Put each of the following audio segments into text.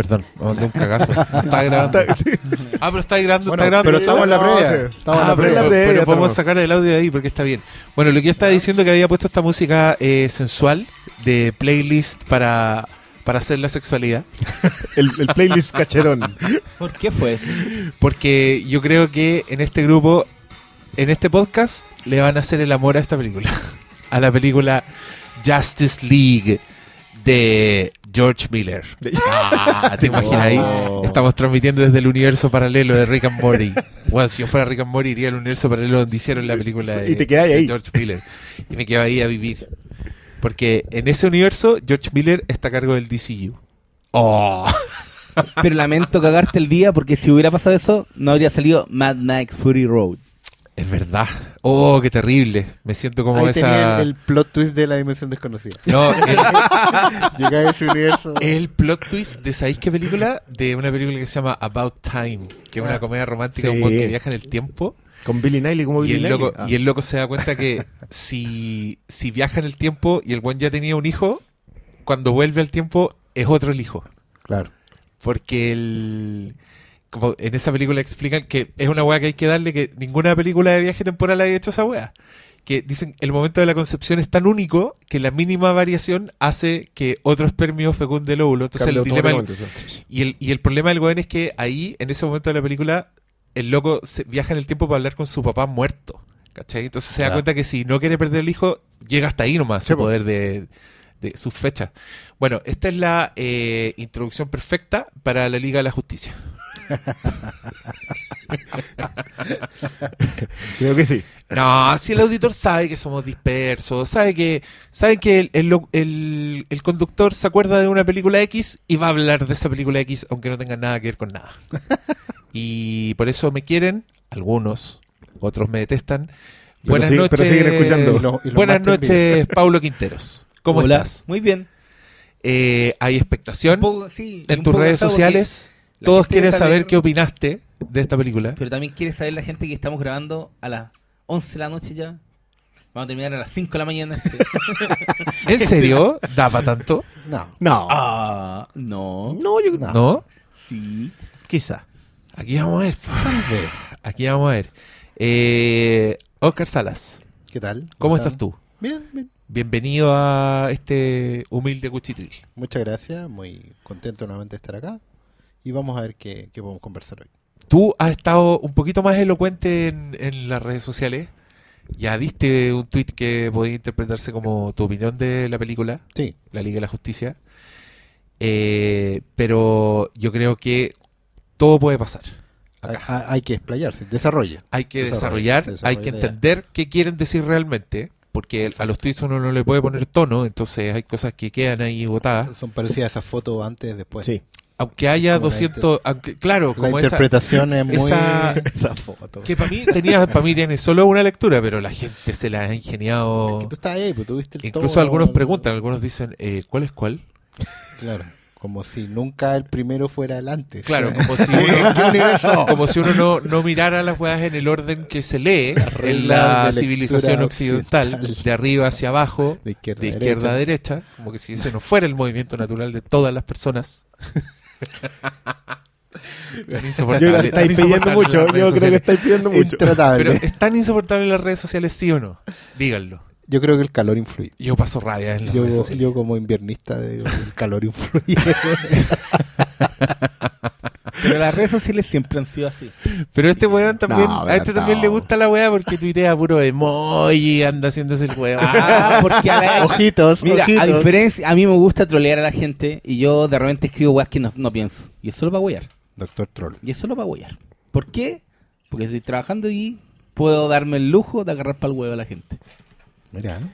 Perdón, me mandé un cagazo. Está grabando. Ah, pero está grabando, Bueno, está grabando. pero estamos en la No, previa. sí. Estamos en Ah, la pero, previa. pero podemos sacar el audio de ahí porque está bien. Bueno, lo que yo estaba diciendo que había puesto esta música eh, sensual de playlist para, para hacer la sexualidad. El, el playlist cacherón. ¿Por qué fue eso? Porque yo creo que en este grupo, en este podcast, le van a hacer el amor a esta película. A la película Justice League de George Miller. Ah, ¿te imaginas ahí? Estamos transmitiendo desde el universo paralelo de Rick and Morty. Bueno, si yo fuera Rick and Morty, iría al universo paralelo donde hicieron la película de, Y te quedas de ahí. George Miller. Y me quedo ahí a vivir. Porque en ese universo, George Miller está a cargo del DCU. Oh. Pero lamento cagarte el día porque si hubiera pasado eso, no habría salido Mad Max Fury Road. Es verdad. Oh, qué terrible. Me siento como Ahí esa. tenía el, el plot twist de la dimensión desconocida. No, el, Llega a ese universo. el plot twist de ¿sabéis qué película? De una película que se llama About Time, que es una Ah, comedia romántica sí. un que viaja en el tiempo. Con Billy Niley como Y Billy el, loco, Niley. Ah. y el loco se da cuenta que si, si viaja en el tiempo y el buen ya tenía un hijo, cuando vuelve al tiempo es otro el hijo. Claro. Porque el. Como en esa película explican que es una weá que hay que darle que ninguna película de viaje temporal haya hecho esa weá. Que dicen el momento de la concepción es tan único que la mínima variación hace que otro espermio fecunde el óvulo. Entonces Cambia el dilema. Y el, y el problema del weón es que ahí, en ese momento de la película, el loco se viaja en el tiempo para hablar con su papá muerto. ¿Cachai? Entonces se da cuenta que si no quiere perder el hijo, llega hasta ahí nomás Sí, su po. poder de, de sus fechas. Bueno, esta es la eh, introducción perfecta para la Liga de la Justicia. Creo que sí. No, si el auditor sabe que somos dispersos, sabe que sabe que el, el- el- el conductor se acuerda de una película X y va a hablar de esa película X aunque no tenga nada que ver con nada. Y por eso me quieren, algunos, otros me detestan. Pero Buenas sí- noches. pero siguen escuchando. Y lo- y lo Buenas noches, Paulo Quinteros. ¿Cómo Hola. estás? Muy bien. Eh, hay expectación poco, sí, en tus redes sociales. Todos quieren sabe- saber qué opinaste de esta película. Pero también quiere saber la gente que estamos grabando a las 11 de la noche ya. Vamos a terminar a las 5 de la mañana. ¿En serio? ¿Daba tanto? No. No. ah, no. No, yo No. ¿No? Sí. Quizá. Aquí vamos a ver. Aquí vamos a ver. Eh, Oscar Salas, ¿Qué tal? ¿cómo están? estás tú? Bien, bien. Bienvenido a este humilde cuchitril. Muchas gracias. Muy contento nuevamente de estar acá. Y vamos a ver qué, qué podemos conversar hoy. Tú has estado un poquito más elocuente en, en las redes sociales. Ya diste un tweet que podía interpretarse como tu opinión de la película, Sí. La Liga de la Justicia. Eh, pero yo creo que todo puede pasar. Hay, hay que explayarse. Desarrolla. Hay que Desarrolla, desarrollar, hay que entender qué quieren decir realmente, porque a los tweets uno no le puede poner tono, entonces hay cosas que quedan ahí botadas. Son parecidas a esas fotos antes, después. Sí. Aunque haya Como la 200, aunque, claro, La como esa, interpretación es muy... esa- esa foto. que para mí tenía, para mí tiene solo una lectura, pero la gente se la ha Es ingeniado. que tú estás ahí, pues tuviste el Incluso tono, algunos preguntan, algunos dicen, eh, ¿cuál es cuál? Claro. Como si nunca el primero fuera el antes. Claro, como si ¿En uno, como si uno no, no mirara las weas en el orden que se lee en la civilización occidental, occidental. de arriba hacia abajo, De izquierda, de a izquierda a derecha. derecha, como que si ese no fuera el movimiento natural de todas las personas. Yo que estáis pidiendo mucho. Yo creo que estáis pidiendo mucho. Intratable. Pero es tan insoportable las redes sociales, sí o no. Díganlo. Yo creo que el calor influye. Yo paso rabia en las Yo, redes sociales. yo como inviernista digo el calor influye. Pero las redes sociales siempre han sido así. Pero este weón también, No, a este pero también no. le gusta la weá porque tuitea puro emoji, anda haciéndose el weón. Ah, porque a la- ojitos, Mira, ojitos. a diferencia, a mí me gusta trolear a la gente y yo de repente escribo weas que no, no pienso. Y es solo para huear. Doctor Troll. Y es solo para huear. ¿Por qué? Porque estoy trabajando y puedo darme el lujo de agarrar para el huevo a la gente. Mira, ¿no?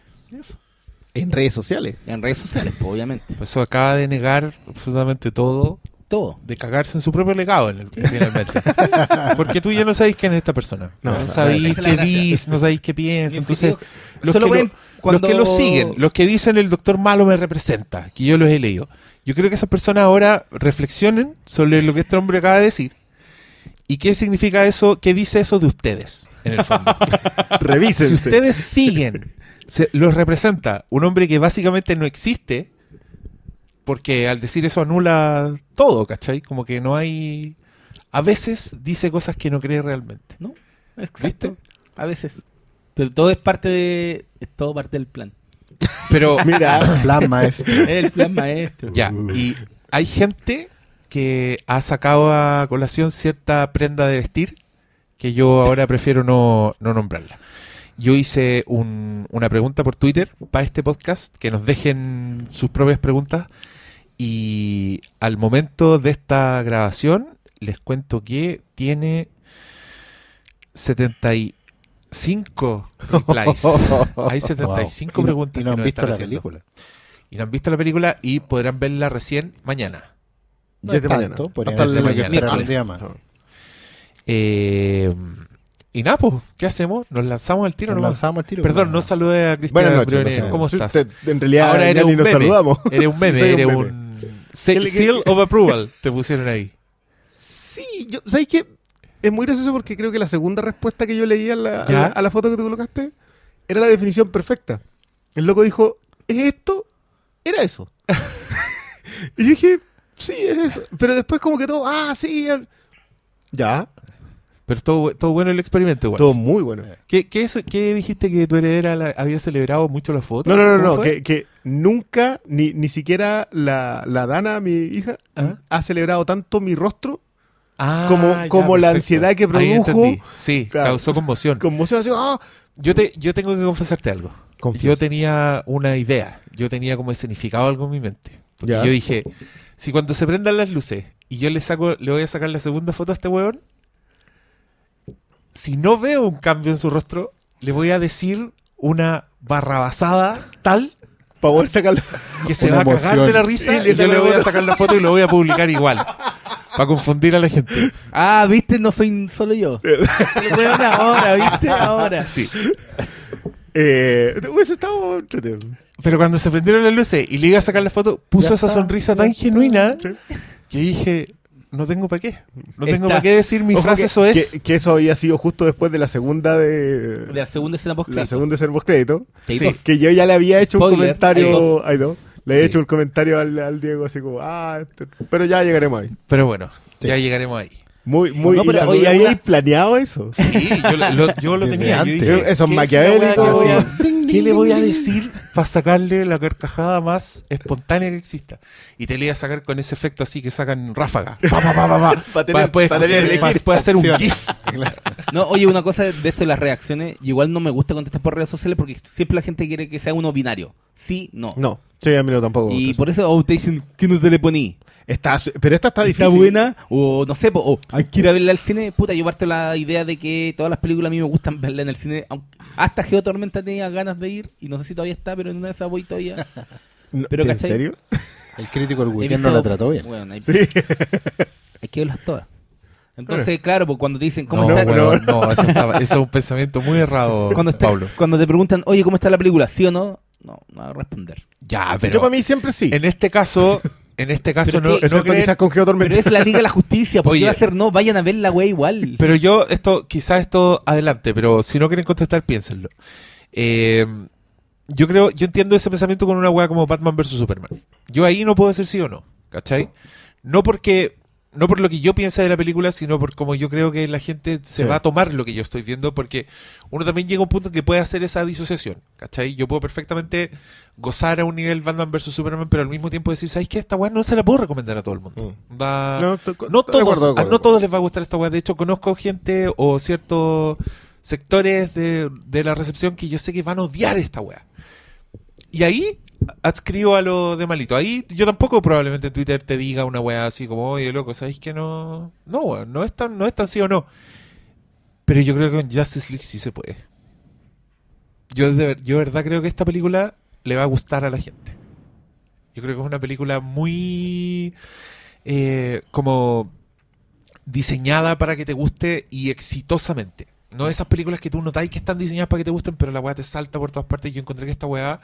En redes sociales. En redes sociales, pues, obviamente. Pues eso acaba de negar absolutamente todo, Todo. de cagarse en su propio legado finalmente. Porque tú ya no sabéis quién es esta persona. No, No, sabéis qué dice, no sabéis qué piensa. Entonces, los que, lo, cuando- los que lo siguen, los que dicen el doctor malo me representa, que yo los he leído. Yo creo que esas personas ahora reflexionen sobre lo que este hombre acaba de decir. ¿Y qué significa eso? ¿Qué dice eso de ustedes, en el fondo? Revísense. si ustedes siguen, se- los representa un hombre que básicamente no existe, Porque al decir eso anula todo, ¿cachai? Como que no hay... A veces dice cosas que no cree realmente. ¿No? Exacto. ¿Viste? A veces. Pero todo es parte de. Es todo parte del plan. Pero Mira, Plan maestro. Es el plan maestro. ya, y hay gente que ha sacado a colación cierta prenda de vestir que yo ahora prefiero no, no nombrarla. Yo hice un- una pregunta por Twitter para este podcast, que nos dejen sus propias preguntas. Y al momento de esta grabación, les cuento que tiene 75 replies. Hay 75 Wow. Y no- preguntas Y no que han visto la haciendo. película. Y no han visto la película y podrán verla recién mañana. No Desde es mañana. tanto, podrían Hasta el que mañana. un día más. Eh, y nada, pues, ¿qué hacemos? Nos lanzamos al tiro Nos nomás. lanzamos al tiro. Perdón, no saludé a Cristina Buenas noches. ¿Cómo Sí, estás? en realidad, Ahora ya eres ni un nos meme. saludamos. Eres un Sí, meme, soy eres meme. un se- ¿Qué le- qué- seal of approval. Te pusieron ahí. Sí, yo, ¿sabes qué? Es muy gracioso porque creo que la segunda respuesta que yo leí a la, a la, a la foto que tú colocaste era la definición perfecta. El loco dijo, ¿es esto? Era eso. y yo dije, sí, es eso. Pero después como que todo, ah, sí. Ya, Pero todo, todo bueno el experimento, igual. todo muy bueno. ¿Qué, qué, es- qué dijiste que tu heredera la- había celebrado mucho la foto? No, no, no, ¿Cómo no, que, que nunca, ni, ni siquiera la, la Dana, mi hija, ¿Ah? ha celebrado tanto mi rostro Ah, como- ya, como la ansiedad que produjo. Sí, Claro. causó conmoción. conmoción así, ¡ah! Yo, te, yo tengo que confesarte algo. Confiesa. Yo tenía una idea, yo tenía como escenificado algo en mi mente. Ya. yo dije, si cuando se prendan las luces y yo le saco, le voy a sacar la segunda foto a este weón, si no veo un cambio en su rostro, le voy a decir una barrabasada tal Para poder sacarla. que se Una va a cagar de la risa Y yo le la voy a foto. sacar la foto y lo voy a publicar igual. Para confundir a la gente. Ah, viste, no soy solo yo. Pero weón, ahora, viste, ahora. Sí. Eh, hubiese estado entretenido. Pero cuando se prendieron las luces y le iba a sacar la foto, puso Ya esa está, sonrisa tan está. genuina Sí. que dije, no tengo para qué. No tengo para qué decir mi Ojo frase, que, eso es. Que, que eso había sido justo después de la segunda de. De la segunda escena post la segunda escena post crédito. Sí. Que yo ya le había hecho un comentario. Ay, no. Le he Sí. hecho un comentario al, al Diego así como, ah, este- pero ya llegaremos ahí. Pero bueno, Sí. ya llegaremos ahí. Muy, muy. No, pero y oye, habíais planeado eso. Sí, yo lo, lo- yo lo tenía. Yo antes. dije, Eso es ¿qué la maquiavélico. ¿Qué le voy a decir para sacarle la carcajada más espontánea que exista? Y te le iba a sacar con ese efecto así que sacan ráfaga. Pa, pa, pa. Para después, para tener después hacer un. GIF. No, oye, una cosa de esto de las reacciones, igual no me gusta contestar por redes sociales porque siempre la gente quiere que sea uno binario. Sí, no. No, sí, a mí no tampoco. Y por eso oh, te dicen que no te le poní. Está, pero esta está difícil. ¿Está buena? O no sé, po, o hay que ir a verla al cine. Puta, yo parto la idea de que todas las películas a mí me gustan verla en el cine. hasta Geotormenta tenía ganas de ir y no sé si todavía está, pero en una de esas voy todavía. Pero, ¿En ¿cachai? serio? El crítico del He weekend visto- no la trató bien. Bueno, hay, Sí. hay que verlas todas. Entonces, claro, pues cuando te dicen cómo No, está, weón, no, eso, estaba- eso es un pensamiento muy errado, cuando, está- Pablo. cuando te preguntan, oye, ¿cómo está la película? ¿Sí o no? No, no va a responder. Ya, yo pero para mí siempre sí. en este caso, en este caso Pero no, que- no creen- quizás con. Pero es la Liga de la Justicia, ¿por Oye. qué va a ser no? Vayan a ver la wea igual. Pero yo, esto, quizás esto adelante, pero si no quieren contestar, piénsenlo. Eh, yo creo, yo entiendo ese pensamiento con una weá como Batman vs Superman. Yo ahí no puedo decir sí o no, ¿cachai? No porque, no por lo que yo piense de la película, sino por cómo yo creo que la gente se Sí. va a tomar lo que yo estoy viendo, porque uno también llega a un punto en que puede hacer esa disociación, ¿cachai? Yo puedo perfectamente gozar a un nivel Batman vs Superman, pero al mismo tiempo decir, ¿sabes qué? Esta weá no se la puedo recomendar a todo el mundo. Da- No, estoy- no de acuerdo, todos, de a acuerdo. no todos les va a gustar esta weá. De hecho, conozco gente o ciertos sectores de, de la recepción que yo sé que van a odiar esta weá. Y ahí adscribo a lo de malito. Ahí yo tampoco probablemente en Twitter te diga una weá así como, oye, loco, ¿sabéis que no? No, no es tan, no es tan sí o no. Pero yo creo que en Justice League sí se puede. Yo de, yo verdad creo que esta película le va a gustar a la gente. Yo creo que es una película muy eh, como diseñada para que te guste y exitosamente. No esas películas que tú notáis que están diseñadas para que te gusten, pero la weá te salta por todas partes. Yo encontré que esta weá,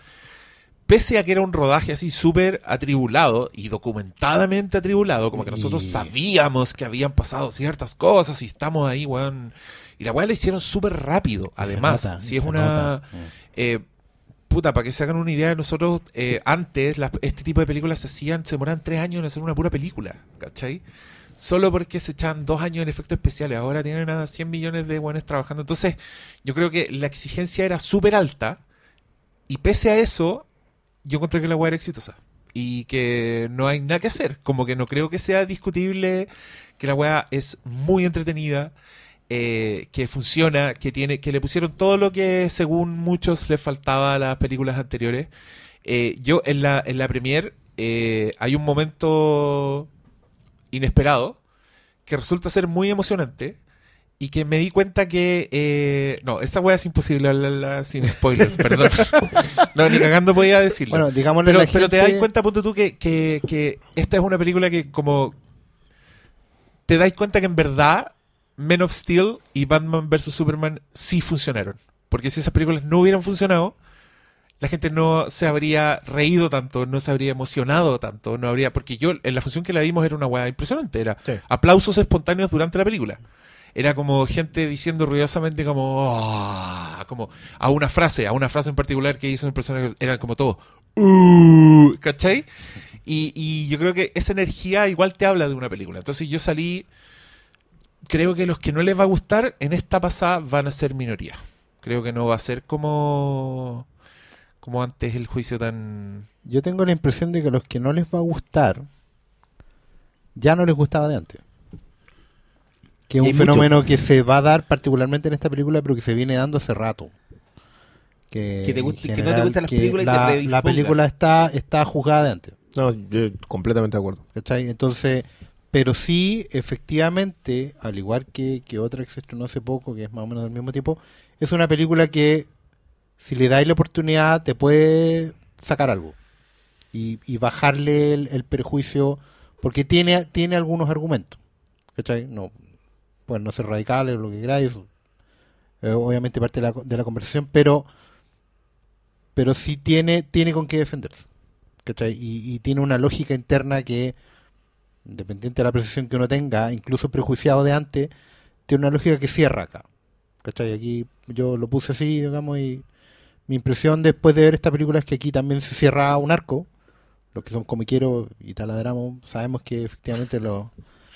pese a que era un rodaje así súper atribulado y documentadamente atribulado, como que nosotros sabíamos que habían pasado ciertas cosas y estamos ahí, weón. Y la weá la hicieron súper rápido, además. Nota, si es una. eh, puta, para que se hagan una idea, nosotros eh, antes las- este tipo de películas se hacían, se demoraban tres años en hacer una pura película, ¿cachai? Solo porque se echaban dos años en efectos especiales. Ahora tienen a 100 millones de buenos trabajando. Entonces, yo creo que la exigencia era súper alta. Y pese a eso, yo encontré que la weá era exitosa. Y que no hay nada que hacer. Como que no creo que sea discutible que la weá es muy entretenida, eh, que funciona, que tiene, que le pusieron todo lo que según muchos les faltaba a las películas anteriores. Eh, yo en la, en la premier eh, hay un momento inesperado que resulta ser muy emocionante y que me di cuenta que eh, no, esa weá es imposible hablarla sin spoilers, perdón. No, ni cagando podía decirlo. Bueno, digámosle pero, a la pero te das cuenta, ponte tú, que, que, que esta es una película que como te dais cuenta que en verdad Men of Steel y Batman vs. Superman sí funcionaron. Porque si esas películas no hubieran funcionado, la gente no se habría reído tanto, no se habría emocionado tanto, no habría... Porque yo, en la función que la vimos era una weá impresionante, era Sí. aplausos espontáneos durante la película. Era como gente diciendo ruidosamente como... "Ah", como a una frase, a una frase en particular que hizo un personaje, era como todo... "Uh", ¿Cachai? Y, y yo creo que esa energía igual te habla de una película. Entonces yo salí... Creo que los que no les va a gustar en esta pasada van a ser minoría. Creo que no va a ser como... Como antes el juicio tan... Yo tengo la impresión de que los que no les va a gustar, ya no les gustaba de antes. Que es un fenómeno muchos. que se va a dar particularmente en esta película, pero que se viene dando hace rato. Que, Que te en guste- que no te gustan las que películas y te la, la película está, está juzgada de antes. No, yo completamente de acuerdo. ¿cachai? Entonces, pero sí, efectivamente, al igual que, que otra que se estrenó hace poco, que es más o menos del mismo tipo, es una película que, si le dais la oportunidad, te puede sacar algo y, y bajarle el, el perjuicio, porque tiene, tiene algunos argumentos. ¿cachai? No, no ser radicales lo que queráis, eh, obviamente parte de la, de la conversación, pero, pero sí tiene, tiene con qué defenderse. ¿cachai? Y, tiene una lógica interna que, independiente de la percepción que uno tenga, incluso prejuiciado de antes, tiene una lógica que cierra acá. ¿cachai? Aquí yo lo puse así, digamos, y mi impresión después de ver esta película es que aquí también se cierra un arco. Los que son comiqueros y taladramos sabemos que efectivamente los,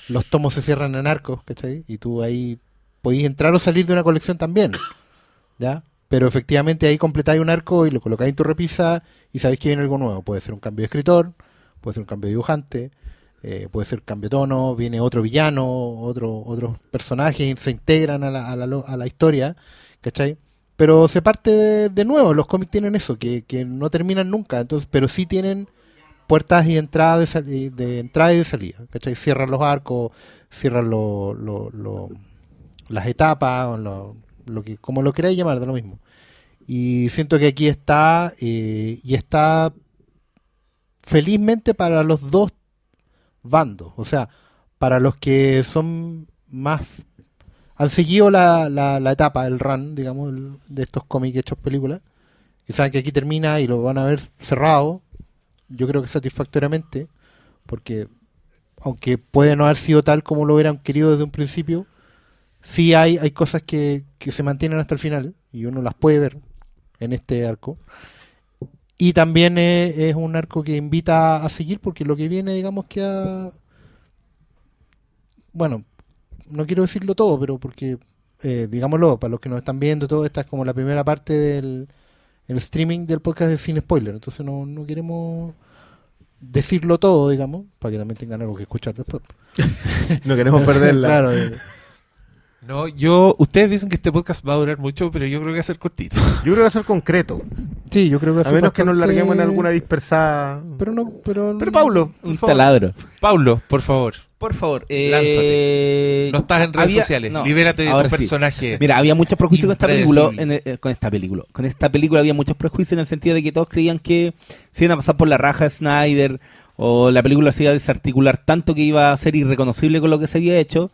los tomos se cierran en arcos, ¿cachai? Y tú ahí podéis entrar o salir de una colección también, ¿ya? Pero efectivamente ahí completáis un arco y lo colocáis en tu repisa y sabéis que viene algo nuevo. Puede ser un cambio de escritor, puede ser un cambio de dibujante, eh, puede ser cambio de tono, viene otro villano, otro, otros personajes se integran a la, a la, a la historia, ¿cachai? Pero se parte de, de nuevo, los cómics tienen eso, que, que no terminan nunca, entonces, pero sí tienen puertas y entradas de, de entrada y de salida, ¿cachai? Cierran los arcos, cierran lo- lo- lo- las etapas, lo, que, como lo queráis llamar, de lo mismo. Y siento que aquí está, eh, y está felizmente para los dos bandos, o sea, para los que son más han seguido la, la, la etapa, el run, digamos, de estos cómics hechos películas, que saben que aquí termina y lo van a ver cerrado, yo creo que satisfactoriamente, porque aunque puede no haber sido tal como lo hubieran querido desde un principio, sí hay, hay cosas que, que se mantienen hasta el final y uno las puede ver en este arco. Y también es, es un arco que invita a seguir porque lo que viene, digamos que a... Bueno, no quiero decirlo todo, pero porque, eh, digámoslo, para los que nos están viendo, todo esta es como la primera parte del el streaming del podcast de Sin Spoiler. Entonces no, no queremos decirlo todo, digamos, para que también tengan algo que escuchar después. No queremos perderla. claro, eh, No, yo... Ustedes dicen que este podcast va a durar mucho, pero yo creo que va a ser cortito. Yo creo que va a ser concreto. sí, yo creo que va A ser menos que nos larguemos en alguna dispersada. Pero no, pero... Pero Paulo, Un favor. taladro. Paulo, por favor. Por favor, eh, Lánzate. No estás en redes había- sociales. no, Libérate de tu sí. personaje. Mira, había muchos prejuicios con esta película, en- eh, con esta película. Con esta película había muchos prejuicios en el sentido de que todos creían que se iban a pasar por la raja de Snyder o la película se iba a desarticular tanto que iba a ser irreconocible con lo que se había hecho.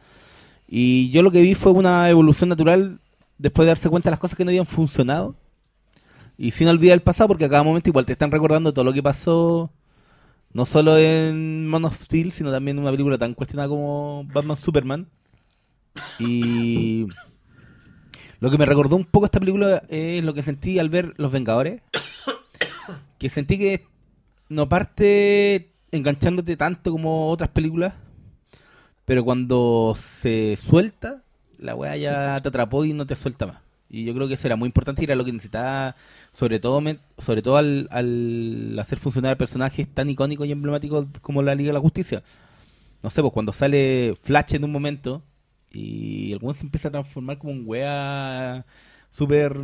Y yo lo que vi fue una evolución natural después de darse cuenta de las cosas que no habían funcionado. Y sin olvidar el pasado, porque a cada momento igual te están recordando todo lo que pasó, no solo en Man of Steel, sino también en una película tan cuestionada como Batman Superman. Y lo que me recordó un poco esta película es lo que sentí al ver Los Vengadores. que sentí que no parte enganchándote tanto como otras películas, pero cuando se suelta, la weá ya te atrapó y no te suelta más. Y yo creo que eso era muy importante y era lo que necesitaba, sobre todo sobre todo al, al hacer funcionar personajes tan icónicos y emblemáticos como la Liga de la Justicia. No sé, pues cuando sale Flash en un momento y el weón se empieza a transformar como un wea súper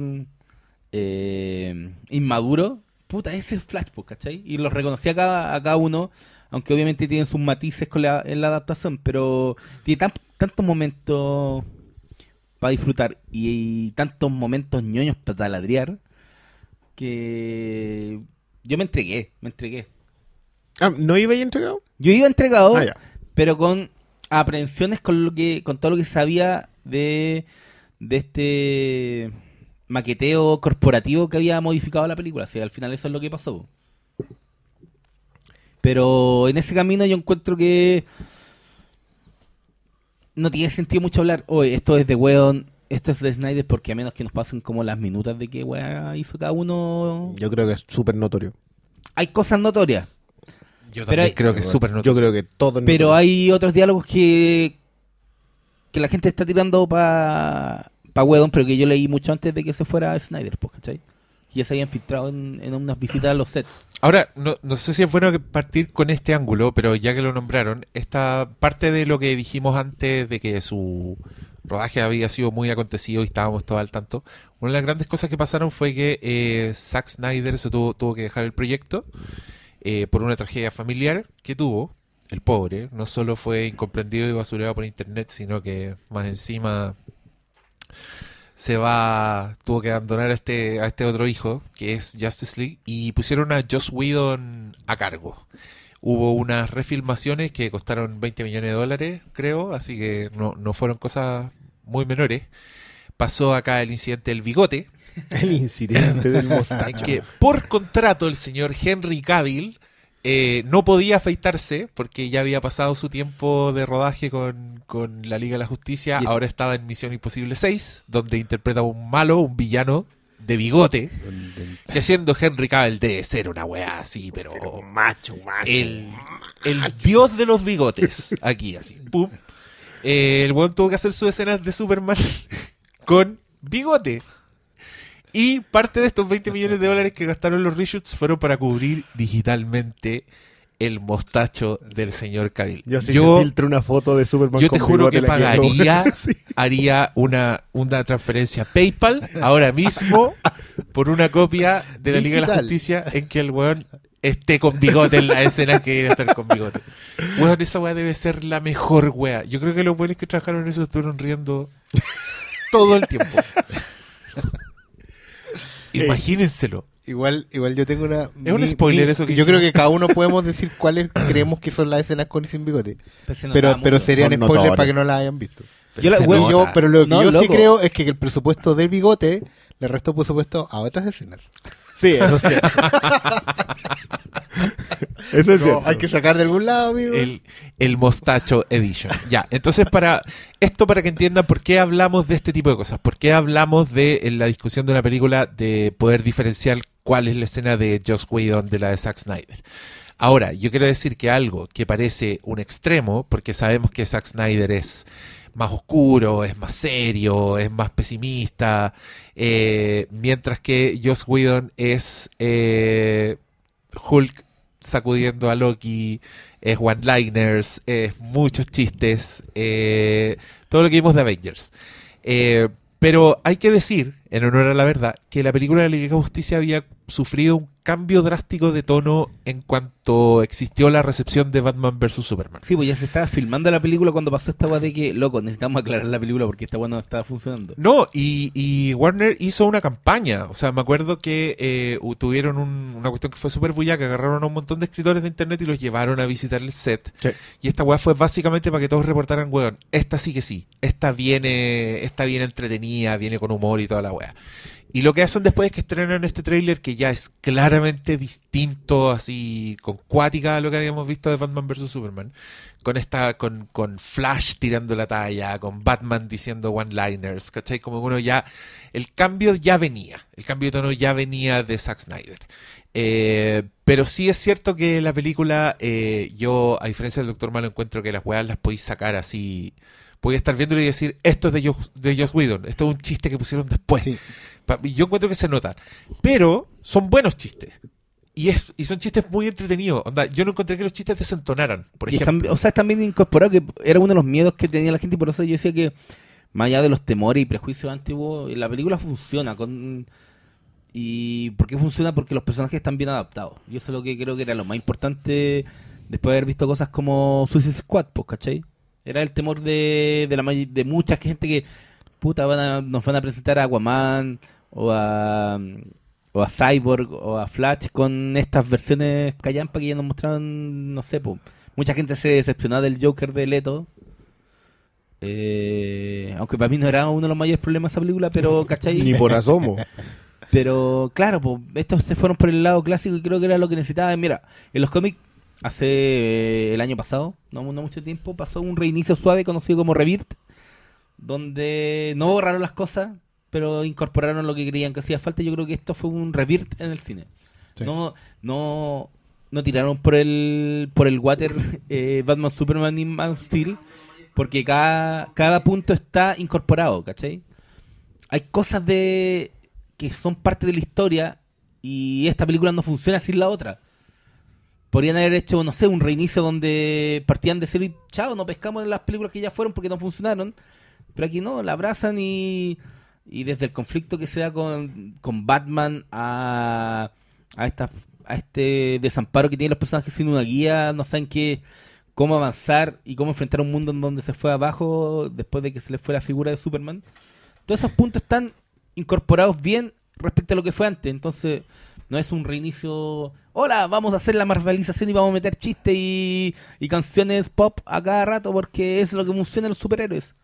eh, inmaduro, puta, ese es Flash, pues, ¿cachai? Y los reconocí a cada, cada uno, aunque obviamente tienen sus matices con la, en la adaptación, pero tiene tan- tantos momentos para disfrutar y, tantos momentos ñoños para taladrear que yo me entregué, me entregué. Ah, ¿no iba ahí entregado? Yo iba entregado, Ah, pero con aprensiones con lo que con todo lo que sabía de de este maqueteo corporativo que había modificado la película, o sea, al final eso es lo que pasó. Pero en ese camino yo encuentro que no tiene sentido mucho hablar, oye, esto es de weón, esto es de Snyder, porque a menos que nos pasen como las minutas de que weá hizo cada uno, Yo creo que es súper notorio. hay cosas notorias. Yo Pero también hay- creo que es súper Yo notorio. creo que todo es Pero notorio. hay otros diálogos que que la gente está tirando para pa Wedon, pero que yo leí mucho antes de que se fuera Snyder, pues, ¿cachai? Que ya se habían filtrado en, unas visitas a los sets. Ahora, no, no sé si es bueno partir con este ángulo, pero ya que lo nombraron, esta parte de lo que dijimos antes de que su rodaje había sido muy acontecido y estábamos todos al tanto, una de las grandes cosas que pasaron fue que eh, Zack Snyder se tuvo, tuvo que dejar el proyecto eh, por una tragedia familiar que tuvo. El pobre no solo fue incomprendido y basurado por internet, sino que más encima se va tuvo que abandonar a este a este otro hijo que es Justice League y pusieron a Joss Whedon a cargo. Hubo unas refilmaciones que costaron 20 millones de dólares creo así que no, no fueron cosas muy menores. Pasó acá el incidente del bigote. El incidente del en mostacho. que por contrato el señor Henry Cavill eh, no podía afeitarse porque ya había pasado su tiempo de rodaje con, con la Liga de la Justicia. Ahora estaba en Misión Imposible 6, donde interpreta a un malo, un villano de bigote, que siendo Henry Cavill debe ser una weá así, pero Pero macho, macho. el, el dios de los bigotes, aquí así. Pum. Eh, el weón tuvo que hacer sus escenas de Superman con bigote. Y parte de estos 20 millones de dólares que gastaron los reshoots fueron para cubrir digitalmente el mostacho del señor Cavill. Yo si yo se filtra una foto de Superman yo te con juro que pagaría, Sí. haría una, una transferencia PayPal ahora mismo por una copia de la Liga de la. Justicia en que el weón esté con bigote en la escena que quiere estar con bigote. Weón, esa weá debe ser la mejor weá. Yo creo que los buenos que trabajaron en eso estuvieron riendo todo el tiempo. Imagínenselo. Igual, igual yo tengo una. Es un spoiler eso que Yo creo que cada uno podemos decir cuáles creemos que son las escenas con y sin bigote. Pero, pero serían Son spoilers para que no las hayan visto. Yo la- bueno, Yo- pero lo que No, yo sí creo es que el presupuesto del bigote le restó presupuesto a otras escenas. Sí, eso es cierto. eso es No, cierto. hay que sacar de algún lado, amigo. el, el Mostacho Edition. Ya, entonces para esto para que entiendan por qué hablamos de este tipo de cosas, por qué hablamos de en la discusión de una película de poder diferenciar cuál es la escena de Joss Whedon de la de Zack Snyder. Ahora, yo quiero decir que algo que parece un extremo, porque sabemos que Zack Snyder es más oscuro, es más serio, es más pesimista, eh, mientras que Joss Whedon es eh, Hulk sacudiendo a Loki, es one-liners, es muchos chistes, eh, todo lo que vimos de Avengers. Eh, pero hay que decir, en honor a la verdad, que la película de la Liga de Justicia había sufrido un cambio drástico de tono en cuanto existió la recepción de Batman vs. Superman. Sí, pues ya se estaba filmando la película cuando pasó esta weá de que, loco, necesitamos aclarar la película porque esta weá no estaba funcionando. No, y, y Warner hizo una campaña. O sea, me acuerdo que eh, tuvieron un- una cuestión que fue súper bulla, que agarraron a un montón de escritores de internet y los llevaron a visitar el set. Sí. Y esta weá fue básicamente para que todos reportaran, weón, esta sí que sí. Esta viene, esta viene entretenida, viene con humor y toda la Y lo que hacen después es que estrenan este tráiler que ya es claramente distinto, así, con cuática a lo que habíamos visto de Batman vs. Superman. Con esta, con, con Flash tirando la talla, con Batman diciendo one-liners, ¿cachai? Como uno ya, el cambio ya venía, el cambio de tono ya venía de Zack Snyder. Eh, pero sí es cierto que la película, eh, yo, a diferencia del Doctor Malo, encuentro que las weas las podéis sacar así. Podéis estar viéndolo y decir, esto es de Joss, de Joss Whedon, esto es un chiste que pusieron después. Sí. Yo encuentro que se nota. Pero son buenos chistes. Y, es, y son chistes muy entretenidos. Onda, yo no encontré que los chistes desentonaran, por Y ejemplo. están- o sea, están bien incorporados, que era uno de los miedos que tenía la gente y por eso yo decía que, más allá de los temores y prejuicios antiguos, la película funciona. con ¿Y por qué funciona? Porque los personajes están bien adaptados. Y eso es lo que creo que era lo más importante después de haber visto cosas como Suicide Squad, pues, ¿cachai? Era el temor de, de, la, de mucha gente que, puta, van a- nos van a presentar a Aquaman o a, o a Cyborg o a Flash con estas versiones callampa que ya nos mostraron, no sé, pues. Mucha gente se decepcionó del Joker de Leto. Eh, aunque para mí no era uno de los mayores problemas esa película, pero, ¿cachai? Ni por asomo. Pero claro, pues, estos se fueron por el lado clásico y creo que era lo que necesitaban. Mira, en los cómics, hace eh, el año pasado, no, no mucho tiempo, pasó un reinicio suave conocido como Rebirth, donde no borraron las cosas, pero incorporaron lo que creían que hacía falta. Yo creo que esto fue un Rebirth en el cine. Sí. No, no, no tiraron por el, por el water eh, Batman, Superman y Man of Steel, porque cada, cada punto está incorporado, ¿cachai? Hay cosas de que son parte de la historia y esta película no funciona sin la otra. Podrían haber hecho, no sé, un reinicio donde partían de cero y chao, no pescamos en las películas que ya fueron porque no funcionaron. Pero aquí no, la abrazan y, y desde el conflicto que se da con, con Batman a, a, esta, a este desamparo que tienen los personajes sin una guía, no saben qué, cómo avanzar y cómo enfrentar un mundo en donde se fue abajo después de que se les fue la figura de Superman. Todos esos puntos están incorporados bien respecto a lo que fue antes. Entonces, no es un reinicio. Hola, vamos a hacer la marvelización y vamos a meter chistes y, y canciones pop a cada rato porque es lo que funciona en los superhéroes.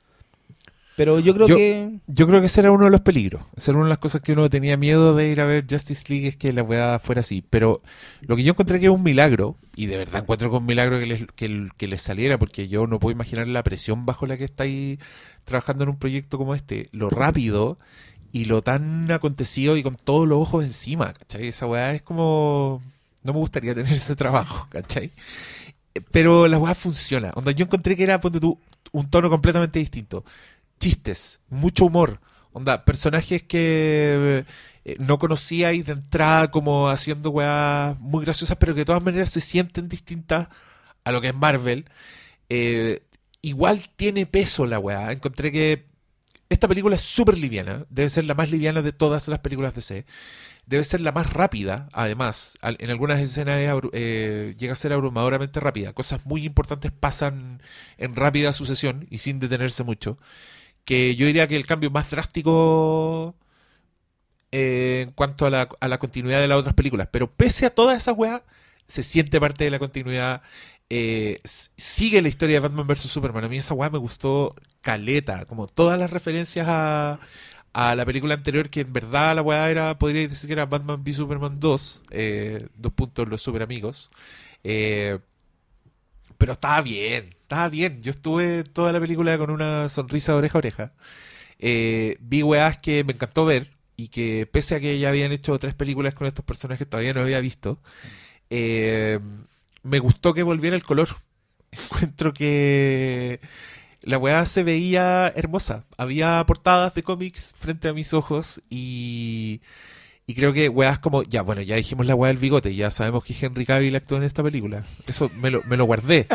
Pero yo creo Yo- que. Yo creo que ese era uno de los peligros. Esa era una de las cosas que uno tenía miedo de ir a ver Justice League, es que la weá fuera así. Pero lo que yo encontré que es un milagro, y de verdad encuentro que es un milagro que les, que, que les saliera, porque yo no puedo imaginar la presión bajo la que estáis trabajando en un proyecto como este, lo rápido y lo tan acontecido y con todos los ojos encima, ¿cachai? Esa weá es como... No me gustaría tener ese trabajo, ¿cachai? Pero la weá funciona. Onda, yo encontré que era, ponte tú, un tono completamente distinto chistes, mucho humor. Onda, personajes que eh, no conocíais de entrada como haciendo weas muy graciosas, pero que de todas maneras se sienten distintas a lo que es Marvel. Eh, igual tiene peso la wea. Encontré que esta película es súper liviana. Debe ser la más liviana de todas las películas de DC. Debe ser la más rápida, además. En algunas escenas eh, llega a ser abrumadoramente rápida. Cosas muy importantes pasan en rápida sucesión y sin detenerse mucho que yo diría que el cambio más drástico eh, en cuanto a la, a la continuidad de las otras películas. Pero pese a todas esas weas, se siente parte de la continuidad. Eh, sigue la historia de Batman vs. Superman. A mí esa wea me gustó caleta, como todas las referencias a, la película anterior, que en verdad la weá era, podría decir que era Batman v Superman 2, eh, dos puntos los super amigos. Eh, pero estaba bien, estaba bien. Yo estuve toda la película con una sonrisa de oreja a oreja. Eh, vi weas que me encantó ver y que pese a que ya habían hecho tres películas con estos personajes todavía no había visto. Me gustó que volviera el color. Encuentro que la weá se veía hermosa. Había portadas de cómics frente a mis ojos y, y creo que weas como, ya bueno, ya dijimos la weá del bigote, ya sabemos que Henry Cavill actuó en esta película. Eso me lo, me lo guardé.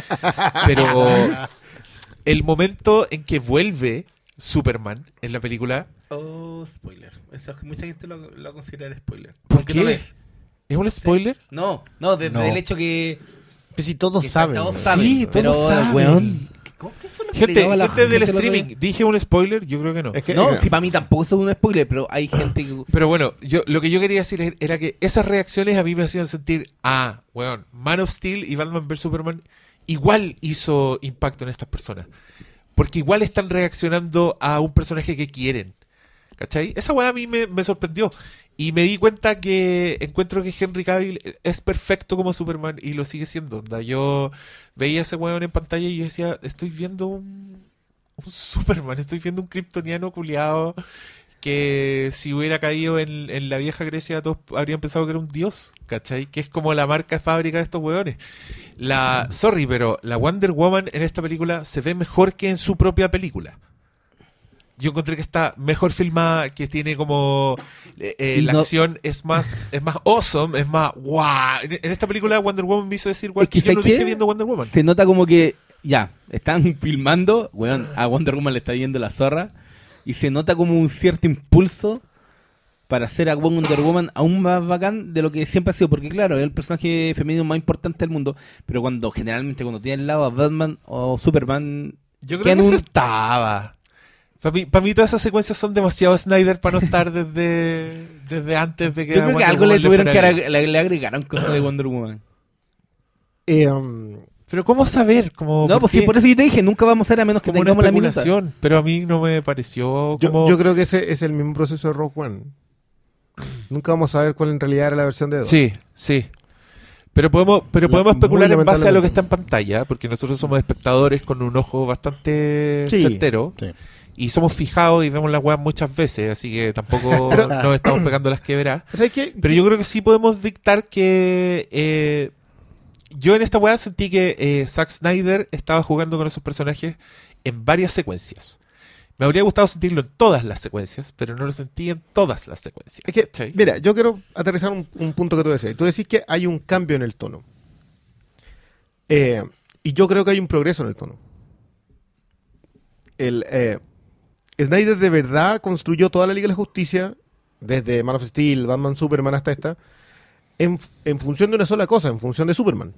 Pero el momento en que vuelve Superman en la película Oh, spoiler. Eso, mucha gente lo, lo considera spoiler. ¿Por qué? no es. ¿es un spoiler? No, no, desde No. el hecho que. Pues si todos saben. Todos saben. Sí, todos pero, saben. weón, ¿cómo- qué fue lo que le Gente, la gente del streaming? ¿dije un spoiler? Yo creo que no. Es que- No, eh, si para mí tampoco es un spoiler, pero hay gente que. Pero bueno, yo lo que yo quería decir era que esas reacciones a mí me hacían sentir, ah, weón, Man of Steel y Batman vs Superman igual hizo impacto en estas personas. Porque igual están reaccionando a un personaje que quieren. ¿Cachai? Esa weá a mí me, me sorprendió. Y me di cuenta que encuentro que Henry Cavill es perfecto como Superman y lo sigue siendo. onda. Yo veía ese weón en pantalla y yo decía, estoy viendo un, Superman, estoy viendo un kryptoniano culiado que si hubiera caído en, en la vieja Grecia todos habrían pensado que era un dios, ¿cachai? Que es como la marca de fábrica de estos hueones. La, sorry, pero la Wonder Woman en esta película se ve mejor que en su propia película. Yo encontré que está mejor filmada, que tiene como eh, eh, la no- acción es más es más awesome, es más wow. En, en esta película Wonder Woman me hizo decir igual Es que que, yo lo ¿sabes qué? dije viendo Wonder Woman. Se nota como que, ya, están filmando, weón, a Wonder Woman le está viendo la zorra, y se nota como un cierto impulso para hacer a Wonder Woman aún más bacán de lo que siempre ha sido, porque claro, es el personaje femenino más importante del mundo, pero cuando generalmente cuando tiene al lado a Batman o Superman, Yo que creo en que eso un- estaba. Para mí, para mí todas esas secuencias son demasiado Snyder para no estar desde, desde antes de que yo creo que algo le tuvieron que le, le agregaron cosas de Wonder Woman. Eh, um, Pero ¿cómo saber? Como, No, pues sí, qué? por eso yo te dije, nunca vamos a hacer a menos Es que tengamos la minuta. pero a mí no me pareció yo, como... yo creo que ese es el mismo proceso de Rogue One. Nunca vamos a ver cuál en realidad era la versión de Edo. Sí, sí. Pero podemos, pero La- podemos especular en base a lo que está en pantalla, porque nosotros somos espectadores con un ojo bastante Sí. certero. Sí. Y somos fijados y vemos las weas muchas veces, así que tampoco Pero- nos estamos pegando las quebradas. Pero yo creo que sí podemos dictar que eh, yo en esta weá sentí que eh, Zack Snyder estaba jugando con esos personajes en varias secuencias. Me habría gustado sentirlo en todas las secuencias, pero no lo sentí en todas las secuencias. Es que, ¿cachai? mira, yo quiero aterrizar un, un punto que tú decías. Tú decís que hay un cambio en el tono. Eh, y yo creo que hay un progreso en el tono. El, eh, Snyder de verdad construyó toda la Liga de la Justicia, desde Man of Steel, Batman, Superman hasta esta, en, función de una sola cosa, en función de Superman.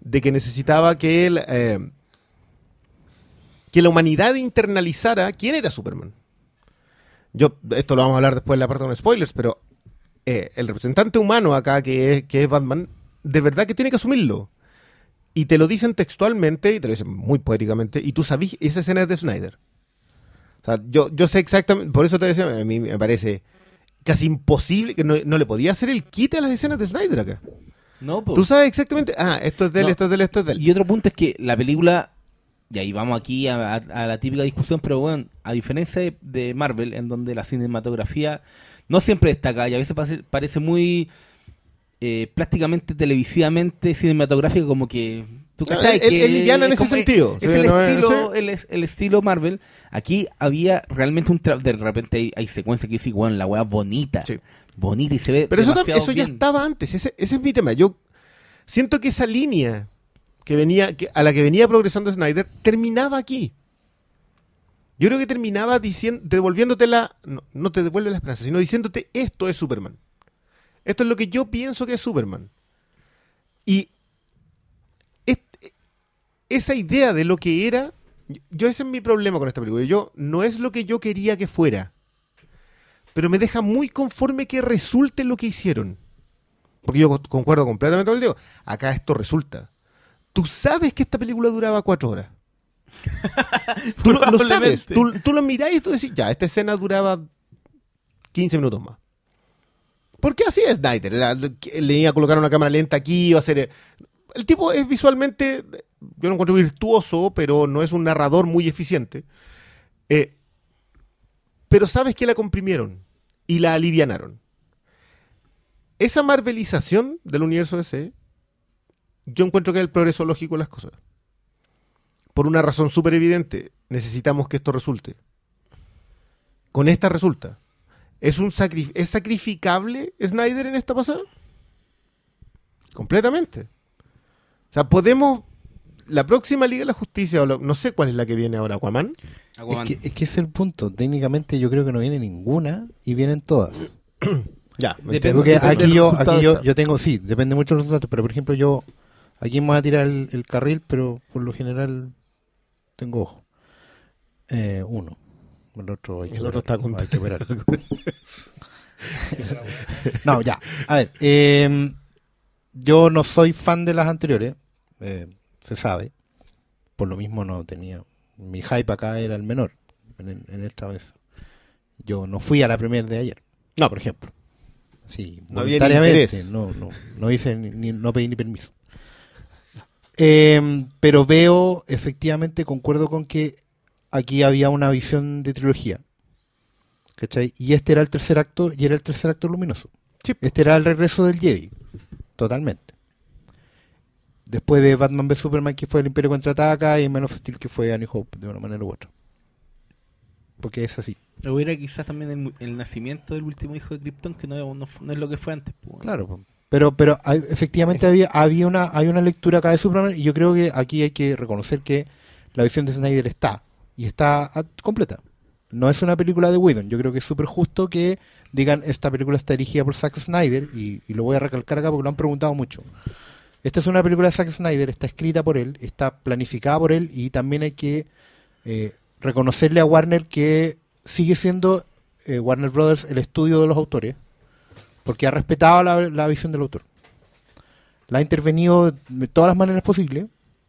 De que necesitaba que él... eh, que la humanidad internalizara quién era Superman. Yo, esto lo vamos a hablar después en la parte con spoilers, pero eh, el representante humano acá, que es, que es Batman, de verdad que tiene que asumirlo. Y te lo dicen textualmente, y te lo dicen muy poéticamente, y tú sabes, esa escena es de Snyder. O sea, yo, yo sé exactamente, por eso te decía, a mí me parece casi imposible, que no, no le podía hacer el quite a las escenas de Snyder acá. No, pues. Tú sabes exactamente, ah, esto es de él, No. esto es de él, esto es de él. Y otro punto es que la película, y ahí vamos aquí a, a- a la típica discusión, pero bueno, a diferencia de, de Marvel, en donde la cinematografía no siempre destaca y a veces parece, parece muy eh, plásticamente, televisivamente, cinematográfica, como que... ¿tú No, Que liviana en ese como- sentido. Es Sí, el, no estilo, el, es- el estilo Marvel. Aquí había realmente un... tra- De repente hay, hay secuencias que dicen, bueno, la weá bonita. Sí. Bonita y se ve Pero eso, eso ya bien. estaba antes, ese, ese es mi tema. Yo siento que esa línea que venía, que, a la que venía progresando Snyder terminaba aquí. Yo creo que terminaba diciendo, devolviéndote la, no, no te devuelve la esperanza, sino diciéndote esto es Superman. Esto es lo que yo pienso que es Superman. Y es- esa idea de lo que era, yo ese es mi problema con esta película. Yo no es lo que yo quería que fuera pero me deja muy conforme que resulte lo que hicieron. Porque yo co- concuerdo completamente con el Diego. Acá esto resulta. Tú sabes que esta película duraba cuatro horas. tú lo, lo sabes. Tú, tú lo mirás y tú decís, ya, esta escena duraba 15 minutos más. Porque así es Snyder. Le iba a colocar una cámara lenta aquí, iba a hacer... El tipo es visualmente, yo lo encuentro virtuoso, pero no es un narrador muy eficiente. Eh, pero sabes que la comprimieron y la alivianaron. Esa marvelización del universo DC, yo encuentro que es el progreso lógico de las cosas. Por una razón súper evidente, necesitamos que esto resulte. Con esta resulta. ¿Es, un sacri- ¿Es sacrificable Snyder en esta pasada? Completamente. O sea, podemos... La próxima Liga de la Justicia, o la- no sé cuál es la que viene ahora, Aquaman. Aquaman. Es que, es que es el punto. Técnicamente yo creo que no viene ninguna y vienen todas. Ya, me Depende- entiendo. Porque depende aquí yo, aquí yo, yo tengo, sí, depende mucho de los resultados, pero por ejemplo yo, aquí me voy a tirar el, el carril, pero por lo general tengo ojo. Eh, uno. El otro, hay que El otro operar, está con- hay que operar. no, ya. A ver, eh, yo no soy fan de las anteriores, eh, se sabe. Por lo mismo no tenía. Mi hype acá era el menor en, en esta vez. Yo no fui a la premier de ayer. No. por ejemplo. Sí, No voluntariamente. No, no, no hice ni, ni- no pedí ni permiso. Eh, pero veo, efectivamente, concuerdo con que aquí había una visión de trilogía. ¿Cachai? Y este era el tercer acto, y era el tercer acto luminoso. Sí. Este era el regreso del Jedi. Totalmente. Después de Batman vs Superman, que fue el Imperio contraataca, y Man of Steel, que fue A New Hope, de una manera u otra. Porque es así. Hubiera quizás también el, el nacimiento del último hijo de Krypton, que no, no, no es lo que fue antes. pues. Claro. po. Pero, pero hay- efectivamente había, había una, hay una lectura acá de Superman, y yo creo que aquí hay que reconocer que la visión de Snyder está, y está ah, completa. No es una película de Whedon. Yo creo que es súper justo que digan esta película está dirigida por Zack Snyder, y, lo voy a recalcar acá porque lo han preguntado mucho. Esta es una película de Zack Snyder, está escrita por él, está planificada por él, y también hay que eh, reconocerle a Warner que sigue siendo eh, Warner Brothers el estudio de los autores, porque ha respetado la, la visión del autor. La ha intervenido de todas las maneras posibles,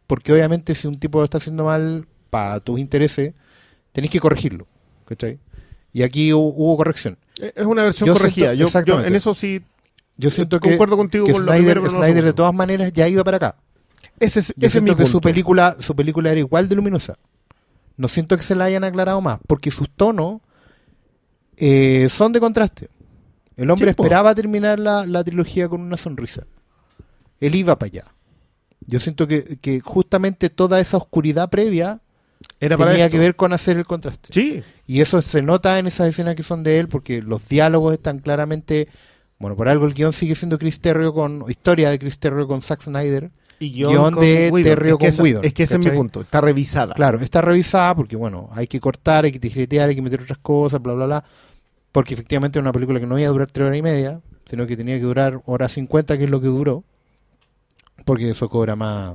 porque obviamente si un tipo lo está haciendo mal para tus intereses, tenés que corregirlo. ¿cachai? Y aquí hu- hubo, corrección. Eh, Es una versión Yo corregida. siento- yo, en eso sí. Yo siento que, concuerdo contigo que con lo Snyder, primero, pero no lo Snyder de todas maneras ya iba para acá. Ese es, Yo ese es mi que punto. su película, su película era igual de luminosa. No siento que se la hayan aclarado más, porque sus tonos eh, son de contraste. El hombre esperaba terminar la, la trilogía con una sonrisa. Él iba para allá. Yo siento que, que justamente toda esa oscuridad previa Era para tenía esto. que ver con hacer el contraste. Sí. Y eso se nota en esas escenas que son de él, porque los diálogos están claramente. Bueno, por algo el guion sigue siendo Chris Terrio con. Historia de Chris Terrio con Zack Snyder. Y Guión con de. Terrio es que con esa- Whedon, Es que ese es mi punto. Está revisada. Claro, está revisada porque, bueno, hay que cortar, hay que tijeretear, hay que meter otras cosas, bla, bla, bla. Porque efectivamente es una película que no iba a durar tres horas y media, sino que tenía que durar hora 50, que es lo que duró. Porque eso cobra más.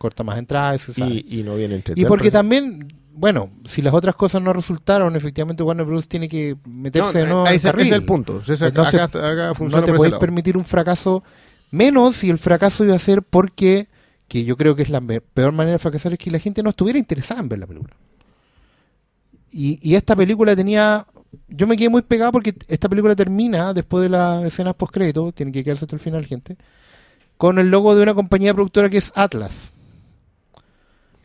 Corta más entradas. Y, y no viene entre Y porque también, bueno, si las otras cosas no resultaron, efectivamente Warner Bros. tiene que meterse de nuevo en ese, es el punto. Ese- Entonces, acá, acá No te podéis permitir un fracaso, menos si el fracaso iba a ser porque, que yo creo que es la peor manera de fracasar, es que la gente no estuviera interesada en ver la película. Y, y esta película tenía... Yo me quedé muy pegado porque esta película termina después de las escenas post-crédito, tiene que quedarse hasta el final, gente, con el logo de una compañía productora que es Atlas.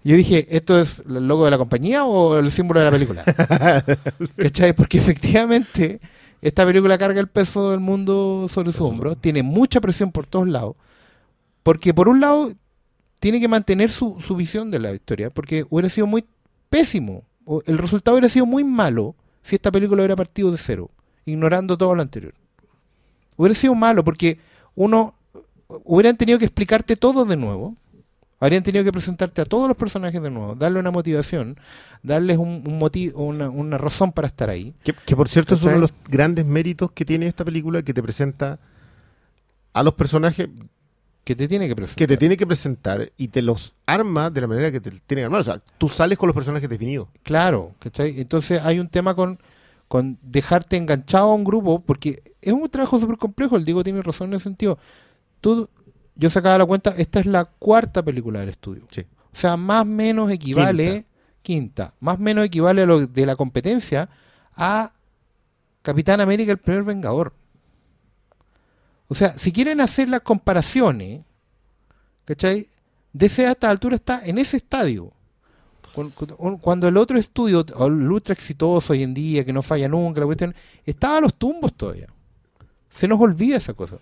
Yo dije, ¿esto es el logo de la compañía o el símbolo de la película? ¿Cachai? Porque efectivamente esta película carga el peso del mundo sobre su hombro, tiene mucha presión por todos lados, porque por un lado tiene que mantener su, su visión de la historia, porque hubiera sido muy pésimo, o el resultado hubiera sido muy malo si esta película hubiera partido de cero, ignorando todo lo anterior. Hubiera sido malo porque uno hubieran tenido que explicarte todo de nuevo. Habrían tenido que presentarte a todos los personajes de nuevo, darle una motivación, darles un, un motivo, una, una razón para estar ahí. Que, que por cierto es uno de los grandes méritos que tiene esta película que te presenta a los personajes Que te tiene que presentar. que te tiene que presentar y te los arma de la manera que te tiene que armar. O sea, tú sales con los personajes definidos. Claro, ¿cachai? Entonces hay un tema con, con dejarte enganchado a un grupo, porque es un trabajo súper complejo, el Diego tiene razón en ese sentido. Tú, yo sacaba la cuenta, esta es la cuarta película del estudio. Sí. O sea, más o menos equivale, quinta, más o menos equivale a lo de la competencia a Capitán América, el primer Vengador. O sea, si quieren hacer las comparaciones, ¿cachai? DC a esta altura está en ese estadio. Cu- cu- Cuando el otro estudio, el ultra exitoso hoy en día, que no falla nunca, la cuestión, estaba a los tumbos todavía. Se nos olvida esa cosa.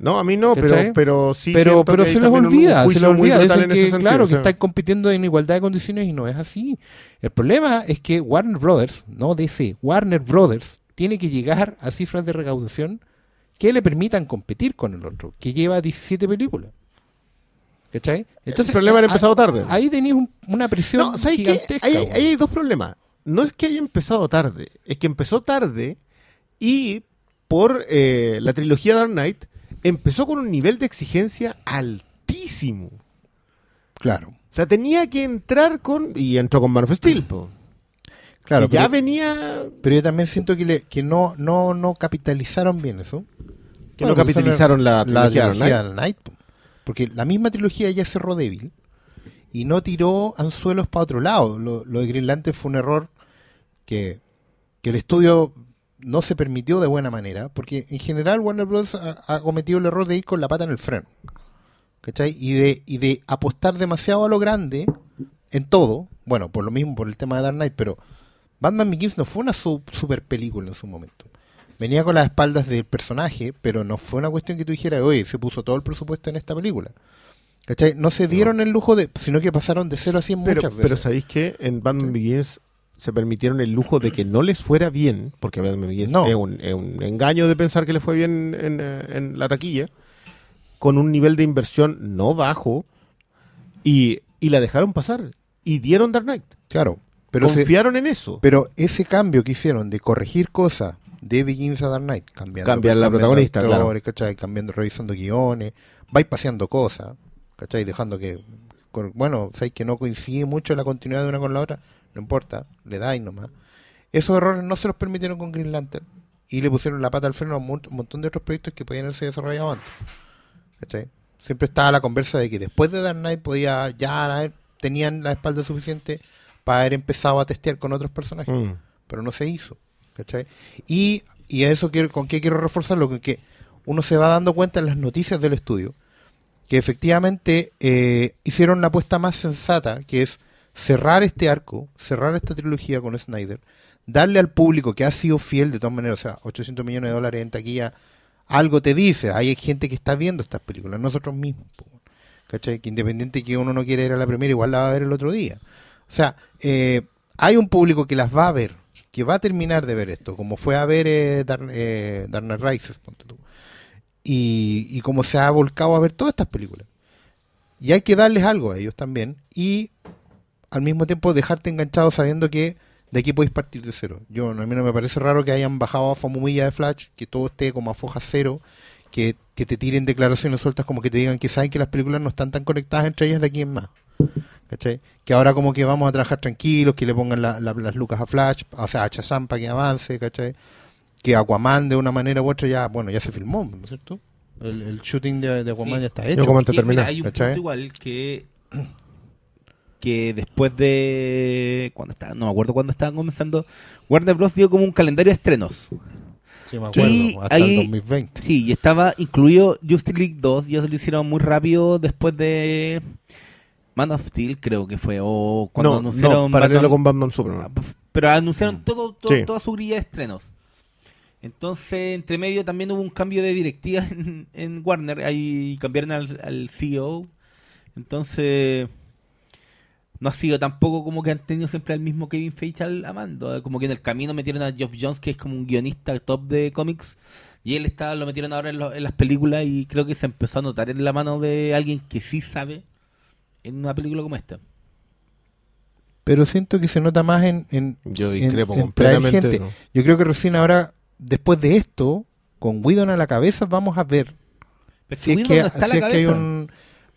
No, a mí no, pero, pero sí. pero pero que se un olvida, se muy olvida. en ese que, sentido, claro, o sea, que están compitiendo en igualdad de condiciones y no es así. El problema es que Warner Brothers, no DC, Warner Brothers tiene que llegar a cifras de recaudación que le permitan competir con el otro, que lleva 17 películas. ¿Cachai? Entonces, problema era empezado tarde. Ahí tenéis un- una presión No, ¿sabes gigantesca. Ahí, hay dos problemas. No es que haya empezado tarde, es que empezó tarde y por eh, la trilogía Dark Knight empezó con un nivel de exigencia altísimo. Claro, O sea, tenía que entrar con... Y entró con Man of Steel, po. claro. Que ya pero, venía... pero yo también siento que, le- que no, no, no capitalizaron bien eso. Que Bueno, no capitalizaron la, la trilogía po. Porque la misma trilogía ya cerró débil y no tiró anzuelos para otro lado. Lo, lo de Green Lantern fue un error que, que el estudio no se permitió de buena manera, porque en general Warner Bros. ha, ha cometido el error de ir con la pata en el freno. ¿Cachai? Y de, y de apostar demasiado a lo grande en todo. Bueno, por lo mismo, por el tema de Dark Knight, pero Batman Begins no fue una su- super película en su momento. Venía con las espaldas del personaje, pero no fue una cuestión que tú dijeras, oye, se puso todo el presupuesto en esta película. ¿Cachai? No se dieron el lujo de, sino que pasaron de 0 a 100 Pero, muchas pero veces. ¿sabéis que en Batman Begins se permitieron el lujo de que no les fuera bien? Porque No. es, un, es un engaño de pensar que les fue bien en, eh, en la taquilla, con un nivel de inversión no bajo, y, y la dejaron pasar. Y dieron Dark Knight. claro, pero, se- Confiaron en eso. pero ese cambio que hicieron de corregir cosas de Begins a Dark Knight, cambiando, Cambiar la protagonista, actores, ¿cachai? Cambiando, revisando guiones, vais paseando cosas, ¿cachai? Dejando que, bueno, sabéis que no coincide mucho la continuidad de una con la otra, no importa, le dais nomás. Esos errores no se los permitieron con Green Lantern y le pusieron la pata al freno a un mon- un montón de otros proyectos que podían haberse desarrollado antes. ¿cachai? Siempre estaba la conversa de que después de Dark Knight podía ya haber- tenían la espalda suficiente para haber empezado a testear con otros personajes Mm. pero no se hizo. ¿cachai? Y, y a eso quiero, con qué quiero reforzarlo, con que uno se va dando cuenta en las noticias del estudio que efectivamente eh, hicieron una apuesta más sensata, que es cerrar este arco, cerrar esta trilogía con Snyder, darle al público que ha sido fiel de todas maneras, o sea, 800 millones de dólares en taquilla, algo te dice, hay gente que está viendo estas películas, nosotros mismos. ¿Cachai? Que independiente que uno no quiera ir a la primera, igual la va a ver el otro día. O sea, eh, hay un público que las va a ver, que va a terminar de ver esto, como fue a ver eh, Dark, eh, y como se ha volcado a ver todas estas películas. Y hay que darles algo a ellos también. Y al mismo tiempo dejarte enganchado sabiendo que de aquí podéis partir de cero. Yo, a mí no me parece raro que hayan bajado a Famumilla de Flash, que todo esté como a foja cero, que, que te tiren declaraciones sueltas como que te digan que saben que las películas no están tan conectadas entre ellas de aquí en más. ¿Cachai? Que ahora como que vamos a trabajar tranquilos, que le pongan la- la- las lucas a Flash, o sea, a Shazam para que avance, ¿cachai? Que Aquaman de una manera u otra ya, bueno, ya se filmó, ¿no es cierto? El, el shooting de, de Aquaman Sí. ya está Yo hecho. como antes terminar, hay un ¿cachai? punto igual que que después de cuando estaba, no me acuerdo cuándo estaban comenzando, Warner Bros dio como un calendario de estrenos. Sí, me acuerdo, hasta ahí- el 2020. Sí, y estaba incluido Justice League 2, y eso lo hicieron muy rápido después de Man of Steel, creo que fue, o cuando no, anunciaron no, paralelo Batman- con Batman Superman. pero anunciaron todo, todo- Sí. toda su grilla de estrenos. Entonces, entre medio también hubo un cambio de directiva en, en Warner. Ahí cambiaron al, al CEO. Entonces, no ha sido tampoco como que han tenido siempre al mismo Kevin Feige al amando. Como que en el camino metieron a Geoff Jones, que es como un guionista top de cómics. Y él está, lo metieron ahora en, lo- en las películas. Y creo que se empezó a notar en la mano de alguien que sí sabe en una película como esta. Pero siento que se nota más en, en, Yo discrepo en completamente. gente. Yo creo que recién ahora, después de esto, con Whedon a la cabeza, vamos a ver Pero si es que, no está a la si es que hay un...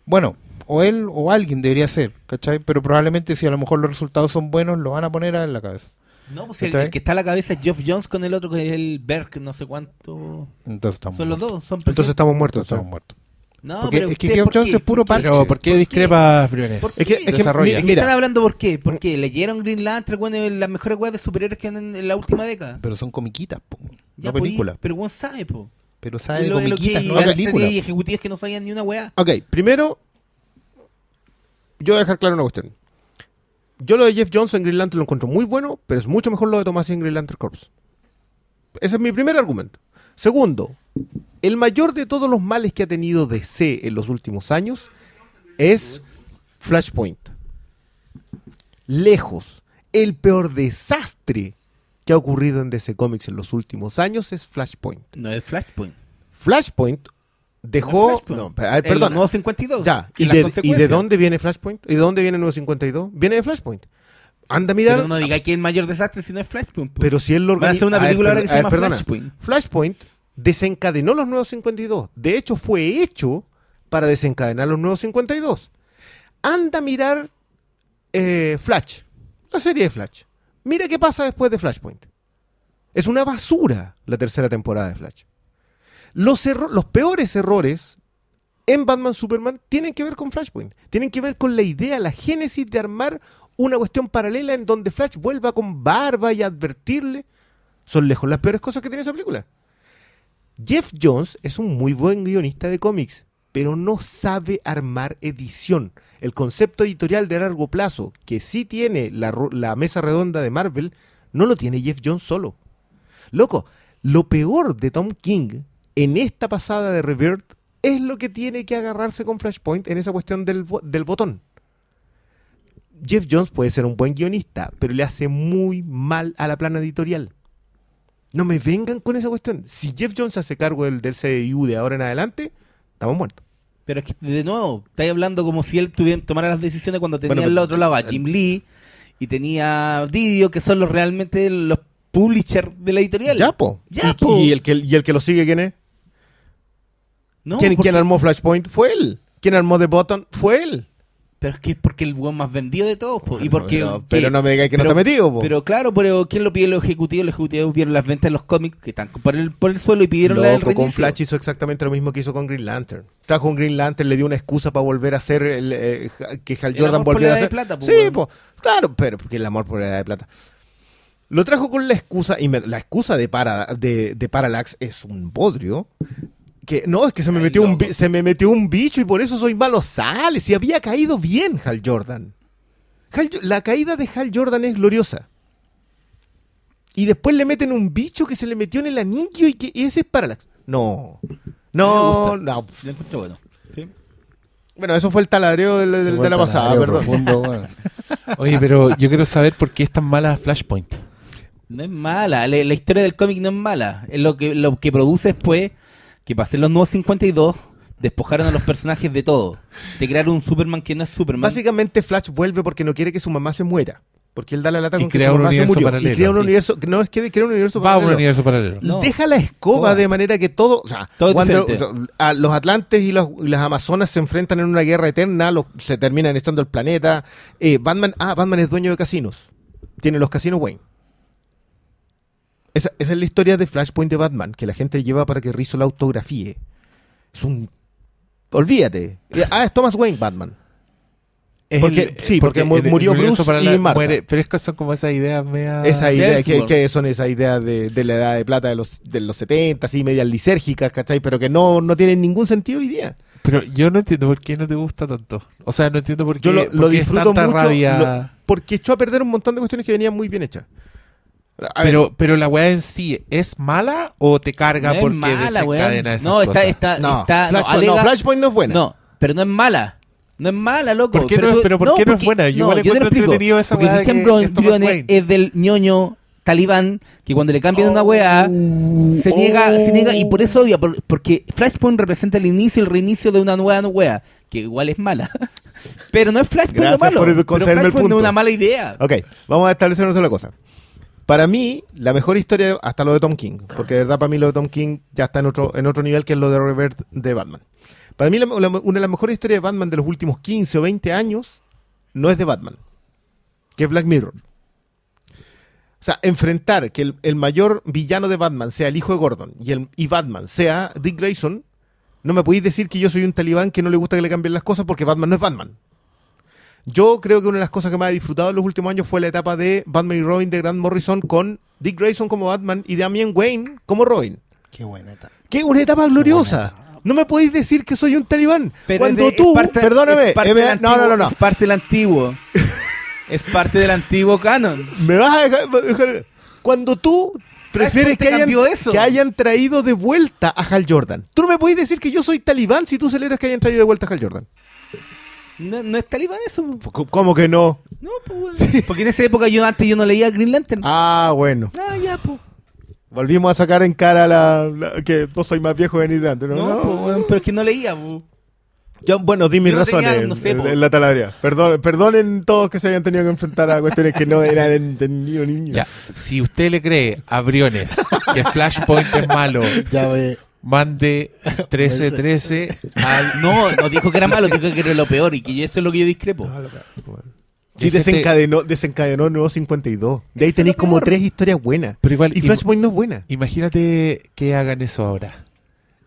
Bueno, o él o alguien debería ser, ¿cachai? Pero probablemente si a lo mejor los resultados son buenos, lo van a poner a él en la cabeza. No, pues el, que está a la cabeza es Geoff Jones con el otro que es el Berk, no sé cuánto. Entonces estamos Son los muertos. dos, son Entonces estamos muertos. Estamos ¿sabes? muertos. No, Porque pero es que usted, Geoff ¿por Jones qué? es puro parche. Pero ¿por qué ¿Por discrepas, Briones? ¿Por Es que- qué? es que, Desarrolla. mi- mira, ¿Están hablando por qué? Porque leyeron Green Lantern, bueno, las mejores weas de superhéroes que han en, en la última década. Pero son comiquitas, po, Ya, no pues, películas. Pero Juan sabe, po. Pero sabe de comiquitas, que- no de y películas. Y ejecutivos que no sabían ni una wea. Ok, primero, yo voy a dejar claro una cuestión. Yo lo de Jeff Jones en Green Lantern lo encuentro muy bueno, pero es mucho mejor lo de Tomás en Green Lantern Corps. Ese es mi primer argumento. Segundo, el mayor de todos los males que ha tenido DC en los últimos años es Flashpoint. Lejos, el peor desastre que ha ocurrido en DC Comics en los últimos años es Flashpoint. No es Flashpoint. Flashpoint dejó... No ver, El perdona. nuevo 52. Ya, Y ¿y las de, ¿y de dónde viene Flashpoint? ¿Y de dónde viene el nuevo 52? Viene de Flashpoint. Anda a mirar. Pero no diga que es mayor desastre si no es Flashpoint. po. pero si él lo Van a hacer organiza. una película ahora que se llama perdona. Flashpoint. Flashpoint desencadenó los nuevos 52. De hecho, fue hecho para desencadenar los nuevos 52. Anda a mirar eh, Flash, la serie de Flash. Mira qué pasa después de Flashpoint. Es una basura la tercera temporada de Flash. Los, los peores errores en Batman Superman tienen que ver con Flashpoint. Tienen que ver con la idea, la génesis de armar una cuestión paralela en donde Flash vuelva con barba y advertirle. Son lejos las peores cosas que tiene esa película. Jeff Jones es un muy buen guionista de cómics, pero no sabe armar edición. El concepto editorial de largo plazo, que sí tiene la mesa redonda de Marvel, No lo tiene Jeff Jones solo. Loco, lo peor de Tom King en esta pasada de Revert es lo que tiene que agarrarse con Flashpoint en esa cuestión del, del botón. Jeff Jones puede ser un buen guionista, pero le hace muy mal a la plana editorial. No me vengan con esa cuestión. Si Jeff Jones se hace cargo del, del CDU de ahora en adelante, estamos muertos. Pero es que, de nuevo, estáis hablando como si él tuviera, tomara las decisiones cuando tenía Bueno, al otro lado a Jim Lee y tenía Didio, que son los realmente los publishers de la editorial. Ya, po. Ya, y, po. y el que, y el que lo sigue, ¿quién es? No, ¿Quién, porque- quién armó Flashpoint? Fue él. ¿Quién armó The Button? Fue él. Pero es que es porque el weón más vendido de todos, po. y porque... pero, que- no me digáis que no está metido, po. Pero claro, pero ¿quién lo pide los ejecutivos? Los ejecutivos vieron las ventas de los cómics que están por el, por el suelo y pidieron la del Loco, con reinicio. Flash hizo exactamente lo mismo que hizo con Green Lantern. Trajo un Green Lantern, le dio una excusa para volver a hacer el, eh, que Hal Jordan volviera la a hacer. de plata, po, sí, weón. po, claro, pero porque el amor por la edad de plata. Lo trajo con la excusa, y me- la excusa de, para, de, de Parallax es un bodrio. Que no, es que se me, Ay, metió un, loco. se me metió un bicho y por eso soy malo. Sale, si había caído bien Hal Jordan. Hal la caída de Hal Jordan es gloriosa. Y después le meten un bicho que se le metió en el anillo y que y ese es Parallax. No. No, no. Lo encuentro bueno. Sí. Bueno, eso fue el taladreo Se de, fue la pasada, perdón. profundo, weón. Oye, pero yo quiero saber por qué es tan mala Flashpoint. No es mala, la, la historia del cómic no es mala. Es lo que lo que produce fue que para hacer los nuevos 52 despojaron a los personajes de todo. De crear un Superman que no es Superman. Básicamente Flash vuelve porque no quiere que su mamá se muera. Porque él da la lata Y con que crea su un mamá se universo murió. paralelo, y crea un sí. universo. No es que crea un universo Va a un paralelo. universo paralelo. No. Deja la escoba de manera que todo. O sea, Todo cuando a los Atlantes y, los- y las Amazonas se enfrentan en una guerra eterna, los- se terminan estando el planeta. Eh, Batman, ah, Batman es dueño de casinos. Tiene los casinos Wayne. Esa, esa es la historia de Flashpoint de Batman, que la gente lleva para que Rizzo la autografíe. Es un. Olvídate. Ah, es Thomas Wayne Batman. Es Porque- sí, porque el- el murió Bruce y muere- pero es que son como esas ideas media... Esa idea, que, son esas ideas de, de la edad de plata de los, de los 70, así, medias lisérgicas, ¿cachai? Pero que no, no tienen ningún sentido hoy día. Pero yo no entiendo por qué no te gusta tanto. O sea, no entiendo por qué, Yo lo, lo es disfruto tanta mucho rabia. lo- porque echó a perder un montón de cuestiones que venían muy bien hechas. A ver, Pero, pero la weá en sí, ¿es mala o te carga No es porque mala, desencadena esas No, está, cosas? está, no, está, no, Flashpoint, no, alega- Flashpoint no es buena. No, pero no es mala. No es mala, loco. ¿Por qué no es- tú- pero por qué no es porque- buena? Yo igual te encuentro explico. entretenido esa Porque weá de Christian es es del ñoño talibán que cuando le cambian una weá se niega, se niega y por eso odia, por- porque Flashpoint representa el inicio y el reinicio de una nueva weá, que igual es mala. Pero no es Flashpoint Gracias lo malo. por pero concederme el Flashpoint no punto. es una mala idea. Ok, vamos a establecer una sola cosa. Para mí, la mejor historia, hasta lo de Tom King, porque de verdad para mí lo de Tom King ya está en otro, en otro nivel que es lo de Revert de Batman. Para mí, una de las mejores historias de Batman de los últimos 15 o 20 años no es de Batman, que es Black Mirror. O sea, enfrentar que el, el mayor villano de Batman sea el hijo de Gordon y, el, y Batman sea Dick Grayson, no me podéis decir que yo soy un talibán que no le gusta que le cambien las cosas porque Batman no es Batman. Yo creo que una de las cosas que más he disfrutado en los últimos años fue la etapa de Batman y Robin de Grant Morrison con Dick Grayson como Batman y Damian Wayne como Robin. Qué buena etapa. Es una etapa gloriosa. No me podéis decir que soy un talibán. Pero Cuando de- tú, parte- perdóname, eh, no, no, no. Es parte del antiguo. es parte del antiguo canon. Me vas a dejar, dejar- Cuando tú prefieres que hayan, cambió eso. que hayan traído de vuelta a Hal Jordan. Tú no me podéis decir que yo soy talibán si tú celebras que hayan traído de vuelta a Hal Jordan. No, no es talibán eso. po. ¿Cómo que no? No, pues, weón. Porque en esa época yo antes yo no leía Green Lantern. Ah, bueno. Ah, ya, pues. Volvimos a sacar en cara la, la- que vos soy más viejo que ni tanto, ¿no? No, No. pues, weón, pero es que no leía, po. Yo, bueno, di mis Yo tenía, razones no sé, en, po. en la taladría. Perdón, perdonen todos que se hayan tenido que enfrentar a cuestiones que no eran entendido niños. Ya, si usted le cree a Briones que Flashpoint es malo, Ya ve. Mande 1313 al... No, no dijo que era malo, dijo que era lo peor y que eso es lo que yo discrepo. Sí, Déjate- desencadenó, desencadenó Nuevo 52. De ahí tenéis como tres historias buenas. Pero igual, Y Flashpoint no es buena. imagínate que hagan eso ahora.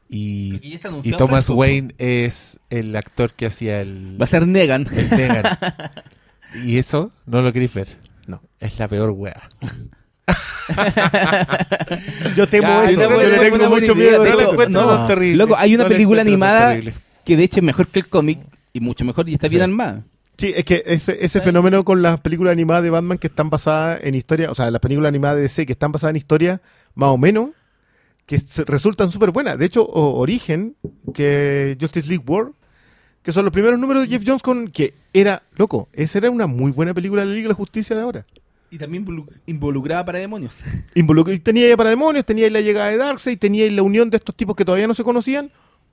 Y, y Thomas Flashpoint, Wayne es el actor que hacía el, Va a ser Negan. el Negan. y eso no lo queréis ver. No. Es la peor wea. Yo temo Ya, eso. Yo le tengo mucho miedo. De hecho, no. terrible. Loco, hay una No la película animada que de hecho es mejor que el cómic y mucho mejor y está bien Sí. armada. Sí, es que ese, ese fenómeno con las películas animadas de Batman que están basadas en historia, o sea, las películas animadas de DC que están basadas en historia, más o menos, que resultan súper buenas. De hecho, o- Origen, que Justice League War, que son los primeros números de Jeff Jones con que era, loco, esa era una muy buena película de la Liga de la Justicia de ahora. Y también involu- involucrada para demonios. Involucr- tenía ya para demonios, tenía ahí la llegada de Darkseid, tenía ahí la unión de estos tipos que todavía no se conocían.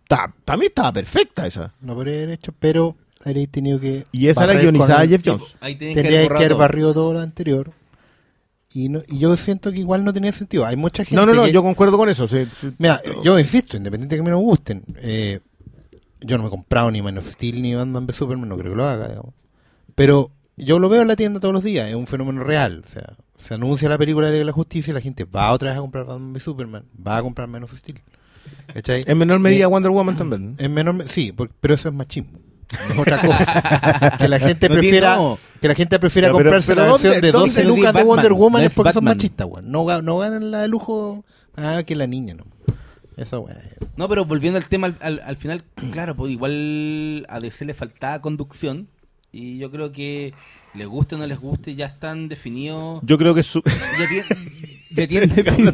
Para mí estaba perfecta esa. No podría haber hecho, pero habréis tenido que. Y esa la guionizada con- Jeff Jones. Ahí tienen que que haber todo. barrido todo lo anterior. Y, no, y yo siento que igual no tenía sentido. Hay mucha gente. No, no, no, que- yo concuerdo con eso. sí, sí. Mira, yo insisto, independiente de que me no gusten. eh, yo no me he comprado ni Man of Steel ni Batman vs Superman, no creo que lo haga, digamos. Pero yo lo veo en la tienda todos los días, es un fenómeno real. O sea, se anuncia la película de la justicia y la gente va otra vez a comprar Batman vs Superman, va a comprar Man of Steel. En menor medida Eh, Wonder Woman también. En menor me- sí, por- pero eso es machismo. No es otra cosa. que la gente No prefiera no. que la gente prefiera pero- comprarse pero la ¿dónde- versión de dónde 12 lo lucas de Wonder Batman? Woman No es porque son Batman. machistas, weón. No, ga- no ganan la de lujo ah, que la niña, no. Weá. No, pero volviendo al tema, al, al- al final, claro, pues igual a DC le faltaba conducción. Y yo creo que les guste o no les guste, ya están definidos. Yo creo que su- Ya tienen, ya tienen definido.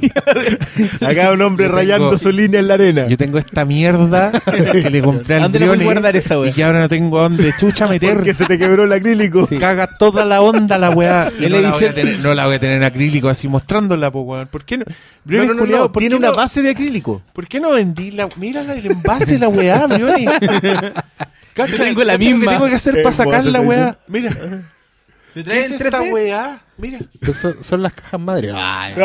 acá un hombre Yo rayando tengo- su línea en la arena. Yo tengo esta mierda que le compré al ¿Dónde le voy a Briones guardar esa y que ahora no tengo dónde chucha meter. Porque se te quebró el acrílico. Caga toda la onda la weá. Y Él no, le la voy a dice- tener, no la voy a tener en acrílico así mostrándola, pues weón. ¿Por qué no? No, Briones, no, no, culiao, no, ¿por tiene una no- base de acrílico. ¿Por qué no vendí la. Mira la- el envase de la weá, Briones. Cacha, tengo la lo que misma. tengo que hacer Eh, para sacar vos la weá. Mira. ¿Te ¿Qué traen es en esta 3D? weá? Mira. Son, son las cajas madre. Ay,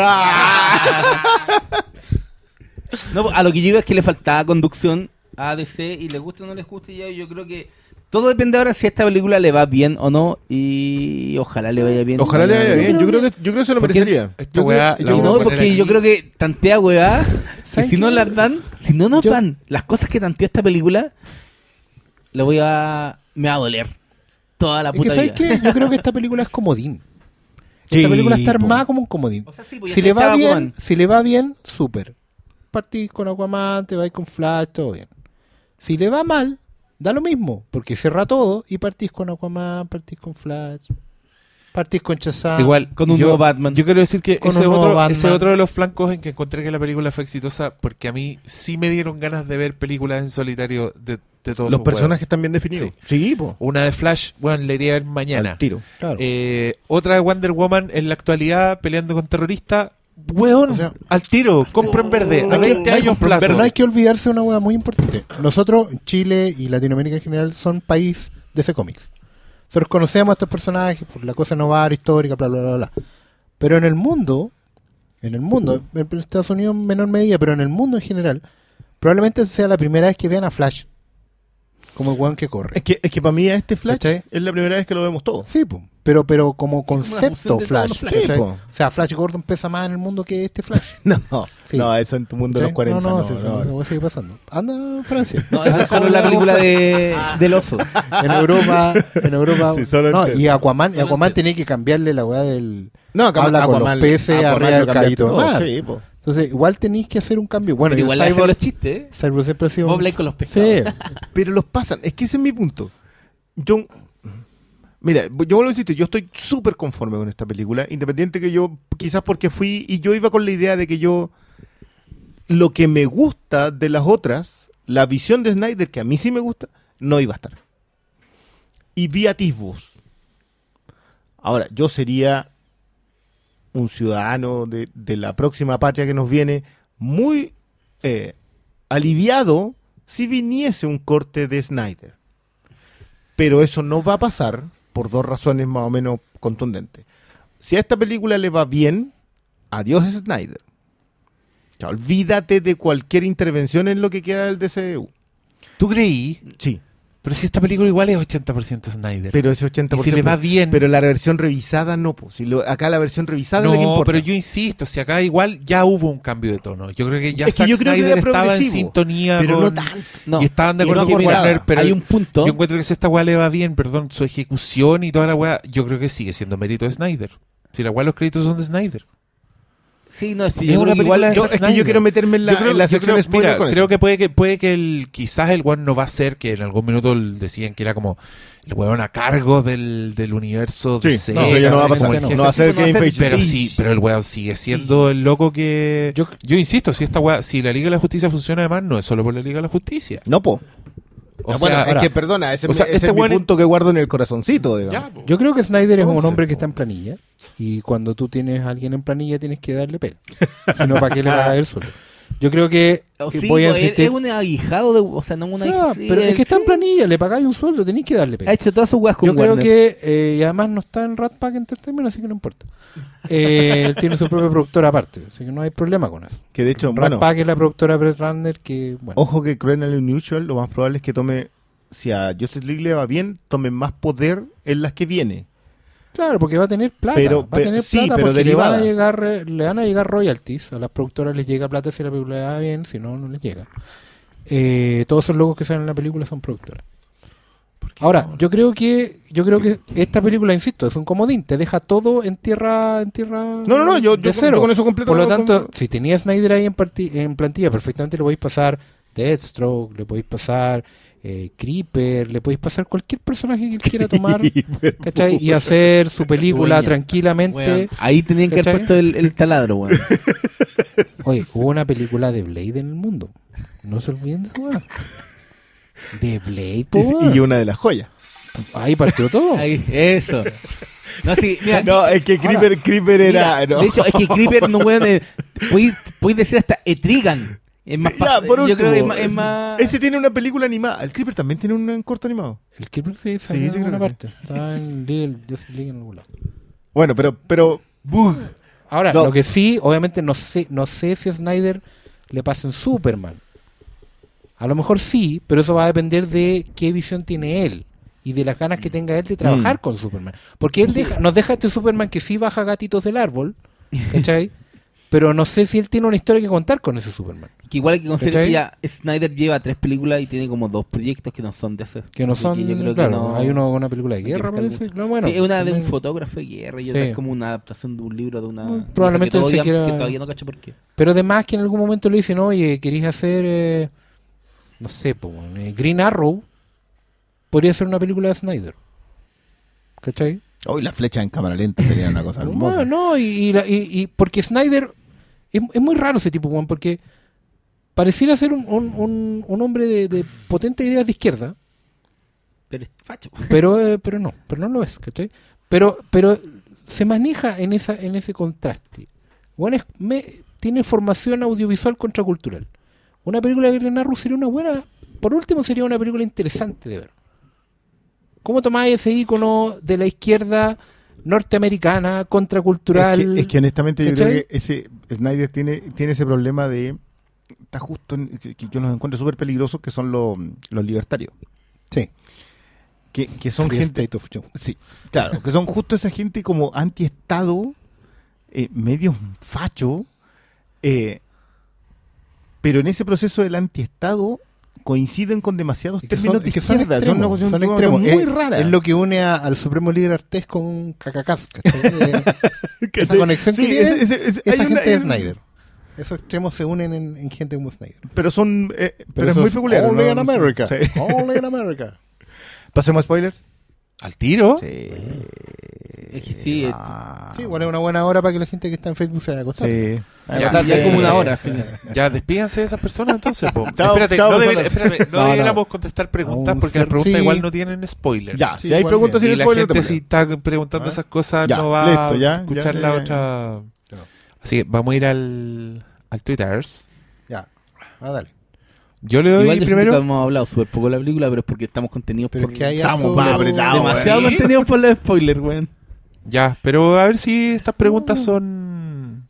No, a lo que yo digo es que le faltaba conducción a DC y les guste o no les guste. Ya, yo creo que todo depende ahora si a esta película le va bien o no. Y ojalá le vaya bien. Ojalá le vaya bien. Yo creo que, yo creo que se lo Porque- merecería. Esta weá. yo no, porque aquí. yo creo que tantea weá. Que ¿Saben si no qué? las dan, si no nos Yo- dan las cosas que tanteó esta película, le voy a. Me va a doler. Toda la Es puta que ¿sabes vida. qué? Yo creo que esta película es comodín. Sí, Esta película está po. armada como un comodín. O sea, sí, pues Si le va bien, si le va bien, súper. Partís con Aquaman, te vais con Flash, todo bien. Si le va mal, da lo mismo, porque cierra todo y partís con Aquaman, partís con Flash, partís con Shazam. Igual, Con un yo, nuevo Batman. Yo quiero decir que Con ese otro, ese es otro de los flancos en que encontré que la película fue exitosa, porque a mí sí me dieron ganas de ver películas en solitario de, de todos Los personajes están bien definidos. Sí, po. Una de Flash, bueno, la iría a ver mañana. Al tiro. Claro. Eh, otra de Wonder Woman en la actualidad peleando con terroristas. Weón, O sea- al tiro, compra en verde, a No hay- 20 no hay- años plazo. Pero no hay que olvidarse de una hueá muy importante. Nosotros, Chile y Latinoamérica en general, son país de ese cómics. Nosotros conocemos a estos personajes por la cosa novar, histórica, bla, bla, bla, bla. Pero en el mundo, en el mundo, en Estados Unidos en menor medida, pero en el mundo en general, probablemente sea la primera vez que vean a Flash. Como el weón que corre. Es que, es que para mí a este Flash ¿Cachai? es la primera vez que lo vemos todos. Sí, po. pero, pero como concepto de todos Flash. los Flash. ¿cachai? Sí, po. o sea, Flash Gordon pesa más en el mundo que este Flash. No, Sí. no, eso en tu mundo de los ¿cachai? 40. No, no, no, sí, no. sí, eso sigue pasando. Anda, Francia. No, esa es solo la película de, del oso. en Europa, en Europa. Sí, solo no, entero. y Aquaman, y Aquaman tenía que cambiarle la weá del. No, Aquaman- Habla con los Aquaman- peces Aquaman arriba lo del cambiaste todo, mar. Sí, po. Entonces, igual tenéis que hacer un cambio. Bueno, Pero igual Cyborg, los chistes, ¿eh? Cyborg siempre ha sido. Un- con los pescados. Sí, Pero los pasan. Es que ese es mi punto. Yo. Mira, yo vuelvo a decirte, yo estoy súper conforme con esta película, independiente que yo, quizás porque fui, y yo iba con la idea de que yo, lo que me gusta de las otras, la visión de Snyder, que a mí sí me gusta, no iba a estar. Y vi atisbos. Ahora, yo sería un ciudadano de, de la próxima patria que nos viene muy eh, aliviado si viniese un corte de Snyder. Pero eso no va a pasar por dos razones más o menos contundentes. Si a esta película le va bien, adiós Snyder. O sea, olvídate de cualquier intervención en lo que queda del DCU. ¿Tú creí? Sí, Pero si esta película igual es 80% Snyder. pero ese 80%. y si le va bien. Pero la versión revisada no, pues. Si lo- acá la versión revisada es que no, importa. pero yo insisto, si acá igual ya hubo un cambio de tono. Yo creo que ya Es que Zack yo creo que Snyder era estaba en sintonía pero con... no tanto. No. Y estaban de acuerdo no con. Warner, pero Hay un punto. yo encuentro que si esta weá le va bien, perdón, su ejecución y toda la weá, yo creo que sigue siendo mérito de Snyder. Si la weá los créditos son de Snyder. Sí, no, sí, Es una igual de Yo, es que yo quiero meterme en la, creo- en la sección creo- spoiler mira, con creo eso. que puede que puede que el quizás el weón no va a ser que en algún minuto decían que era como el weón a cargo del, del universo Sí, DC, no, eso ya no va a pasar. no va a ser ser- Feige. pero sí, pero el weón sigue siendo el loco que Yo- yo, insisto, si esta weá, si la Liga de la Justicia funciona además no es solo por la Liga de la Justicia. No, po. O Ah, bueno, sea, es que perdona, ese, o sea, ese este es mi weón es- punto que guardo en el corazoncito, digamos. ya. Yo creo que Snyder es un hombre que está en planilla y cuando tú tienes a alguien en planilla tienes que darle pega. Si no, ¿para qué le vas a dar el sueldo? Yo creo que O sí, voy a insistir. es un ahijado de. O sea, no un O sea, pero es que está en planilla, le pagáis un sueldo, tenéis que darle pega. Ha hecho todas sus weas con Yo creo Warner. que, eh, y además no está en Rat Pack Entertainment, así que no importa. Eh, él tiene su propia productora aparte, así que no hay problema con eso. Que de hecho, Rat bueno, Pack es la productora Brett Runner que, bueno, ojo que Cruel and Unusual, lo más probable es que tome, si a Justice League le va bien, tome más poder en las que viene. Claro, porque va a tener plata, Pero- va a pero- tener sí, plata pero porque le van, a llegar, le van a llegar royalties, a las productoras les llega plata si la película le va bien, si no, no les llega. Eh, todos esos logos que salen en la película son productoras. ¿por qué Ahora, no? yo creo que yo creo que esta película, insisto, es un comodín, te deja todo en tierra en tierra No, no, no, yo, de yo, cero. yo con eso completo. Por lo tanto, con- si tenía Snyder ahí en, parti- en plantilla, perfectamente le podéis pasar Deathstroke, le podéis pasar eh, Creeper, le podéis pasar cualquier personaje que él quiera tomar ¿cachai? y hacer su película Sueña. tranquilamente. Ahí tenían que haber puesto el, el taladro, weón. Oye, hubo una película de Blade en el mundo. No se olviden de eso. De Blade, po, Y, una de las joyas. Ahí partió todo. Ahí, eso. No, sí, mira, No, es que Creeper, Creeper era. Mira, no. De hecho, es que Creeper no eh, Podéis podéis decir hasta Etrigan. Es más Sí, ya, pas- por yo creo que es último, más, es más- Ese tiene una película animada. El Creeper también tiene un corto animado. El Creeper sí Sí, en sí, que parte. Estaba en League, Justice League en algún lado. Bueno, pero. pero Ahora, No. lo que sí, obviamente no sé, no sé si a Snyder le pasa en Superman. A lo mejor sí, pero eso va a depender de qué visión tiene él y de las ganas que tenga él de trabajar Mm. con Superman. Porque él deja, nos deja este Superman que sí baja gatitos del árbol, ¿cachai? Pero no sé si él tiene una historia que contar con ese Superman. Que igual hay que considerar que ya Snyder lleva tres películas y tiene como dos proyectos que no son de hacer. Que no Así son, yo creo que no- hay uno una película de que guerra, parece. No, bueno, sí, es una de un fotógrafo de guerra y Sí. otra es como una adaptación de un libro de una. Una probablemente que todavía, quiera- que todavía no cacho por qué. Pero además que en algún momento le dicen, oye, queréis hacer, eh, no sé, po, eh, Green Arrow, podría ser una película de Snyder. ¿Cachai? Hoy la flecha en cámara lenta sería una cosa hermosa. No, no, y, y la- y- y porque Snyder, es, es muy raro ese tipo, weón, porque pareciera ser un, un- un- un hombre de, de potentes ideas de izquierda, Pero es facho. pero eh, pero no, pero no lo es, ¿cachai? Pero, pero se maneja en esa en ese contraste. Bueno, es- me- tiene formación audiovisual contracultural. Una película de Arrow sería una buena, por último sería una película interesante de ver. ¿Cómo tomáis ese icono de la izquierda norteamericana, contracultural? Es que, es que honestamente yo creo que ese Snyder tiene, tiene ese problema de está justo en- que, que yo los encuentro súper peligrosos que son los, los libertarios Sí. que, que son Free gente State of sí claro que son justo esa gente como antiestado eh, medio facho eh, pero en ese proceso del antiestado coinciden con demasiados Es que términos son, de que son izquierda extremos, una son una extremos. muy es, rara es lo que une a- al supremo líder Artés con Que esa conexión que sí, hay esa una- gente de hay un- Snyder. Esos extremos se unen en, en gente como Snyder. pero son eh, pero, es muy peculiar only ¿no? in America. Sí. Only in America. pasemos a spoilers ¿Al tiro? sí Es que sí, Ah. Sí, bueno, es una buena hora para que la gente que está en Facebook se vaya a acostar. Sí. Ya, ya como una hora. sí. Ya, despídanse de esas personas entonces. po. Chao, espérate, chao, no, debe- personas. espérame, no No, no. deberíamos contestar preguntas Aún porque las preguntas sí. igual no tienen spoilers. Ya, Sí, si hay igual preguntas y sin la spoiler, gente te si está preguntando ¿Ah? esas cosas Ya, no va listo, a ya, escuchar ya, la ya, ya. otra. Ya. Así que vamos a ir al, al Twitter. Ya. Ah, dale. Yo le doy Igual yo que primero. hemos hablado súper poco de la película, pero es porque estamos contenidos Pero por... que hay Estamos más apretados, demasiado ¿Sí? contenidos por los spoilers, weón. Ya, pero a ver si estas preguntas son.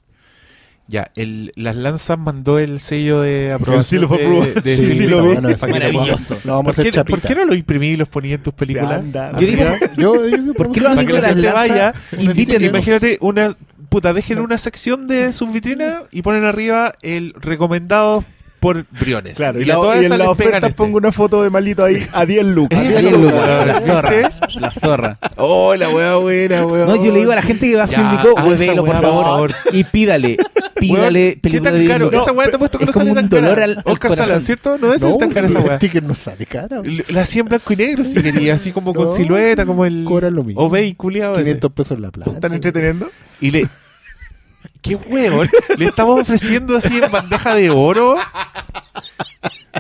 Ya, el, las lanzas mandó el sello de aprobación. of de- approval. de Sí, sí, lo vi. Bueno, Maravilloso. Lo vamos a ¿Por hacer qué. ¿Por qué no lo imprimí y los ponía en tus películas? anda. Yo digo, Yo, yo, ¿por qué lo Para han que hecho la gente vaya, Inviten, Imagínate una puta, dejen una sección de sus vitrinas y ponen arriba el recomendado por Briones. Claro, y, y a la- todas y en esas las les pegan ofertas este. pongo una foto de malito ahí a 10 lucas. Eso, el Lucas, weón, la zorra. La zorra. Oh, la weá buena, weón. No, yo le digo a la gente que va a Filmico, huevelo, por favor, y pídale, pídale Weón, ¿Qué película tan de caro? Lucas. esa weá te he puesto que es no como sale un tan dolor cara. Oscar Sala, corazón. ¿cierto? No es No, tan cara esa el weá. no sale cara. La hacía en blanco y negro si quería, así como con silueta, como el cobran lo mismo. Obey culiado ese. 500 pesos la plata. ¿Están entreteniendo? Y le. ¿Qué weón? Le estamos ofreciendo así en bandeja de oro.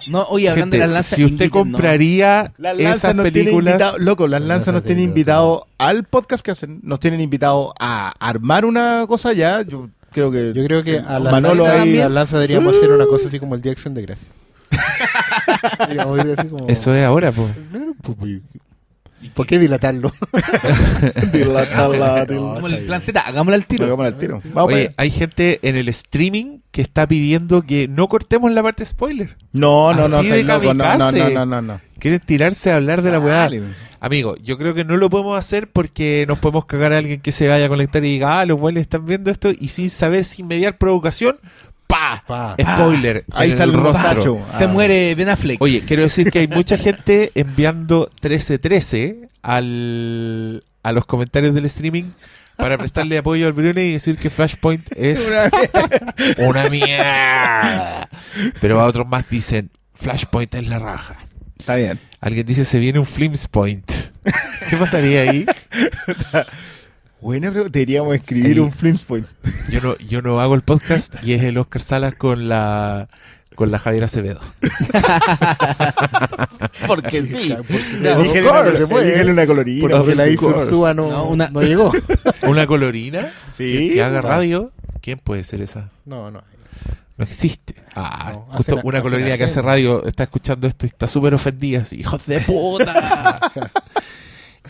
No, oye, hablando Gente, de las lanzas, si usted compraría Las esas lanzas nos tienen películas. invitado, loco, las lanzas nos tienen invitado al podcast que hacen, nos tienen invitado a armar una cosa ya. Yo creo que Yo creo que a la Manolo lanza, ahí- a la lanza deberíamos hacer una cosa así como el Día de Acción de Gracia. Como- Eso es ahora, pues. ¿Por qué dilatarlo? Dilatarla, Como el plan. Z, hagámoslo al tiro. Hagámosla al tiro. Vamos Oye, hay gente en el streaming que está pidiendo que no cortemos la parte spoiler. No, no, no, así de estáis loco, no, no, no, no, no, no. Quieren tirarse a hablar de la weá. Amigo, yo creo que no lo podemos hacer porque nos podemos cagar a alguien que se vaya a conectar y diga, ah, los buenos están viendo esto y sin saber, sin mediar provocación, ¡pa! Pa. Spoiler. Ahí sale el rostro. Se Ah. muere Ben Affleck. Oye, quiero decir que hay mucha gente enviando 1313 al, a los comentarios del streaming para prestarle apoyo al Brune y decir que Flashpoint es una mierda. Pero a otros más dicen, Flashpoint es la raja. Está bien. Alguien dice, se viene un Flims Point. ¿Qué pasaría ahí? Buena pregunta. Deberíamos escribir un Flintpoint. Yo no, yo no hago el podcast y es el Oscar Salas con la con la Javier Acevedo. Porque sí. Porque, claro, una, una colorina. Porque la of Isur course. Suba no, No, una- no llegó. ¿Una colorina? Sí. Que, que haga radio. ¿Quién puede ser esa? No, no. No existe. Ah, No, justo una hacen colorina que hace radio está escuchando esto y está súper ofendida. Así, hijos de puta.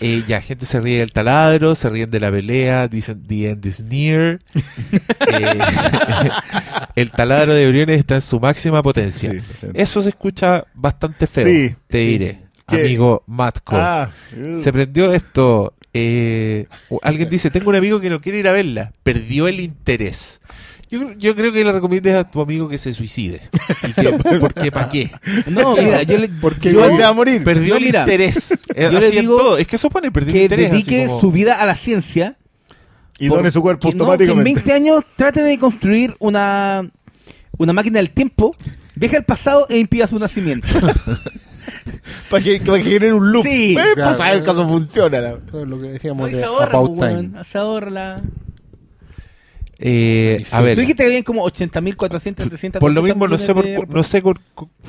Eh, ya, gente se ríe del taladro, se ríen de la pelea, dicen The end is near. Eh, el taladro de Briones está en su máxima potencia. Sí. Eso se escucha bastante feo, Sí, te diré, ¿Qué? amigo Matko. Ah, uh. Se prendió esto. eh, alguien dice, tengo un amigo que no quiere ir a verla. Perdió el interés. Yo, creo- yo creo que le recomiendes a tu amigo que se suicide. ¿Y que, porque para qué? No, mira, yo le, Porque yo- se va a morir. Perdió No, el mira, interés. Yo le digo todo. Es que eso pone perdió el que interés. así dedique como- su vida a la ciencia. y por- done su cuerpo que no, que en automáticamente. 20 años trate de construir una, una máquina del tiempo, viaje al pasado e impida su nacimiento. para, que, para que genere un loop. Sí. Eh, Claro. pues a ver caso funciona. la- Eso es lo que decíamos No, de se ahorra, About pues, Time. se ahorra la... Eh, a Tú ver, Tú dijiste que habían como 80.400, 300... por lo mismo no 400 sé por de- no sé por,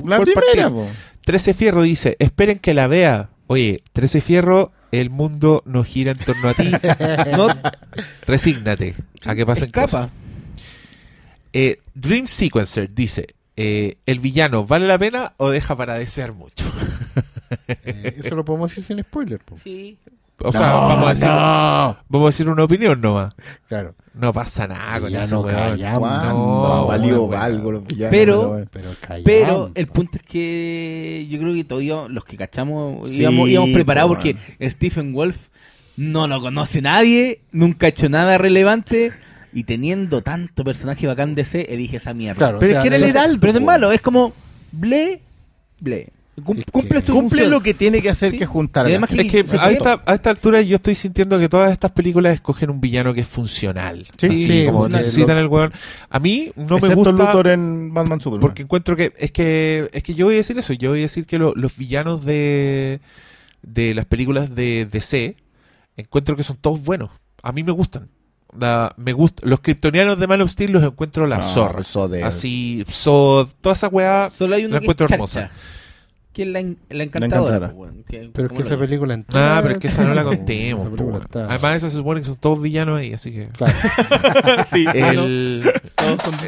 La cuál primera, partir. po. 13 Fierro dice, esperen que la vea. Oye, 13 Fierro, el mundo no gira en torno a ti. No, Resígnate a que pasen cosas. escapa. Eh, Dream Sequencer dice, eh, ¿el villano vale la pena o deja para desear mucho? Eh, eso lo podemos decir sin spoiler. po. Sí. O sea, vamos a, decir, vamos a decir una opinión nomás. Claro. No pasa nada con Ya eso, no weón. callamos. ¿Cuándo No, han valido weón. algo los villanos? Pero- weón? Pero callamos. Pero el punto es que yo creo que todavía los que cachamos Sí, íbamos, íbamos preparados porque Stephen Wolf no lo conoce nadie, nunca ha hecho nada relevante y teniendo tanto personaje bacán de C, elige esa mierda. Claro, Pero o sea, es que era heraldo. Pero no es malo, es como ble, ble. Cum- Es que- cumple su Cumple función. lo que tiene que hacer Sí. que es juntar a además gente. Es que a esta, a esta altura yo estoy sintiendo que todas estas películas escogen un villano que es funcional. Sí, Así sí, como necesitan lo- el weón. A mí no me gusta Luthor en Batman Superman. porque encuentro que es que es que yo voy a decir eso. Yo voy a decir que lo- los villanos de de las películas de DC encuentro que son todos buenos. A mí me gustan. La- me gusta los kryptonianos de Man of Steel los encuentro la Ah, zorra. Zod, eh. Así, Zod, toda esa weá Solo hay una la que encuentro hermosa. Que es la, en- la encantadora. encantadora. pues, que- Pero es ¿cómo que esa película entera- Ah, pero es que esa no la contemos. Esa Además, esa se supone que son todos villanos ahí, así que. Claro. Sí, El,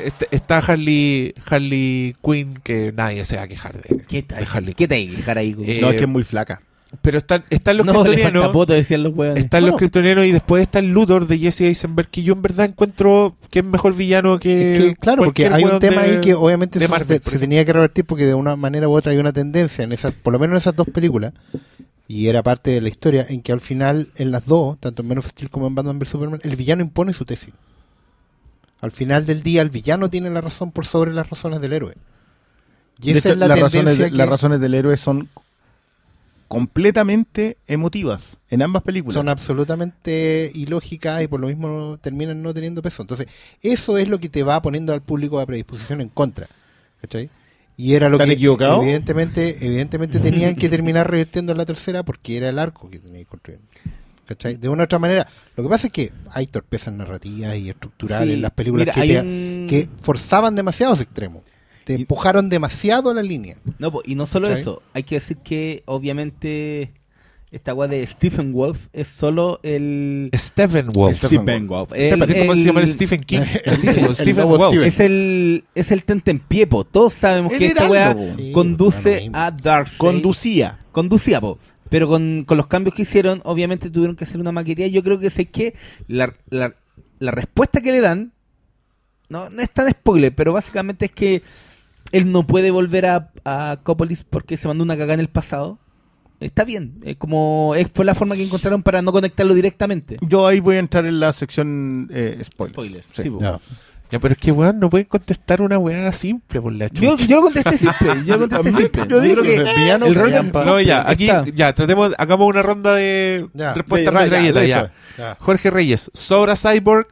este- está Harley, Harley Quinn, que nadie se va a quejar de. ¿Qué de tal? Harley ¿Qué tal? Dejar ahí, güey? Eh, No, es que es muy flaca. Pero están, están los no, le falta kryptonianos. poto, decían los huevones. Están los kryptonianos y después está el Luthor de Jesse Eisenberg, que yo en verdad encuentro que es mejor villano que. Es que, claro, porque hay un tema de- ahí que obviamente se- Marvel, se, por ejemplo. tenía que revertir porque de una manera u otra hay una tendencia, en esas, por lo menos en esas dos películas, y era parte de la historia, en que al final, en las dos, tanto en Man of Steel como en Batman vs Superman, el villano impone su tesis. Al final del día, el villano tiene la razón por sobre las razones del héroe. Y De esa hecho, es la las, tendencia razones, que- las razones del héroe son completamente emotivas en ambas películas. son absolutamente ilógicas y por lo mismo terminan no teniendo peso. Entonces, eso es lo que te va poniendo al público a predisposición en contra. ¿Cachai? Y era lo ¿Están que equivocados? evidentemente, evidentemente tenían que terminar revirtiendo en la tercera porque era el arco que tenían construir. ¿Cachai? De una u otra manera. Lo que pasa es que hay torpezas narrativas y estructurales Sí, en las películas mira, que, te- un- que forzaban demasiados extremos. Te Y- empujaron demasiado a la línea. No, po, y no solo ¿Cachai? eso, hay que decir que obviamente esta weá de Stephen Wolf es solo el... Stephen Wolf. Stephen Wolf. Es como si se llama Stephen King. Así como el Stephen Wolf. Es el, es el tentempié, Todos sabemos El que esta weá. Sí, conduce a Darkseid. Conducía. conducía, po. Pero con, con los cambios que hicieron, obviamente tuvieron que hacer una maquería. Yo creo que sé que la, la, la respuesta que le dan, no, no es tan spoiler, pero básicamente es que él no puede volver a, a Cópolis porque se mandó una cagada en el pasado. Está bien, es como es, fue la forma que encontraron para no conectarlo directamente. Yo ahí voy a entrar en la sección eh, spoilers. Spoilers, Sí. sí. No. Ya, pero es que, weón, no pueden contestar una weá simple por la Yo, chucha. yo lo contesté simple, yo lo contesté simple. yo dije, creo que el el rol callampa. del- No, ya, aquí, Está. ya, tratemos, hagamos una ronda de Ya, respuestas de- metralleta, ya, ya. Ya. Jorge Reyes, ¿sobra Cyborg?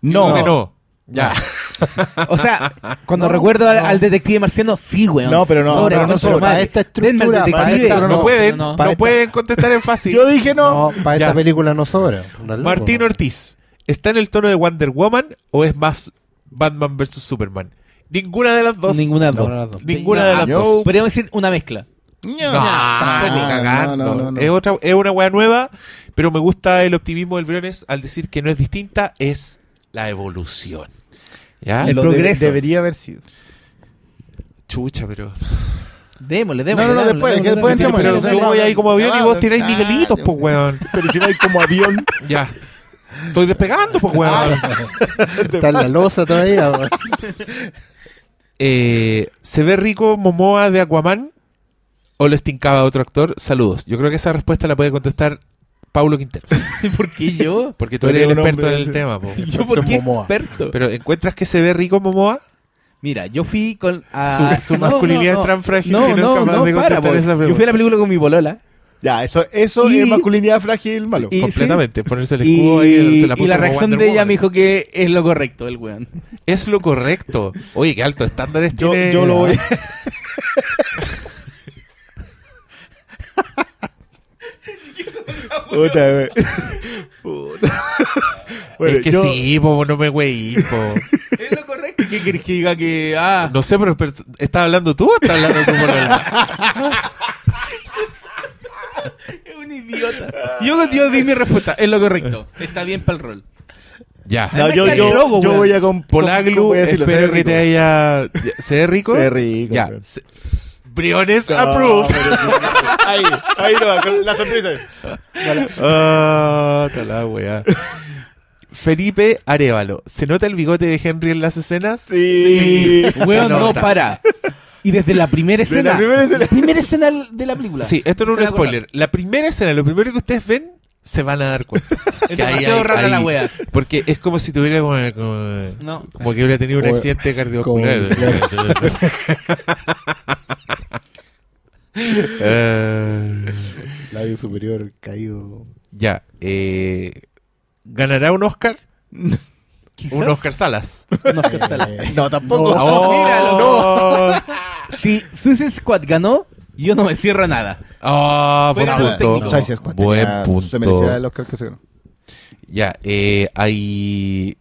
No. Digo no. Ya. O sea, cuando No, recuerdo al, no. al detective marciano, sí, weón. No, pero no, Sobra, pero no madre. Para esta estructura, para detective. esta- No, no, pueden, no, esta- pueden contestar en fácil. Yo dije no. No, para Ya. esta película no sobra. Martín Ortiz, ¿está en el tono de Wonder Woman o es más Batman vs Superman? Ninguna de las dos. Ninguna de las No, dos. Ninguna de las dos. Podríamos decir una mezcla. No. No, no, no, no. Es, otra, es una wea nueva, pero me gusta el optimismo del Briones al decir que no es distinta, es la evolución. ¿Ya? El Lo progreso. debería haber sido. Chucha, pero. Démosle, No, démosle. no, no, démosle, después, démosle, que después démosle. entramos en Pero yo no, voy no, ahí como avión y no, vos tiráis ah, Miguelitos, pues, weón. Pero si vais como avión. Ya. Estoy despegando, pues, weón. Está en la losa todavía. weón. Eh, ¿Se ve rico Momoa de Aquaman o le estincaba otro actor? Saludos. Yo creo que esa respuesta la puede contestar Paulo Quintero. ¿Por qué yo? Porque tú eres el experto en el tema, po. ¿Yo por qué Momoa. experto? Pero ¿encuentras que se ve rico Momoa? Mira, yo fui con... a- Su- su masculinidad es tan frágil no, que no es no, capaz no, de para, contestar po. esa Yo pregunta. fui a la película con mi polola. Ya, eso, eso Y- es masculinidad frágil malo. y- Completamente. Ponerse el Y, escudo ahí se la puso y la reacción Wonder de ella Woman. me dijo que es lo correcto, el weón. Es lo correcto. Oye, qué alto estándares Yo, tiene. yo lo voy. Puta, güey. Puta. Bueno, es que yo- sí, po, no me güey, po. Es lo correcto. ¿Qué querés que diga que.? Ah, No sé, pero, pero ¿estás hablando tú o estás hablando tú polola? es un idiota. Yo, yo di mi respuesta. Es lo correcto. Está bien para el rol. Ya. No, yo, yo, loco, yo voy a con, Polaglu, espero que te haya... ¿Se ve rico? Se ve rico, Ya. Se- Briones No, approved. sí. Ahí, ahí no va, con la sonrisa. Ah, está la wea. Felipe Arevalo. ¿Se nota el bigote de Henry en las escenas? Sí. Weón, Se no, para. Y desde la primera De la escena. primera escena. primera escena de la película. Sí, esto no es un spoiler. La primera escena, lo primero que ustedes ven, se van a dar cuenta. Es Que ahí hay- rara la wea. Porque es como si tuviera como, como, No. como que hubiera tenido un accidente cardiovascular. Eh, Labio superior caído. ya. eh, ¿Ganará un Oscar? Quizás. Un Oscar Salas. Un Oscar Sala. No, tampoco. No. Oh, míralo, Si Suicide Squad ganó, yo no me cierro a nada. Ah, buen Fuera de punto. técnico. Buen tenía- punto. Se merecía el Oscar que se ganó. Ya, eh, hay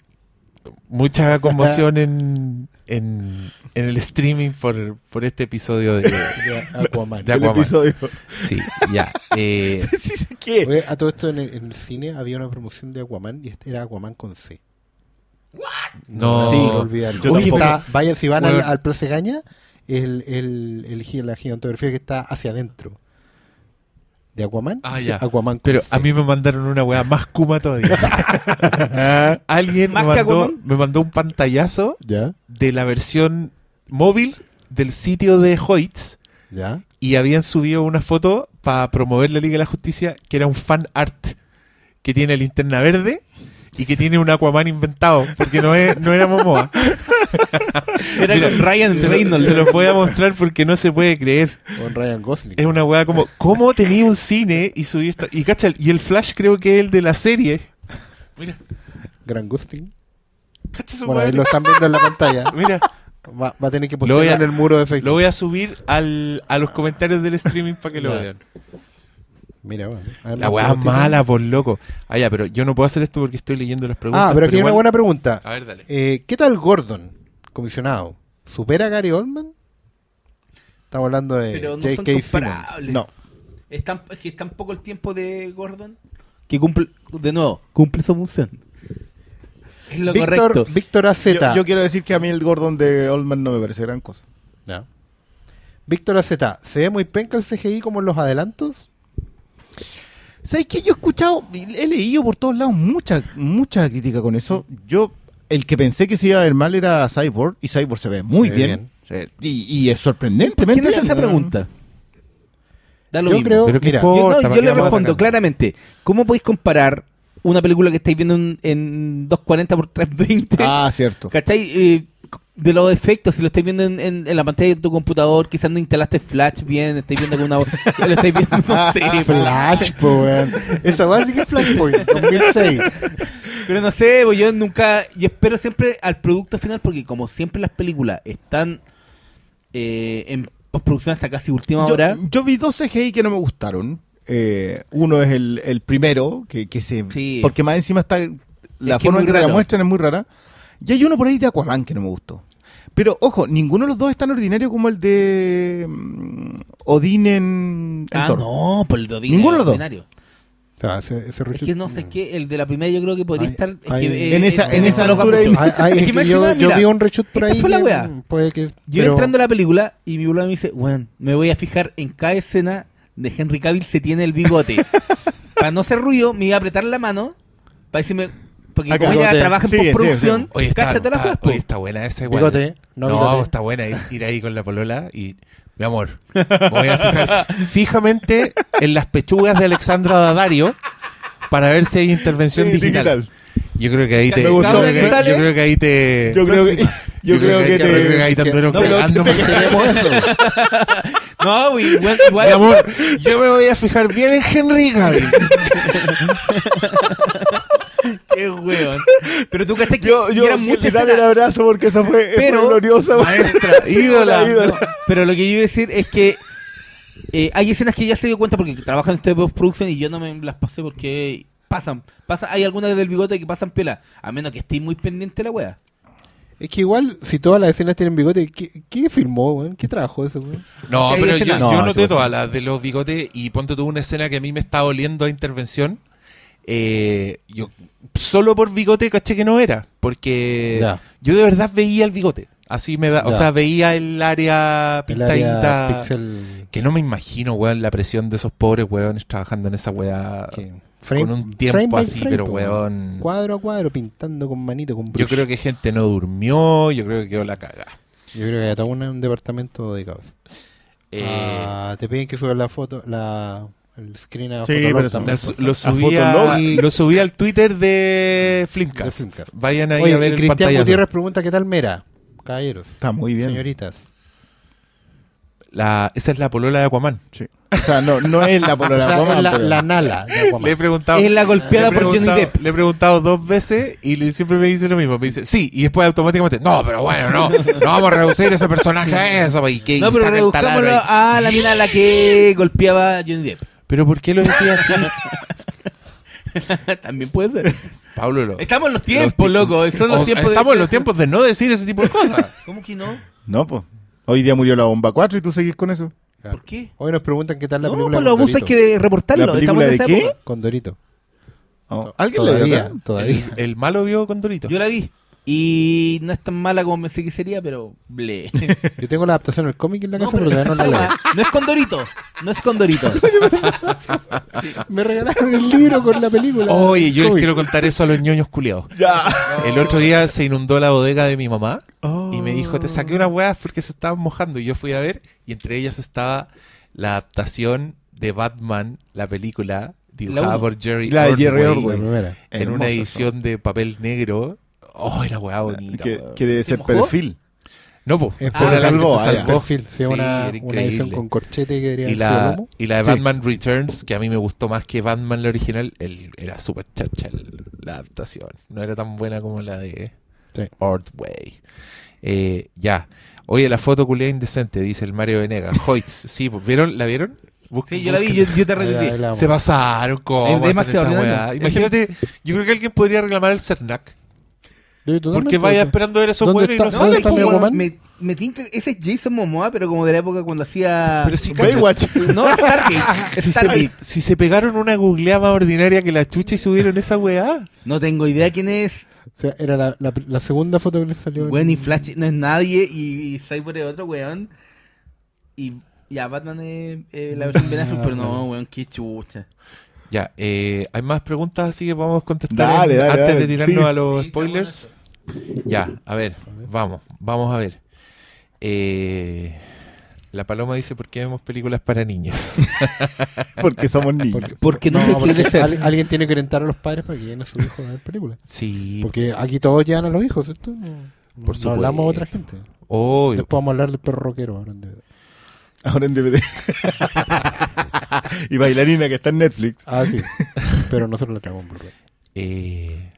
mucha conmoción en, en, en el streaming por, por este episodio de, De Aquaman. de El Aquaman. episodio. Sí, ya. eh, Sí, sí, ¿Qué? Oye, a todo esto en el, en el cine había una promoción de Aquaman y este era Aquaman con C. no. Sí, no olvidarlo. yo Oye, tampoco. está- vaya, si van al, Bueno. al Plaza Gaña, el, el, el la gigantografía que está hacia adentro de Aquaman. Ah, ya. Aquaman Pero C. a mí me mandaron una weá más kuma todavía. Alguien me ¿Más que mandó, me mandó un pantallazo ¿Ya? de la versión móvil del sitio de Hoyts ¿Ya? y habían subido una foto para promover la Liga de la Justicia que era un fan art que tiene linterna verde y que tiene un Aquaman inventado porque no, es, no era Momoa. Era Mira, con Ryan Reynolds. se los voy a mostrar porque no se puede creer. Con Ryan Gosling. Es una weá como, ¿cómo tenía un cine y subí esta? Y cacha, y el flash creo que es el de la serie. Mira, Gran Gosling. cacha su Bueno, ahí lo están viendo en la pantalla. Mira, Va, va a tener que Lo voy postearlo a- en el muro de Facebook. lo voy a subir al, a los comentarios del streaming para que lo vean. Mira, bueno. La weá mala, por loco. Ah, ya, pero yo no puedo hacer esto porque estoy leyendo las preguntas. Ah, pero aquí hay una buena pregunta. A ver, dale. Eh, ¿Qué tal Gordon, comisionado? ¿Supera a Gary Oldman? Estamos hablando de Pero no J.K. son Simmons. comparables. No. Es, tan, es que es tan poco el tiempo de Gordon que cumple, de nuevo, cumple su función. Es lo Víctor, correcto. Víctor AZ. Yo, yo quiero decir que a mí el Gordon de Oldman no me parece gran cosa. Ya. Víctor AZ. ¿Se ve muy penca el CGI como en los adelantos? ¿Sabes qué? Yo he escuchado, he leído por todos lados mucha, mucha crítica con eso. Yo, el que pensé que se iba a ver mal era Cyborg, y Cyborg se ve muy Se ve bien. Y, y es ¿Por sorprendentemente qué no hace esa pregunta? Da lo Yo mismo. creo- Pero mira, Yo, no, importa, yo ¿para qué le respondo claramente. ¿Cómo podéis comparar una película que estáis viendo en, en 240 por 320? Ah, cierto. ¿Cachai? Eh, de los efectos, si lo estáis viendo en, en- en la pantalla de tu computador, quizás no instalaste Flash bien, estáis viendo con una... lo estáis viendo, no sé, Flash, po, weón. Esa weá sí que es Flashpoint, 2006. Pero no sé, pues yo nunca. Yo espero siempre al producto final porque, como siempre, las películas están eh, en postproducción hasta casi última Yo, hora. yo vi dos CGI que no me gustaron. Eh, uno es el, el primero, que, que se. Sí. Porque más encima está. La Es forma en que te la muestran es muy rara. Y hay uno por ahí de Aquaman que no me gustó. Pero ojo, ninguno de los dos es tan ordinario como el de mm, Odín en, en Ah, Thor. no, por el de Odín Ninguno de es los dos. ordinario. O sea, ese, ese Es que no sé qué, el de la primera yo creo que podría estar. es que, eh, En esa- eh, en esa ay, Es es que que yo, vi un reshoot por ahí. fue la que, weá. Puede que. Yo pero- entrando a la película y mi bolón me dice, bueno, me voy a fijar en cada escena de Henry Cavill se tiene el bigote. para no hacer ruido, me iba a apretar la mano para decirme, porque Acá. como ella trabaja en postproducción, Oye, está, cáchate la está- weas, po. oye, está buena esa igual. Bigote, no no, bigote. está buena ir, ir ahí con la polola y... Mi amor, me voy a fijar fijamente en las pechugas de Alexandra Daddario para ver si hay intervención Sí, digital. Yo creo que ahí te... Me Yo gustó. creo que, yo creo que ahí te... Yo creo que. Yo, creo que, yo creo que te. ahí te anduvieron que- cagando. tenemos eso. No, güey, igual, igual- Mi amor, yo me voy a fijar bien en Henry Cavill. Qué weón. Pero tú cachai que Yo, yo eran muchas el abrazo porque eso fue, Pero- fue glorioso. Maestra, Sí, ídola. No, pero lo que yo iba a decir es que eh, hay escenas que ya se dio cuenta porque trabajan en este postproducción y yo no me las pasé porque pasan. pasa, hay algunas del bigote que pasan pela, a menos que estéis muy pendiente de la wea. Es que igual, si todas las escenas tienen bigote, ¿qué, qué filmó, weón? ¿Qué trabajó eso, weón? No, pero yo, escenas- yo No, noté todas las de los bigotes y ponte tú una escena que a mí me estaba oliendo a intervención. Eh, yo solo por bigote caché que no era, porque Ya. yo de verdad veía el bigote. Así me da, o sea, veía el área El pintadita. área pixel. Que no me imagino, weón, la presión de esos pobres weones trabajando en esa weá con un tiempo frame así, frame, pero weón. Cuadro a cuadro, pintando con manito, con Yo brush. creo que gente no durmió, yo creo que quedó la caga. Yo creo que hay todo un, un departamento dedicado a eso. Eh, Ah, te piden que subas la foto, la, el screen a Sí, Fotolog también, Lo, lo subí a- y- lo subí al Twitter de Flimcast. De Flimcast. Vayan ahí Oye, a ver y el Cristian pantallazo. Gutiérrez pregunta qué tal Mera. Caballeros, Está muy bien. señoritas. La, esa es la polola de Aquaman. Sí. O sea, no, no es la O polola sea, de Aquaman, es la, pero- la Nala de Aquaman. Le he preguntado. Es la golpeada le he por Johnny Depp. Le he preguntado dos veces y le- siempre me dice lo mismo. Me dice, sí, y después automáticamente, no, pero bueno, no, no vamos a reducir ese personaje a eso. Y que No, y pero rebuscámoslo a la mina a la que golpeaba Johnny Depp. Pero ¿por qué lo decía así? También puede ser. Pablo, lo, Estamos en los tiempos, ti- loco. Son los o tiempos de- estamos en los tiempos de no decir ese tipo de cosas. ¿Cómo que no? No, pues. Hoy día murió la bomba 4 y tú seguís con eso. Claro. ¿Por qué? Hoy nos preguntan qué tal la no, película pues los abusos hay que reportarlo. ¿La Estamos en película esa de qué? época. Con Dorito. Oh, ¿Alguien le dio Todavía, acá? todavía. El, el malo vio con Dorito. Yo la vi. Y no es tan mala como pensé que sería, pero ble. Yo tengo la adaptación del cómic en la No, casa, pero pero no la leo. no es con Dorito. No es con Dorito. Me regalaron el libro con la película. Oye, yo les quiero contar eso a los ñoños culiados. Ya. El otro día se inundó la bodega de mi mamá Oh. y me dijo, te saqué unas huevas porque se estaban mojando. Y yo fui a ver y entre ellas estaba la adaptación de Batman, la película dibujada uno. por Jerry La de Jerry. La primera. en una eso. edición de papel negro. Oh, la weá bonita. que, weón. que debe ser perfil. No, po. Es Ah, por se el salvó, se ah, salvó. Perfil, sí, Sí, una, una edición con corchete que debería Y la, lomo. y la de Sí. Batman Returns, que a mí me gustó más que Batman la original, el, era súper chacha el- la adaptación. No era tan buena como la de Sí. Ordway. Eh, ya. Oye, la foto culea indecente, dice el Mario Venegas. Hoyts, sí, pues, ¿vieron? ¿La vieron? Busquen- Sí, yo la vi, yo, yo te vamos. Se pasaron, ¿cómo Es hacen demasiado esa ordinario. weá? Imagínate, yo creo que alguien podría reclamar el CERNAC. Porque vaya esperando ver esos ¿Dónde buenos y no está- dónde está weón. Aquaman? me, me tinca- ese es Jason Momoa, pero como de la época cuando hacía. Pero si, Baywatch. No, Stargate. si, se, si se pegaron una googleada más ordinaria que la chucha y subieron esa weá. No tengo idea quién es. O sea, era la, la, la segunda foto que le salió. en- Weón, y Flash no es nadie. Y, y Cyborg es otro weón. Y ya, Batman es eh, la versión Ben Affleck, pero no, weón, qué chucha. Ya, eh, hay más preguntas, así que vamos a contestar Dale, en- dale, antes dale. de tirarnos Sí. a los Sí, spoilers. Ya, a ver, vamos, vamos a ver. Eh, la paloma dice por qué vemos películas para niños. Porque somos niños. Porque, Porque no, no, porque quiere ser. al- alguien tiene que orientar a los padres para que lleven a sus hijos a ver películas. Sí, Porque aquí todos llevan a los hijos, ¿cierto? No, no- Por no hablamos a otra gente. obvio. Después vamos a hablar del perro rockero. ahora en DVD. Ahora en DVD. y bailarina que está en Netflix. Ah, sí. Pero nosotros la traemos en Blu-ray. Eh,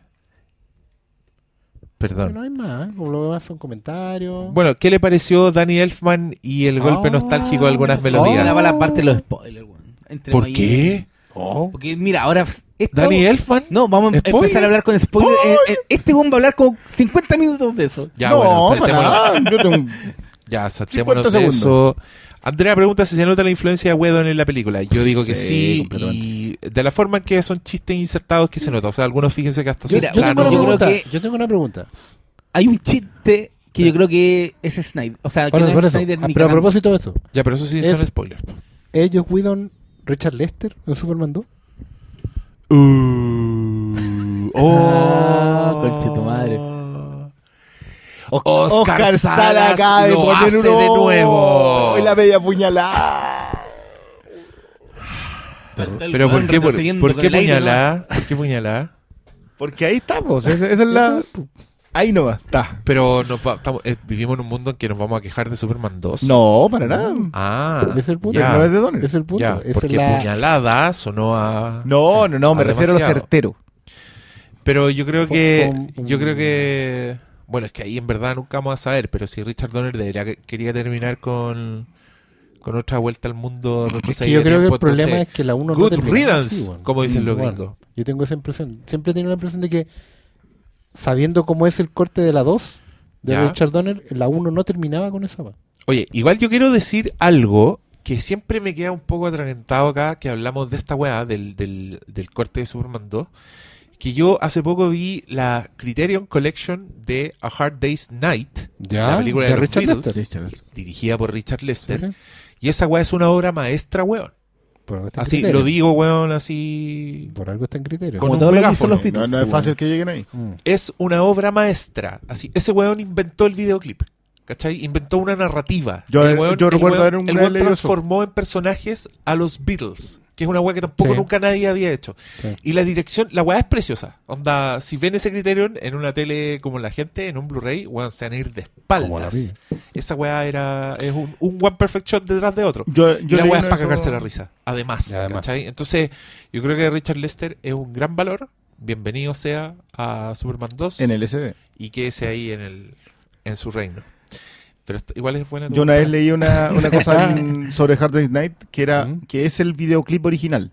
Pero perdón. no hay más. ¿eh? Como lo demás son comentarios. Bueno, ¿qué le pareció Danny Elfman y el golpe Ah, nostálgico de algunas oh. melodías? Va la parte de los spoilers, weón. ¿Por qué? Porque mira, ahora. esto- ¿Danny Elfman? No, vamos a ¿Spoiler? empezar a hablar con spoilers. Eh, eh, Este weón va a hablar como 50 minutos de eso. Ya, no, bueno, para nada. Yo tengo- Ya, saltémonos 50 de eso. Andrea pregunta si se nota la influencia de Whedon en la película. Yo digo que Sí, sí, completamente. y de la forma en que son chistes insertados que se nota. O sea, algunos fíjense que hasta yo, son mira, yo tengo yo creo que- Yo tengo una pregunta. Hay un chiste que yo creo que es Snyder. O sea, que Por no es. Snyder Ah, ni pero a propósito de eso, Ya, pero eso sí Es- son spoilers. ellos Whedon, Richard Lester en Superman 2. Uh, Ah, conche tu madre. Oscar Salas acaba de lo poner hace uno. de nuevo. Y la media puñalada. Pero ¿por qué, por, qué puñalada? ¿Por qué puñalada? Porque ahí estamos. Esa, esa es la. Ahí no va. Está. Pero nos va- estamos- eh, vivimos en un mundo en que nos vamos a quejar de Superman 2. No, para nada. Ah, Es el punto. ya, No es de Donner. Es el punto. ya, Esa es porque la- puñalada sonó a... No, no, no. Me refiero a lo certero. Pero yo creo que... Yo creo que... Bueno, es que ahí en verdad nunca vamos a saber, pero si Richard Donner debería, quería terminar con... Con otra vuelta al mundo. Es que yo creo que el problema es que la 1 no Good riddance, así, weón. como dicen los Bueno, gringos. Yo tengo esa impresión. Siempre he tenido la impresión de que, sabiendo cómo es el corte de la 2 de Ya. Richard Donner, la 1 no terminaba con esa. Oye, igual yo quiero decir algo que siempre me queda un poco atragantado acá, que hablamos de esta weá, del, del, del corte de Superman 2, que yo hace poco vi la Criterion Collection de A Hard Day's Night, la película de, de los Richard Beatles, Lester. dirigida por Richard Lester, Sí, sí. y esa weá es una obra maestra, weón. Por algo está en Así, criterio. lo digo, weón, así... Por algo está en criterio. Con Como un megáfono. los No, Beatles. no es fácil que lleguen ahí. Mm. Es una obra maestra. Así, ese weón inventó el videoclip. ¿Cachai? Inventó una narrativa. Yo- El weón- yo el recuerdo weón- haber un- el weón eso. transformó en personajes a los Beatles. Que es una weá que tampoco Sí. nunca nadie había hecho. Sí. Y la dirección, la weá es preciosa. Onda, si ven ese Criterion en una tele como la gente, en un Blu-ray, weón, se van a ir de espaldas. Esa weá era, es un, un one perfect shot detrás de otro. Yo, Y yo la weá es para cagarse la risa. Además, Y además. ¿cachai? Entonces, yo creo que Richard Lester es un gran valor. Bienvenido sea a Superman 2 En el SD. y quédese ahí en el en su reino. Pero igual es buena. Yo una vez leí una, una cosa en- sobre Hard Day's Night que era Mm. que es el videoclip original.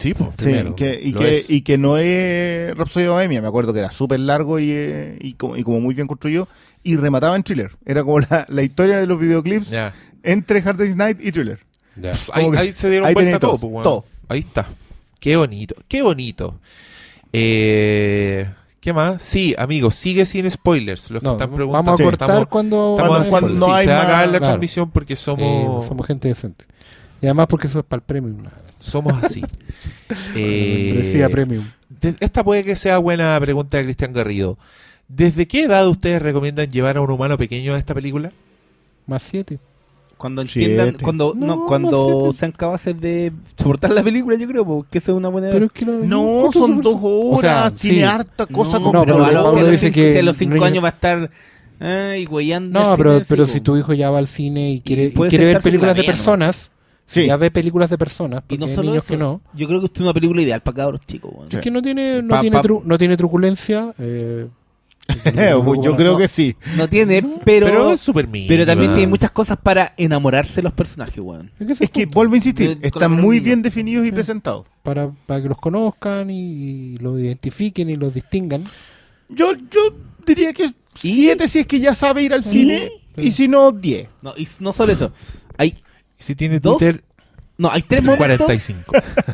Sí, po, Sí, que, y, que, y que no es Rhapsody Bohemia, me acuerdo que era súper largo y, eh, y, como, y como muy bien construido, y remataba en thriller. Era como la, la historia de los videoclips entre Hard Day's Night y thriller. Ahí, Como que- ahí se dieron ahí cuenta todo, todo, pues, todo. Ahí está. Qué bonito, qué bonito. Eh, ¿Qué más? Sí, amigos, sigue sin spoilers. Los que están preguntando. vamos a cortar estamos- cuando, estamos cuando- en- cuando sí, no hay se va a acabar la claro. transmisión porque Sí, somos, somos gente decente. Y además porque eso es para el premium. somos así. Eh, premium. de- esta puede que sea buena pregunta de Cristian Garrido. ¿Desde qué edad ustedes recomiendan llevar a un humano pequeño a esta película? Más 7. Cuando Siete. entiendan, cuando, no, No, cuando sean capaces de soportar la película, yo creo, porque esa es una buena idea. Pero es que no, son dos horas, O sea, tiene sí. harta cosa no, con no, pero pero a los, Pablo si a los dice cinco, que si a los cinco años va a estar ay, güeyando No, pero, cine, pero sí, si po. tu hijo ya va al cine y quiere, y puede quiere ver sentarse películas la de personas, Sí. ya ve películas de personas, Y porque no hay solo niños eso, que no. yo creo que esto es una película ideal para cabros chicos. weón. Es que no tiene, no Pa- tiene, pa- tru- no tiene truculencia. Eh, Yo creo que sí. No tiene, pero, Pero pero, es súper mínimo. también tiene muchas cosas para enamorarse de los personajes, weón. Es que, Es vuelvo a insistir, están muy bien definidos y presentados. para, para que los conozcan y, y los identifiquen y los distingan. Yo, yo diría que siete si es que ya sabe ir al cine y si no, 10. No, y no solo eso. Hay, Si tiene ¿Dos? Twitter, no, hay tres momentos. 45.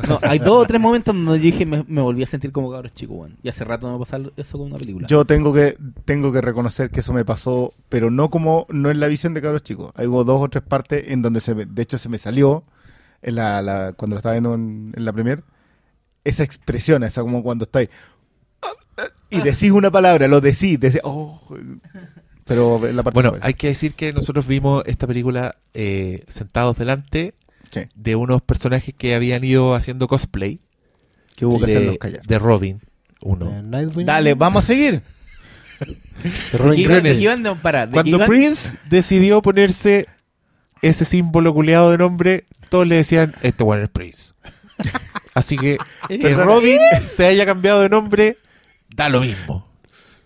No, hay dos o tres momentos donde yo dije me, me volví a sentir como cabros chicos, weón. Y hace rato no me pasa eso con una película. Yo tengo que tengo que reconocer que eso me pasó, pero no como no en la visión de cabros chicos. Hay hubo dos o tres partes en donde se me, de hecho se me salió en la, la- cuando lo estaba viendo en, en la premier esa expresión, esa como cuando estáis y decís una palabra, lo decís, decís, oh, pero en la parte Bueno, hay que decir que nosotros vimos esta película eh, sentados delante sí, de unos personajes que habían ido haciendo cosplay que hubo que de, hacerlos callar. de Robin. Uno. Eh, Dale, vamos a seguir. de Robin ¿De qué iban- de Greenes. qué iban de- para, de qué Cuando Prince decidió ponerse ese símbolo culeado de nombre, todos le decían, este bueno es Prince. Así que que Robin se haya cambiado de nombre, da lo mismo.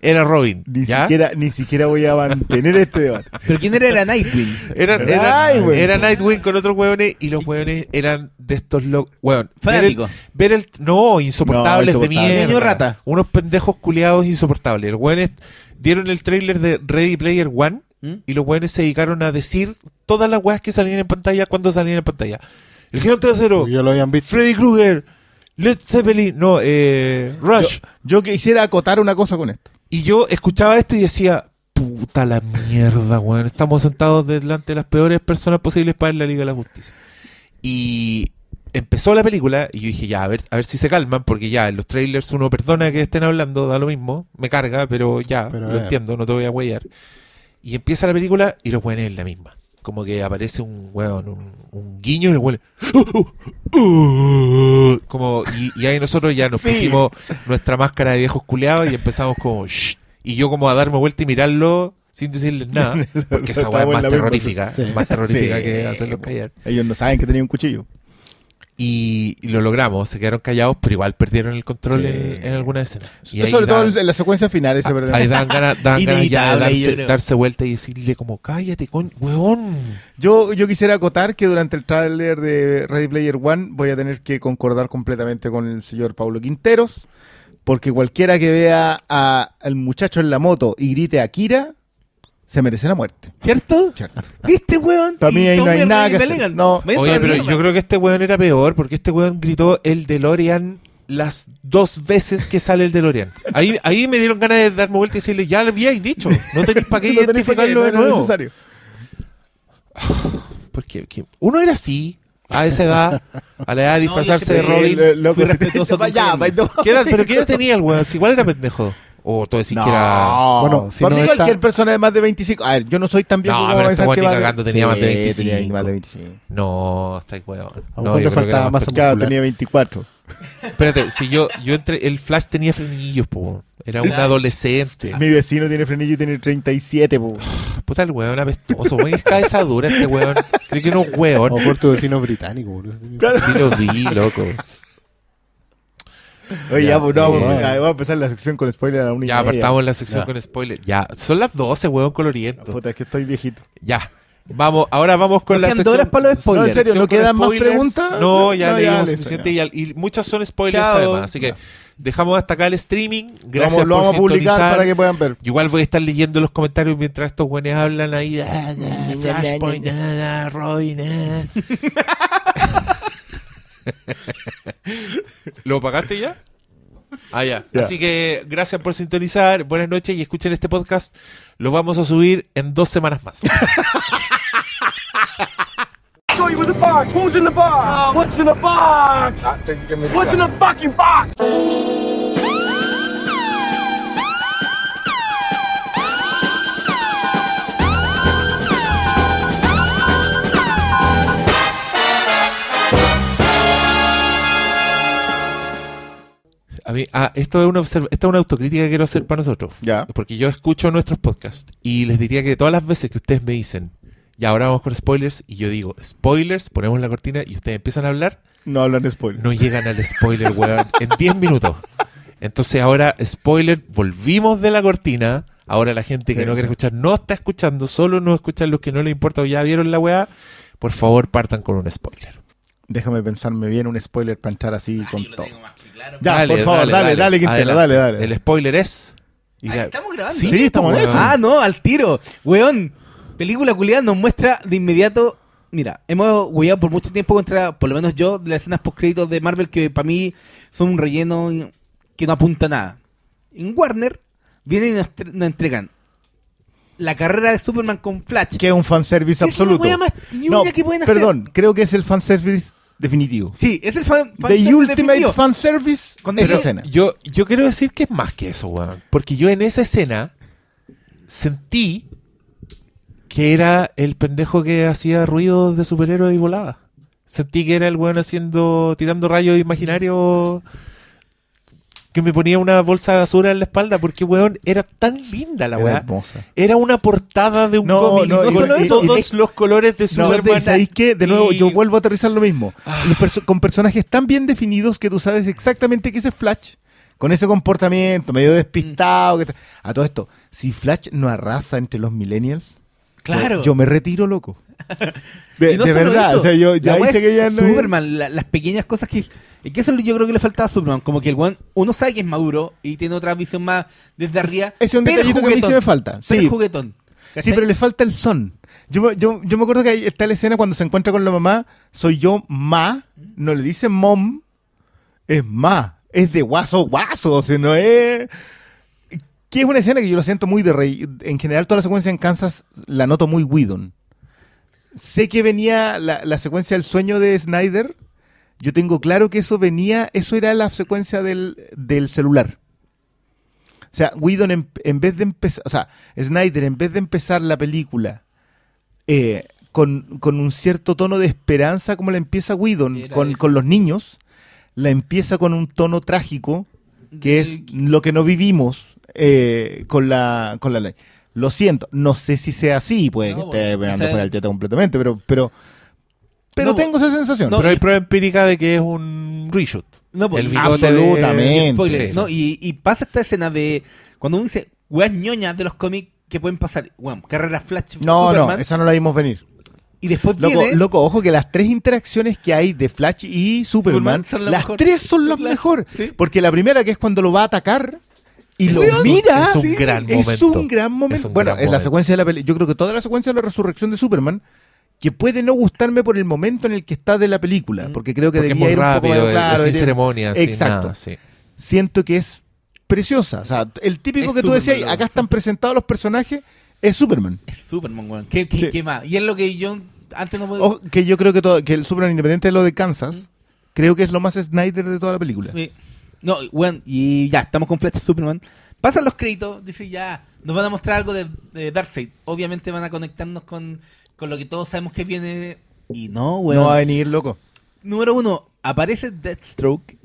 Era Robin. Ni ¿ya? siquiera ni siquiera voy a mantener este debate. ¿Pero quién era? Era Nightwing. Era, Era era, Nightwing. era Nightwing con otros hueones y los hueones eran de estos locos. Ver el, Fanáticos. ver el- no, insoportables No, de mierda. Rata. Unos pendejos culiados insoportables. Los hueones dieron el trailer de Ready Player One ¿Mm? y los hueones se dedicaron a decir todas las weas que salían en pantalla cuando salían en pantalla. El gigante de acero, Ya lo habían visto. Freddy Krueger, Led Zeppelin, no, eh, Rush. Yo quisiera acotar una cosa con esto. Y yo escuchaba esto y decía, puta la mierda, weón. Estamos sentados delante de las peores personas posibles para la Liga de la Justicia. Y empezó la película y yo dije, ya, a ver, a ver si se calman, porque ya en los trailers uno perdona que estén hablando, da lo mismo, me carga, pero ya, Pero, lo eh. entiendo, no te voy a huellar. Y empieza la película y los weones es la misma. Como que aparece un weón, un, un guiño y los weones. Como, y, y ahí nosotros ya nos Sí. pusimos nuestra máscara de viejos culeados y empezamos como "Shh". y yo como a darme vuelta y mirarlo sin decirles nada porque esa weá es más terrorífica más terrorífica Sí. que hacerlos callar Ellos no saben que tenía un cuchillo. Y, y lo logramos se quedaron callados pero igual perdieron el control Sí. en, en alguna escena y ahí Sobre todo dan- en la secuencia final ese verdad. ahí dan ganas dan ganas ya de darse, vuelta y decirle como cállate con weón Yo, yo quisiera acotar que durante el tráiler de Ready Player One voy a tener que concordar completamente con el señor Pablo Quinteros, porque cualquiera que vea a- al muchacho en la moto y grite a Kira, se merece la muerte. ¿Cierto? Cierto. ¿Viste, weón? Para mí ahí no hay nada que hacer. No. Oye, la pero yo creo que este weón era peor porque este weón gritó el DeLorean las dos veces que sale el DeLorean. Ahí, ahí me dieron ganas de darme vuelta y decirle, ya lo habíais dicho, no tenéis para qué No identificarlo no de era nuevo. necesario. Porque que- uno era así, a esa edad, a la edad de disfrazarse de Robin. el- loco, Fui si te- Ya, no. ¿Qué edad, pero qué edad tenía el weón? Si igual era pendejo. O tú decís No, que era... Bueno, si para no mí está- cualquier persona de más de 25. A ver, yo no soy tan viejo No, como pero este que ni va de- cagando tenía más de 25. tenía más de 25. No, está weón. A lo mejor faltaba más muscular. tenía 24. Espérate, si yo, yo entre... El Flash tenía frenillos, po. weón. Era un adolescente. Mi vecino tiene frenillo y tiene 37, po. Puta el weón apestoso, weón. Es cabeza dura este weón. Creo que no es weón. lo mejor tu vecino británico. boludo. Sí lo vi, loco. Oye, Ya, ya, pues no, vamos a- vamos a empezar la sección con spoiler a la Ya apartamos la sección Ya. con spoiler. Ya, son las 12, weón, coloriento. Puta, es que estoy viejito. Ya. Vamos, ahora vamos con la sección. horas para los spoilers. No, en serio, ¿no quedan más preguntas? No, ya No, leímos suficiente ya. y, y muchas son spoilers Chao. además. Así que dejamos hasta acá el streaming. Gracias Vamos- lo por vamos a publicar para que puedan ver. Igual voy a estar leyendo los comentarios mientras estos güeyes hablan ahí. ah, ah, Flashpoint, ah, Robin. ¿Lo pagaste ya? Ah, ya. Ya. Así que gracias por sintonizar. Buenas noches y escuchen este podcast. Lo vamos a subir en dos semanas más. show you with the box. Who's in the box? what's in the box? What's in the fucking box? A mí, ah, esto es una observ- esta es una autocrítica que quiero hacer para nosotros. Ya. Porque yo escucho nuestros podcasts y les diría que todas las veces que ustedes me dicen, ya ahora vamos con spoilers, y yo digo, spoilers, ponemos la cortina y ustedes empiezan a hablar, No hablan de spoiler. no llegan al spoiler, weón, en 10 minutos. Entonces ahora, spoiler, volvimos de la cortina. Ahora la gente que Sí, no quiere sí. escuchar no está escuchando, solo no escuchan los que no les importa o ya vieron la weá. Por favor, partan con un spoiler. Déjame pensarme bien un spoiler para entrar así con Yo lo todo. tengo más que claro. Ya, por favor, dale, dale, Quintero, Adelante. dale, dale. El spoiler es. y Ahí la- estamos grabando. Sí, estamos en eso. Ah, no, al tiro. Weón, película culiada nos muestra de inmediato. Mira, hemos hueado por mucho tiempo contra, por lo menos yo, de las escenas post-créditos de Marvel que para mí son un relleno que no apunta a nada. En Warner vienen y nos, tre- nos entregan la carrera de Superman con Flash. Que es un fanservice absoluto. más No, que pueden hacer. perdón, creo que es el fanservice definitivo. Sí, es el fan, The fanservice Ultimate definitivo. Fanservice, Cuando esa yo- escena. Yo, yo quiero decir que es más que eso, weón. Porque yo en esa escena sentí que era el pendejo que hacía ruido de superhéroe y volaba. Sentí que era el weón haciendo, tirando rayos imaginarios que me ponía una bolsa de basura en la espalda porque, weón, era tan linda la weá. hermosa. Era una portada de un No, cómic, no, no, y- solo y- eso, y- todos los colores de No, Superman. ¿sabéis qué? De nuevo, yo vuelvo a aterrizar lo mismo. Ah. Perso- con personajes tan bien definidos que tú sabes exactamente que ese es Flash. Con ese comportamiento medio despistado. que ta- A todo esto, si Flash no arrasa entre los millennials, Claro. yo, yo me retiro, loco. De, no verdad, eso, o sea, yo ya hice es que ya no. Superman, la- las pequeñas cosas que. Es que eso yo creo que le faltaba a Superman. Como que el weón, uno sabe que es maduro y tiene otra visión más desde arriba. Ese es un pero detallito que a mí sí me falta. pero Sí. juguetón. Sí, pero le falta el son. Yo, me- yo, yo me acuerdo que ahí está la escena cuando se encuentra con la mamá. Soy yo, ma. No le dice mom. Es ma. Es de guaso, guaso. O sea, no es. Que es una escena que yo lo siento muy de rey. En general, toda la secuencia en Kansas la noto muy Whedon. Sé que venía la, la secuencia del sueño de Snyder. Yo tengo claro que eso venía. Eso era la secuencia del, del celular. O sea, Whedon en, en vez de empezar, o sea, Snyder en vez de empezar la película eh, con, con un cierto tono de esperanza como la empieza Whedon con, con los niños, la empieza con un tono trágico que es lo que no vivimos eh, con la con la ley. Lo siento, no sé si sea así, puede No, que esté bueno, pegando o sea- fuera el teta completamente, pero pero pero No, tengo esa sensación. no, Pero hay prueba empírica de que es un reshoot. No, pues, El de- absolutamente. Sí. ¿no? Y, y pasa esta escena de. Cuando uno dice, weas ñoñas de los cómics que pueden pasar. Weón, carrera Flash. no, Superman, no, esa no la vimos venir. Y después Loco, viene. loco, ojo que las tres interacciones que hay de Flash y Superman, las mejor. tres son las las- mejor. sí. Porque la primera que es cuando lo va a atacar y lo Es un- mira. es un sí, gran Es momento. un gran momento. Es un bueno, gran es la secuencia de la película. Yo creo que toda la secuencia de la resurrección de Superman, que puede no gustarme por el momento en el que está de la película, Mm. porque creo que Porque es debía ir un poco rápido, más es- claro. es sin ceremonia, sin Exacto. nada, sí. Siento que es preciosa. O sea, el típico Es que tú Superman, decías, acá están presentados los personajes, es Superman. Es Superman, weón. ¿Qué, qué, Sí. qué más? Y es lo que yo antes no podía. Ojo, que yo creo que, todo, que el Superman independiente de lo de Kansas, creo que es lo más Snyder de toda la película. Sí. No, weón, y ya, estamos con Flash Superman. Pasan los créditos, dice ya, nos van a mostrar algo de, de Darkseid. Obviamente van a conectarnos con, con lo que todos sabemos que viene. Y no, weón. No va a venir, loco. Número uno, aparece Deathstroke.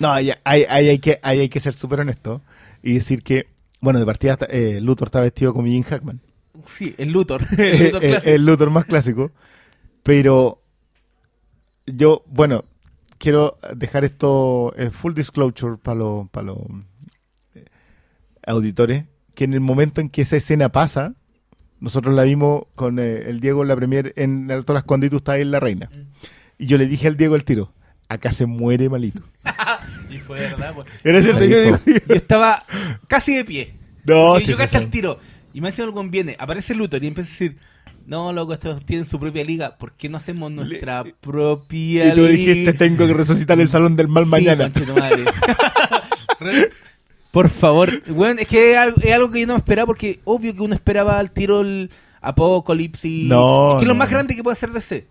No, ahí, ahí- ahí hay, que, ahí hay que ser súper honesto y decir que, bueno, de partida eh, Luthor está vestido como Jim Hackman. Sí, el Luthor. el Luthor el, clásico. el Luthor más clásico. Pero yo, bueno, quiero dejar esto eh, full disclosure para los para los eh, auditores, que en el momento en que esa escena pasa, nosotros la vimos con eh, el Diego en la premier en Alto Las Condes y tú estás ahí en La Reina. Y yo le dije al Diego el tiro, acá se muere malito. Y fue verdad, weón. Era cierto, yo digo, Yo estaba casi de pie. no, sí, yo sí, caché sí. al tiro. Y me hace algo viene, aparece Luthor y empieza a decir, no, loco, estos tienen su propia liga, ¿por qué no hacemos nuestra propia Y tú liga? dijiste, tengo que resucitar el Salón del Mal Sí, mañana. Por favor, weón, es que es algo, es algo que yo no esperaba porque obvio que uno esperaba al tiro el Apocalipsis. No, es que es lo más grande que puede hacer DC.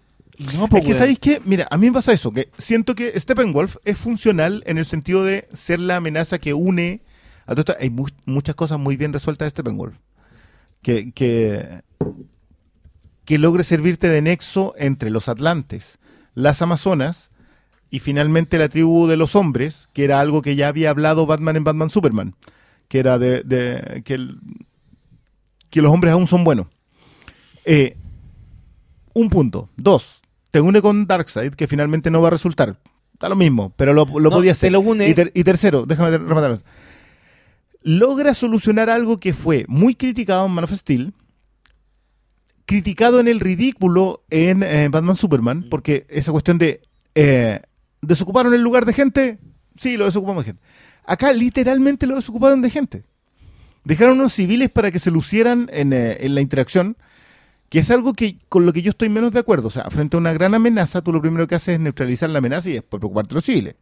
No, po, Es que, weón. ¿sabéis qué? Mira, a mí me pasa eso, que siento que Steppenwolf es funcional en el sentido de ser la amenaza que une a todo esto. Hay mu- muchas cosas muy bien resueltas de Steppenwolf. Que, que, que logre servirte de nexo entre los Atlantes, las Amazonas y finalmente la tribu de los hombres, que era algo que ya había hablado Batman en Batman Superman, que era de, de- que, el- que los hombres aún son buenos. Eh, un punto. Dos, te une con Darkseid, que finalmente no va a resultar. Da lo mismo, pero lo, lo No, podía te hacer. lo une. Y, ter- y tercero, déjame rematar. Logra solucionar algo que fue muy criticado en Man of Steel, criticado en el ridículo en eh, Batman Superman, porque esa cuestión de eh, desocuparon el lugar de gente, sí, lo desocupamos de gente. Acá literalmente lo desocuparon de gente. Dejaron unos civiles para que se lucieran en, eh, en la interacción, que es algo que con lo que yo estoy menos de acuerdo. O sea, frente a una gran amenaza, tú lo primero que haces es neutralizar la amenaza y después preocuparte de los civiles.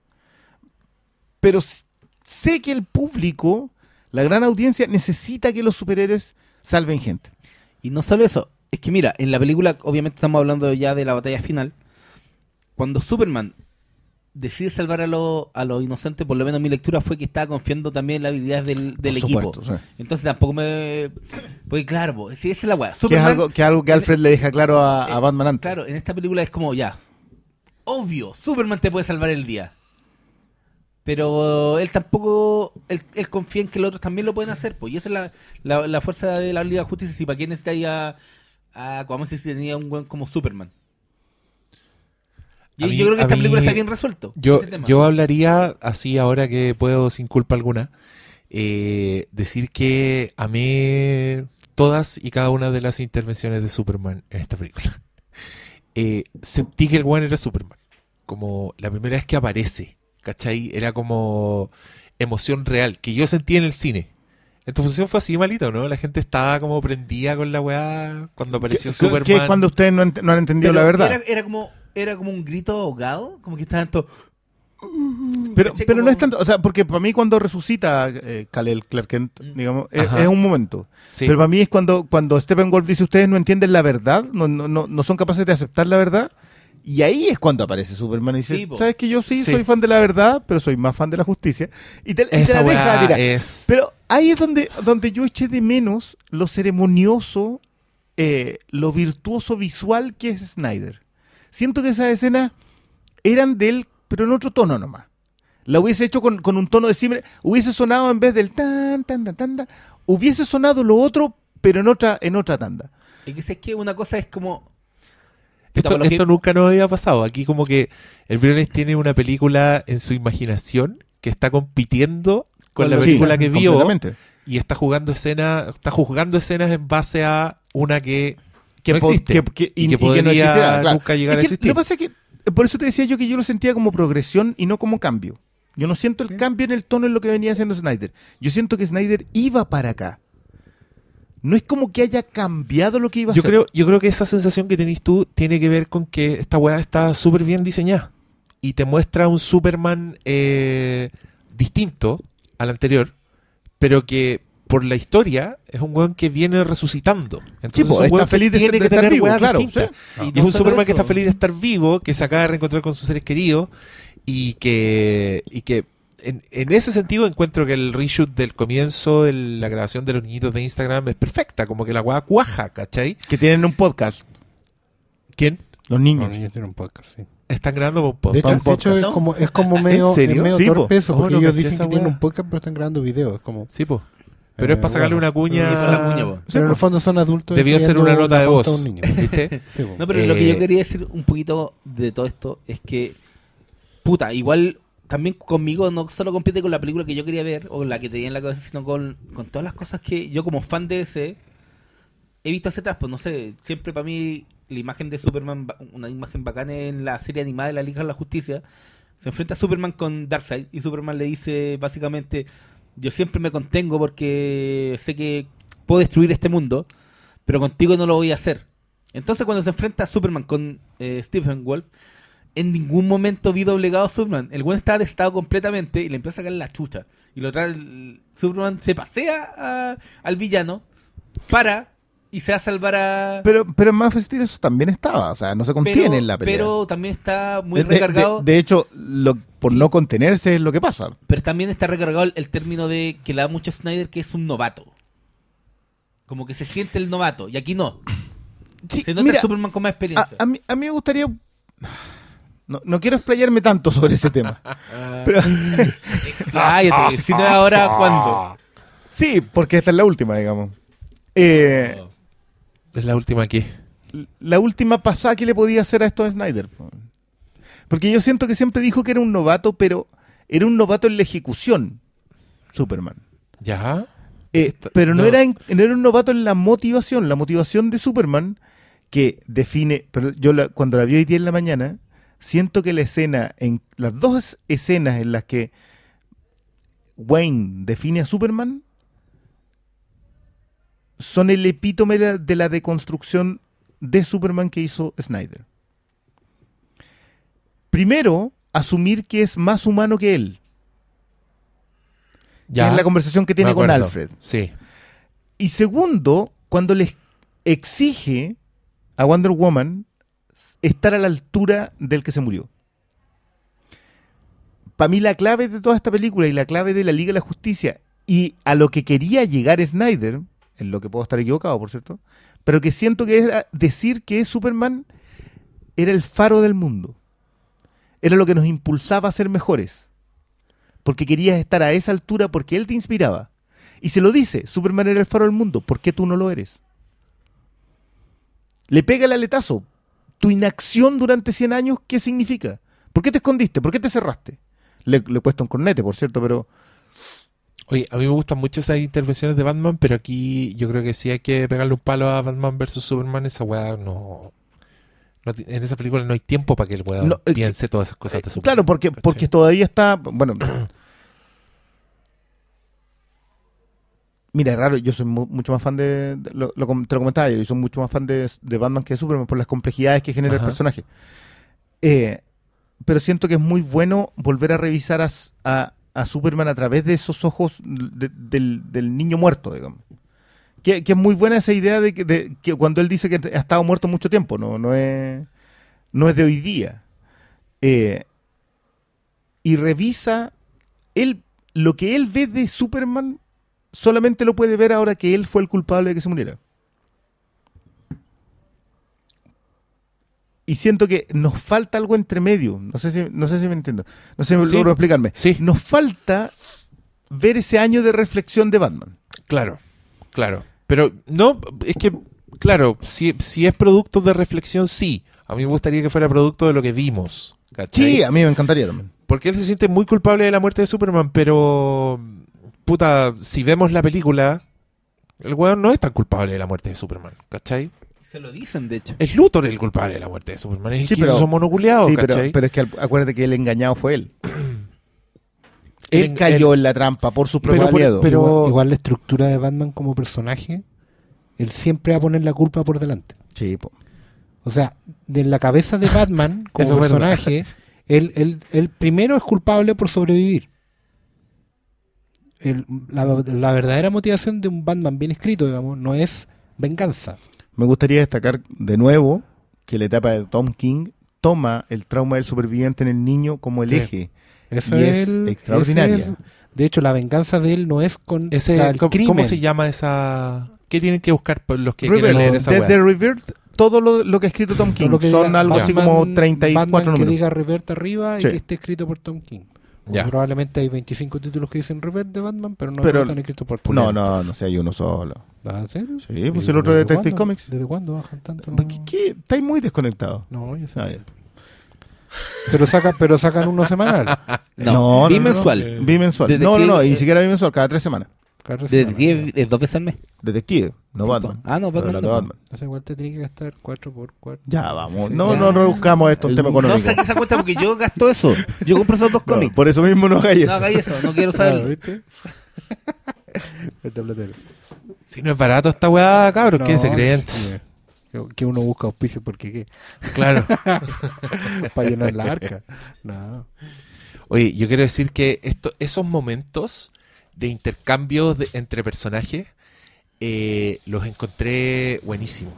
Pero sé que el público, la gran audiencia, necesita que los superhéroes salven gente. Y no solo eso, es que mira, en la película, obviamente estamos hablando ya de la batalla final. Cuando Superman decide salvar a los a los inocentes, por lo menos mi lectura fue que estaba confiando también en las habilidades del, equipo. supuesto, sí. Entonces tampoco me. Pues claro, si esa es la weá. Que es algo que, algo que Alfred le deja claro a, a eh, Batman antes. Claro, en esta película es como ya. Obvio, Superman te puede salvar el día. Pero él tampoco. Él, él confía en que los otros también lo pueden hacer. Pues, y esa es la, la, la fuerza de la Liga de Justicia. Si para qué necesitáis a. a como si tenía un buen como Superman. Y mí- yo creo que esta película está bien resuelto. Yo, yo hablaría así ahora que puedo sin culpa alguna. eh, decir que amé todas y cada una de las intervenciones de Superman en esta película. Eh, sentí que el one era Superman. Como la primera vez que aparece. ¿Cachai? Era como emoción real. Que yo sentí en el cine. En tu función fue así malito, ¿no? La gente estaba como prendida con la weá cuando apareció Que- Superman. que es cuando ustedes no, ent- no han entendido Pero la verdad. Era, era como, era como un grito ahogado. Como que estaban todos. Pero, pero no es tanto, o sea, porque para mí cuando resucita eh, Kal-El Clark Kent, Mm. digamos, es, Ajá. es un momento. Sí. Pero para mí es cuando, cuando Steppenwolf dice ustedes no entienden la verdad, no, no, no, no son capaces de aceptar la verdad. Y ahí es cuando aparece Superman y dice, Sí, sabes que yo sí, Sí. soy fan de la verdad, pero soy más fan de la justicia. Y te, y te la deja, mira. es... Pero ahí es donde, donde yo eché de menos lo ceremonioso, eh, lo virtuoso visual que es Snyder. Siento que esas escenas eran de él, pero en otro tono nomás. La hubiese hecho con, con un tono de siempre. Hubiese sonado en vez del tan, tan, tan, tan, tan, Hubiese sonado lo otro, pero en otra, en otra tanda. Es que sé que una cosa es como. Esto, que- nunca nos había pasado. Aquí como que el Briones tiene una película en su imaginación que está compitiendo con la Sí, película que vio y está jugando escenas, está juzgando escenas en base a una que Que, no existe. que- que- Y y, que y que no existirá, claro. nunca llegar Es a existir. Lo que pasa es que, por eso te decía yo que yo lo sentía como progresión y no como cambio. Yo no siento el cambio en el tono en lo que venía haciendo Snyder. Yo siento que Snyder iba para acá. No es como que haya cambiado lo que iba a yo hacer. creo, yo creo que esa sensación que tenés tú tiene que ver con que esta weá está súper bien diseñada y te muestra un Superman eh, distinto al anterior, pero que por la historia es un weón que viene resucitando. Entonces Sí, po, es un está que feliz de tiene ser- que de estar tener vivo, claro, distintas. Y Y no es un Superman que está feliz de estar vivo, que se acaba de reencontrar con sus seres queridos y que, y que en, en ese sentido encuentro que el reshoot del comienzo de la grabación de los niñitos de Instagram es perfecta, como que la weá cuaja, ¿cachai? Que tienen un podcast, ¿Quién? los niños. niños tienen un podcast, sí. Están grabando un De podcast. hecho, de hecho, es como, es como medio, es serio? medio Sí, po. Oh, porque no ellos dicen que tienen un podcast, pero están grabando videos. Como, Sí, po. Pero es Eh, para sacarle bueno. una cuña. La cuña, pero en el fondo son adultos. Debió ser una nota de voz. un niño. ¿Viste? Sí. No, pero lo que Eh, yo quería decir un poquito de todo esto es que, puta, igual también conmigo no solo compite con la película que yo quería ver o la que tenía en la cabeza, sino con, con todas las cosas que yo como fan de ese he visto hacia atrás. Pues no sé, siempre para mí la imagen de Superman, una imagen bacana en la serie animada de la Liga de la Justicia, se enfrenta a Superman con Darkseid y Superman le dice básicamente, yo siempre me contengo porque sé que puedo destruir este mundo, pero contigo no lo voy a hacer. Entonces cuando se enfrenta a Superman con eh, Stephen Wolf, en ningún momento vi doblegado a Superman. El buen estaba destado completamente y le empieza a sacar la chucha. Y lo trae el- Superman se pasea a- al villano, para y se va a salvar a... Pero, pero en Man of Steel eso también estaba, o sea, no se contiene pero, en la pelea. pero también está muy De- recargado. De, de hecho, lo- por no contenerse es lo que pasa. Pero también está recargado el, el término de que le da mucho a Snyder que es un novato. Como que se siente el novato. Y aquí no. Sí, Se nota mira, el Superman con más a, experiencia. a mí, a mí me gustaría No, no quiero explayarme tanto sobre ese tema. Pero Cállate, si no es ahora, ¿cuándo? sí, porque esta es la última, digamos. Eh, Es la última aquí. la última pasada que le podía hacer a esto a Snyder. po. Porque yo siento que siempre dijo que era un novato, pero era un novato en la ejecución, Superman. ¿Ya? Eh, pero no, no. Era en- no era un novato en la motivación. La motivación de Superman que define. Pero yo la- cuando la vi hoy día en la mañana, siento que la escena, en las dos escenas en las que Wayne define a Superman, son el epítome de la, de la deconstrucción de Superman que hizo Snyder. Primero, asumir que es más humano que él. Que Ya. es la conversación que tiene con. Alfred. Sí. Y segundo, cuando les exige a Wonder Woman estar a la altura del que se murió. Para mí la clave de toda esta película y la clave de la Liga de la Justicia y a lo que quería llegar Snyder, en lo que puedo estar equivocado, por cierto, pero que siento que era decir que Superman era el faro del mundo. Era lo que nos impulsaba a ser mejores. Porque querías estar a esa altura porque él te inspiraba. Y se lo dice, Superman era el faro del mundo, ¿por qué tú no lo eres? Le pega el aletazo. Tu inacción durante 100 años, ¿qué significa? ¿Por qué te escondiste? ¿Por qué te cerraste? Le, le cuesta un cornete, por cierto, pero Oye, a mí me gustan mucho esas intervenciones de Batman, pero aquí yo creo que sí hay que pegarle un palo a Batman versus Superman. Esa weá no. en esa película no hay tiempo para que el No, eh, piense todas esas cosas de Superman. claro, porque, ¿cachai? porque todavía está, bueno, mira, es raro, yo soy mu- mucho más fan de, de- lo, lo te lo comentaba ayer, yo soy mucho más fan de, de Batman que de Superman por las complejidades que genera Ajá. el personaje. Eh, pero siento que es muy bueno volver a revisar a, a- a Superman a través de esos ojos de- del, del niño muerto, digamos. Que, que es muy buena esa idea de que, que cuando él dice que ha estado muerto mucho tiempo, no, no, es, no es de hoy día. Eh, y revisa él, lo que él ve de Superman, solamente lo puede ver ahora que él fue el culpable de que se muriera. Y siento que nos falta algo entre medio. No sé si, no sé si me entiendo. No sé si Sí. logro explicarme. Sí. Nos falta ver ese año de reflexión de Batman. Claro, claro. Pero no, es que, claro, si, si es producto de reflexión, sí. A mí me gustaría que fuera producto de lo que vimos. ¿cachai? Sí, a mí me encantaría también. Porque él se siente muy culpable de la muerte de Superman, pero. Puta, si vemos la película, el weón no es tan culpable de la muerte de Superman, ¿cachai? Se lo dicen, de hecho. Es Luthor el culpable de la muerte de Superman. Es el Sí, pero- esos monoculeados, sí, pero, ¿cachai? pero es que acuérdate que el engañado fue él. Él en- cayó en la trampa por su propio aliado. pero- igual, igual la estructura de Batman como personaje, él siempre va a poner la culpa por delante. Sí, po. O sea, de la cabeza de Batman como personaje, él, él- él primero es culpable por sobrevivir. El- la, la verdadera motivación de un Batman bien escrito, digamos, no es venganza. Me gustaría destacar de nuevo que la etapa de Tom King toma el trauma del superviviente en el niño como el Sí. eje. Eso Y es el- extraordinaria. es- de hecho, la venganza de él no es contra Ese, el ¿cómo, crimen. cómo se llama esa...? ¿Qué tienen que buscar por los que Rebirth, quieren leer esa desde? Rebirth, todo lo, lo que ha escrito Tom King Todo lo que son diga algo así Batman- como 34 Batman números. que diga Revert arriba Sí. y que esté escrito por Tom King. Ya. Probablemente hay 25 títulos que dicen Revert de Batman, pero no Pero- están escritos por No, Pulento. no, no sé, hay uno solo. Ah, ¿En serio? Sí, pues ¿Y el otro de Detective cuándo? Comics. ¿Desde cuándo bajan tanto? No, ¿Qué, qué? Estáis muy desconectados. no yo sé. Ah, ya. Pero, saca, pero sacan uno semanal. No, bimensual. Eh, Bimensual. No, no, no, y ni siquiera bimensual, cada tres semanas. Cada De semana. 10 es dos veces al mes. Detective, no Batman. Ah, no, Batman no. Batman. O sea, igual te tiene que gastar 4 por 4. Ya, vamos. Sí, No, ya. no, no buscamos esto, un tema No económico. saque esa cuenta porque yo gasto eso. Yo compro esos dos No, cómics. por eso mismo no hagáis No eso. hagáis eso, no quiero saberlo. ¿viste? Si no es barato esta weá, cabros, ¿qué No, se creen? sí. Que- Que uno busca auspicio porque qué? Claro. Para llenar la arca. No. Oye, yo quiero decir que esto, esos momentos de intercambios de- entre personajes eh, los encontré buenísimos.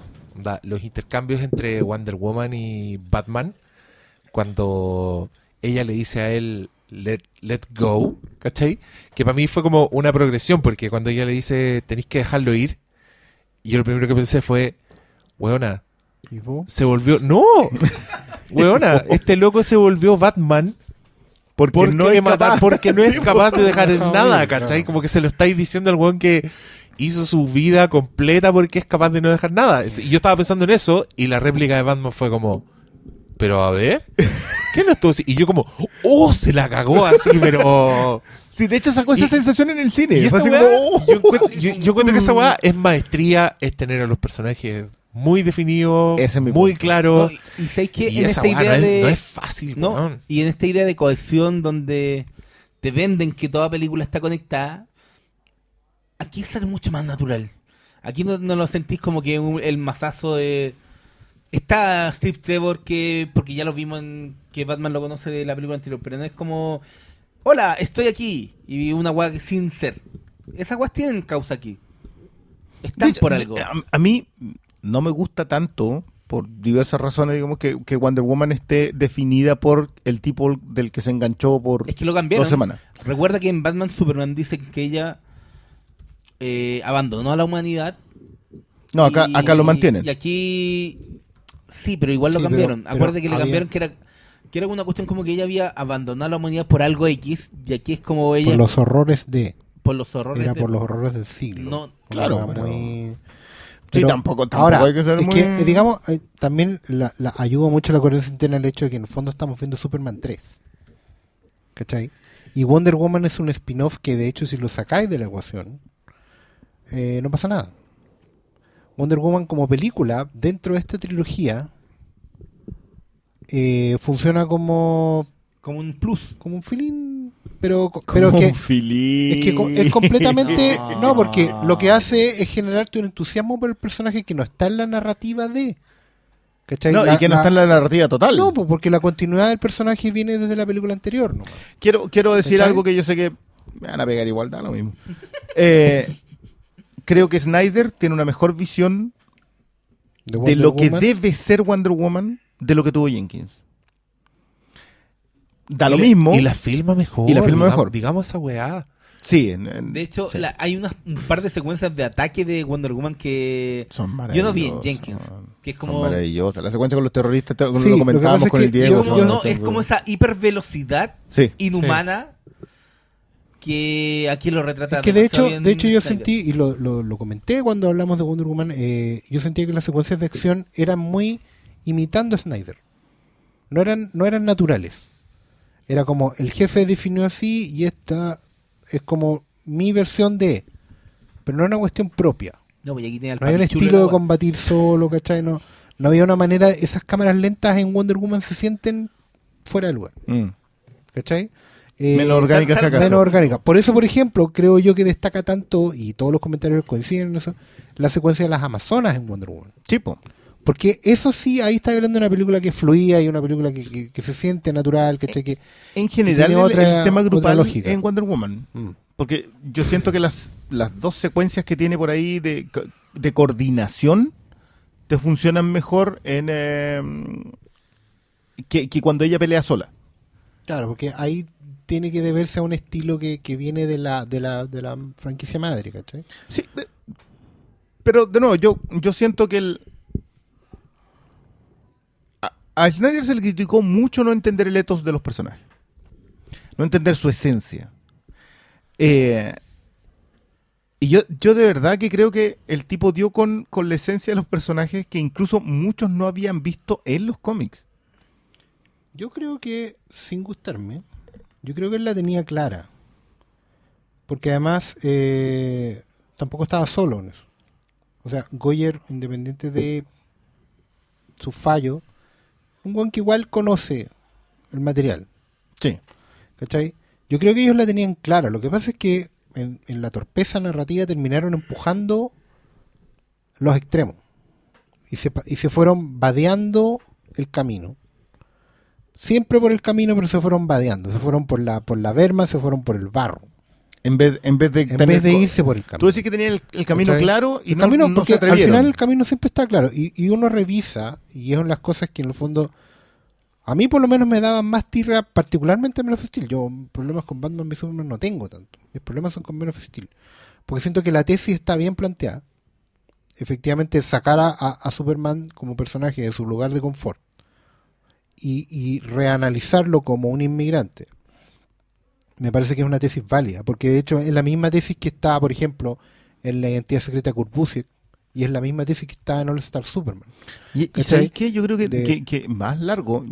Los intercambios entre Wonder Woman y Batman, cuando ella le dice a él, let, let go, ¿cachai? Que para mí fue como una progresión, porque cuando ella le dice, tenéis que dejarlo ir, y yo lo primero que pensé fue, weona, se volvió. ¡No! Weona, este loco se volvió Batman Porque, porque, no es capaz. porque no es Sí, capaz de dejar en nada, ¿cachai? claro. Como que se lo estáis diciendo al weón que hizo su vida completa porque es capaz de no dejar nada. Y yo estaba pensando en eso y la réplica de Batman fue como, pero a ver, ¿qué no estuvo así? Y yo como, oh, se la cagó así, pero... Sí, de hecho sacó esa Y- sensación en el cine. Y Fue esa así weá, como, oh. yo, encuentro, yo- yo encuentro que esa weá es maestría, es tener a los personajes muy definidos, Ese es mi muy punto. No, y sabéis que y en esa esta idea no, es, de. no es fácil, No, y en esta idea de cohesión donde te venden que toda película está conectada, aquí sale mucho más natural. Aquí no, no lo sentís como que un- el masazo de... Está Steve Trevor que, porque ya lo vimos en que Batman lo conoce de la película anterior, pero no es como, hola, estoy aquí, y una weá sin ser. Esas weas tienen causa aquí. Están De por de- algo. A, a mí no me gusta tanto, por diversas razones, digamos, que, que Wonder Woman esté definida por el tipo del que se enganchó por Es que lo cambiaron. dos semanas. Recuerda que en Batman Superman dicen que ella eh, abandonó a la humanidad. No, acá, y- acá lo mantienen. Y aquí sí, pero igual lo Sí, cambiaron. pero Acuérdate que le había- cambiaron que era que era una cuestión como que ella había abandonado a la humanidad por algo X y aquí es como ella Por los horrores de. por los horrores. Era de- por los horrores del siglo. No, claro, pero- muy- Sí, Pero tampoco, tampoco Ahora, hay que ser es muy... que, eh, digamos, eh, también la, la ayuda mucho la coherencia interna el hecho de que en el fondo estamos viendo Superman 3. ¿Cachai? Y Wonder Woman es un spin-off que, de hecho, si lo sacáis de la ecuación, eh, no pasa nada. Wonder Woman como película, dentro de esta trilogía, eh, funciona como, como un plus. como un feeling, pero, pero que... Es que es completamente. No. Porque lo que hace es generarte un entusiasmo por el personaje que no está en la narrativa de. ¿Cachai? No, La- y que no la- está en la narrativa total. No, porque la continuidad del personaje viene desde la película anterior. ¿no? Quiero, quiero decir ¿Cachai? algo que yo sé que me van a pegar igual, da lo mismo. Eh, creo que Snyder tiene una mejor visión de lo que debe ser Wonder Woman de lo que tuvo Jenkins. Da Y lo mismo. Y la filma mejor. Y la filma digamos- mejor. Digamos esa weá. Sí, en- en- De hecho, sí. la- hay unas, un par de secuencias de ataque de Wonder Woman que son yo no vi en maravillosas. Jenkins, que es Son como maravillosas. La secuencia con los terroristas, te- Sí, lo comentábamos con el Diego. yo- como- son- no, es como esa hipervelocidad Sí. inhumana que aquí lo retrata Es que de hecho, de hecho yo sentí, y lo, lo, lo comenté cuando hablamos de Wonder Woman, eh, yo sentía que las secuencias de acción eran muy imitando a Snyder. No eran, no eran naturales. Era como el jefe definió así y esta es como mi versión de. Pero no era una cuestión propia. No, pues aquí tiene al No había un estilo de combatir solo, ¿cachai? No, no había una manera. Esas cámaras lentas en Wonder Woman se sienten fuera de lugar, Mm. ¿cachai? Eh, Menos orgánicas que menos orgánica. Por eso, por ejemplo, creo yo que destaca tanto, y todos los comentarios coinciden en eso, la secuencia de las Amazonas en Wonder Woman. Sí, po. Porque eso sí, ahí está hablando de una película que es fluida y una película que, que- que se siente natural, ¿cachai? Que, En general, tiene el- otra- el, tema grupal en Wonder Woman. mm. Porque yo siento que las, las dos secuencias que tiene por ahí de, de coordinación te funcionan mejor en eh, que, que cuando ella pelea sola. Claro, porque ahí tiene que deberse a un estilo que, que viene de la, de, la, de la franquicia madre, ¿cachai? Sí, pero de nuevo, yo, yo siento que el. A, Snyder se le criticó mucho no entender el ethos de los personajes. No entender su esencia. Eh, y yo, yo de verdad que creo que el tipo dio con, con la esencia de los personajes que incluso muchos no habían visto en los cómics. Yo creo que, sin gustarme, yo creo que él la tenía clara. Porque además eh, tampoco estaba solo en eso. O sea, Goyer, independiente de su fallo, un buen que igual conoce el material. Sí. ¿Cachai? Yo creo que ellos la tenían clara. Lo que pasa es que en, en la torpeza narrativa terminaron empujando los extremos. Y se, pa- y se fueron vadeando el camino. Siempre por el camino, pero se fueron vadeando. Se fueron por la, por la verma, se fueron por el barro. En vez, en vez de, En tener vez de irse por el camino. Tú decís que tenían el, el camino claro y el no, camino, no porque se al final el camino siempre está claro. Y, y uno revisa, y es una de las cosas que en el fondo, a mí por lo menos me daban más tierra, particularmente en Man of Steel. Yo problemas con Batman v Superman no tengo tanto. Mis problemas son con Man of Steel. Porque siento que la tesis está bien planteada. Efectivamente, sacar a Superman como personaje de su lugar de confort y, y reanalizarlo como un inmigrante, me parece que es una tesis válida, porque de hecho es la misma tesis que está, por ejemplo, en la identidad secreta de y es la misma tesis que está en All Star Superman. Y, y. ¿sabéis qué? Yo creo que, De- que- que más largo.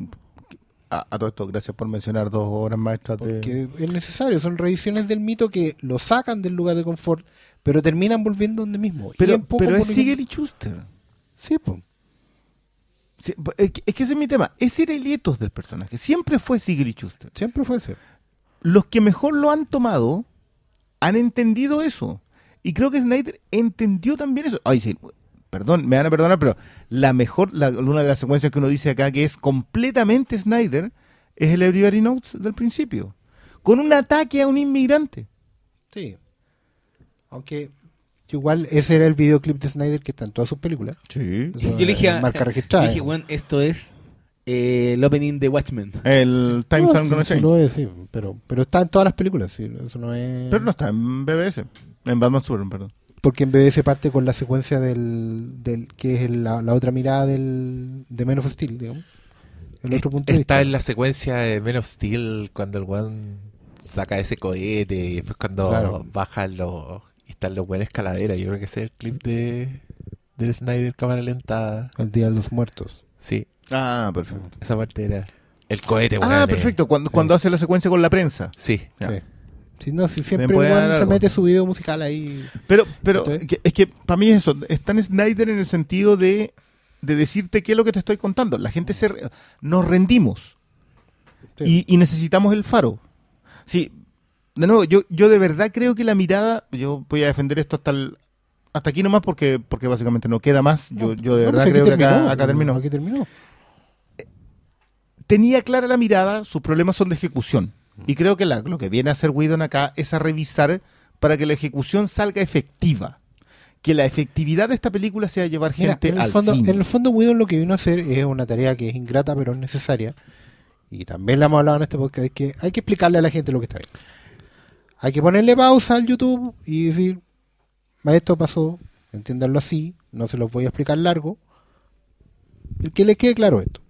A, a todo esto, gracias por mencionar dos horas maestras de. Porque es necesario, son revisiones del mito que lo sacan del lugar de confort, pero terminan volviendo donde mismo. Pero, pero es Siegel y Schuster. Sí, pues. Sí, es, que, es que ese es mi tema. Ese era el ethos del personaje. Siempre fue y Schuster. Siempre fue ese. Los que mejor lo han tomado han entendido eso. Y creo que Snyder entendió también eso. Ay, sí, perdón, me van a perdonar, pero la mejor, la- una de las secuencias que uno dice acá que es completamente Snyder es el Everybody Knows del principio. Con un ataque a un inmigrante. Sí. Aunque igual ese era el videoclip de Snyder que está en todas sus películas. Sí. Eso Yo le dije, marca registrada. dije, "Weón, esto es eh, el opening de Watchmen. El Times No, Are Gonna sí, Change. lo es, sí, pero, pero está en todas las películas. Sí, eso no es... Pero no está en BBS. En Batman Superman, perdón. Porque en BBC parte con la secuencia del, del que es el- la, la otra mirada del, de Men of Steel, digamos. El otro punto de Está vista. en la secuencia de Men of Steel cuando el one saca ese cohete y después cuando Claro. bajan los y están los buenos calaveras. Yo creo que ese es el clip de del Snyder cámara lenta. El Día de los Muertos. Sí, Ah, perfecto. esa parte era el cohete. Ah, weón, eh. perfecto. Cuando, sí. cuando hace la secuencia con la prensa. Sí. Sí, no, sí, siempre se algo. mete su video musical ahí. Pero, pero que- es que para mí es eso. Está en Snyder en el sentido de, de decirte qué es lo que te estoy contando. La gente se re- nos rendimos Sí. y, y necesitamos el faro. Sí, de nuevo, yo, yo de verdad creo que la mirada, yo voy a defender esto hasta el- hasta aquí nomás porque, porque básicamente no queda más. Yo, yo de No, verdad pues creo que acá, acá terminó. Aquí terminó. Tenía clara la mirada, sus problemas son de ejecución. Y creo que la- lo que viene a hacer Whedon acá es a revisar para que la ejecución salga efectiva. Que la efectividad de esta película sea llevar Mira, gente en el al fondo, cine. en el fondo Whedon lo que vino a hacer es una tarea que es ingrata pero es necesaria. Y también la hemos hablado en este podcast, es que hay que explicarle a la gente lo que está bien. Hay que ponerle pausa al YouTube y decir, esto pasó, entiéndanlo así, no se los voy a explicar largo. Y que les quede claro esto.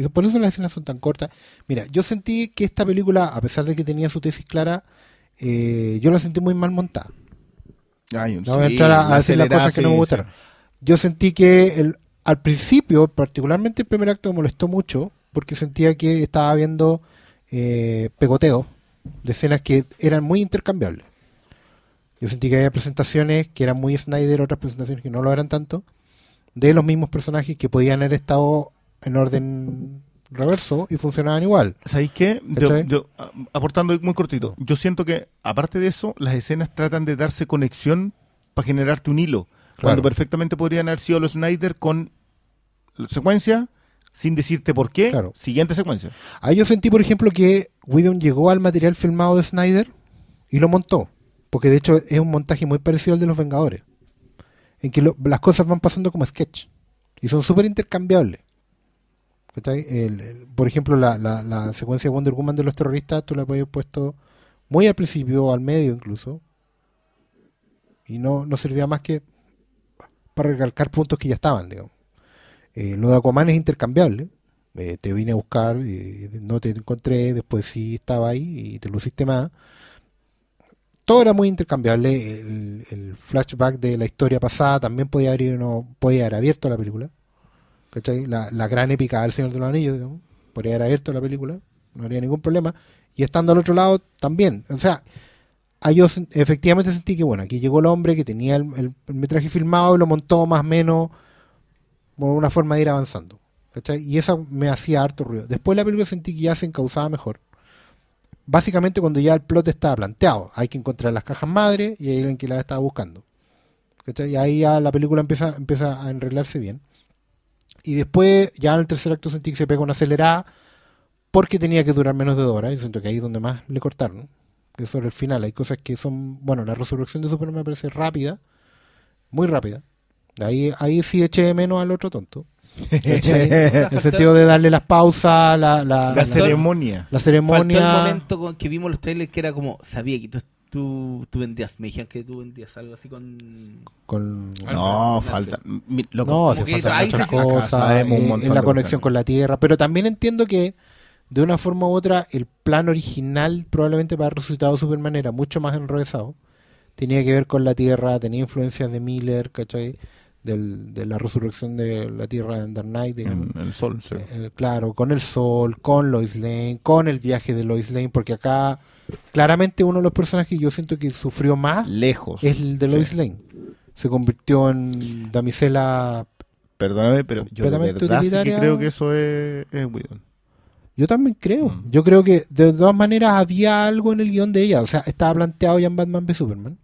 Y por eso las escenas son tan cortas. Mira, yo sentí que esta película, a pesar de que tenía su tesis clara, eh, yo la sentí muy mal montada. Ay, No voy a entrar a, decir las cosas que no me sí. gustaron. Yo sentí que el, al principio, particularmente el primer acto, me molestó mucho porque sentía que estaba viendo eh, pegoteo de escenas que eran muy intercambiables. Yo sentí que había presentaciones que eran muy Snyder, otras presentaciones que no lo eran tanto, de los mismos personajes que podían haber estado en orden reverso y funcionaban igual. ¿Sabéis qué? Yo- aportando muy cortito, yo siento que, aparte de eso, las escenas tratan de darse conexión para generarte un hilo. Cuando perfectamente podrían haber sido los Snyder con la secuencia, sin decirte por qué, Claro. siguiente secuencia. Ahí yo sentí, por ejemplo, que Whedon llegó al material filmado de Snyder y lo montó. Porque de hecho es un montaje muy parecido al de Los Vengadores. En que lo- las cosas van pasando como sketch. Y son súper intercambiables. Por ejemplo, la, secuencia de Wonder Woman de los terroristas, tú la podías puesto muy al principio al medio incluso. Y no, servía más que para recalcar puntos que ya estaban, digamos. Eh, lo de Aquaman es intercambiable. Eh, te vine a buscar, eh, no te encontré, después sí estaba ahí y te luciste más. Todo era muy intercambiable. El, el flashback de la historia pasada también podía haber, uno, podía haber abierto la película. ¿Cachai? La, gran épica del Señor de los Anillos, digamos. Podría haber abierto la película, no habría ningún problema. Y estando al otro lado también. O sea, yo efectivamente sentí que, bueno, aquí llegó el hombre que tenía el, el- metraje filmado y lo montó más o menos por una forma de ir avanzando. ¿cachai? Y eso me hacía harto ruido. Después la película sentí que ya se encauzaba mejor. Básicamente cuando ya el plot estaba planteado. Hay que encontrar las cajas madre y hay alguien que las estaba buscando. Y ahí ya la película empieza, empieza a enreglarse bien. Y después ya en el tercer acto sentí que se pega una acelerada porque tenía que durar menos de dos horas. Y siento que ahí es donde más le cortaron. Que sobre el final hay cosas que son... Bueno, la resurrección de Superman me parece rápida. Muy rápida. Ahí, ahí sí eché de menos al otro tonto. En el sentido de darle las pausas, la, la, La la- ceremonia. la Faltó el ceremonia. momento con que vimos los trailers que era como, sabía que tú Tú, tú vendrías, me dijeron que tú vendrías algo así con... Con... No, falta. mi- loco, No, faltan ahí muchas cosas en- montón en la conexión con la Tierra, pero también entiendo que de una forma u otra el plan original probablemente para haber resucitado Superman era mucho más enrevesado. Tenía que ver con la Tierra, tenía influencias de Miller, ¿cachai? Del, de la resurrección de la Tierra en Dark Knight. En el sol, sí. Eh, claro, con el sol, con Lois Lane, con el viaje de Lois Lane, porque acá claramente uno de los personajes que yo siento que sufrió más Lejos. es el de Sí. Lois Lane. Se convirtió en damisela Perdóname, pero yo de verdad sí que creo que eso es, es Whedon. Yo también creo. Mm. Yo creo que de todas maneras había algo en el guion de ella. O sea, estaba planteado ya en Batman v Superman.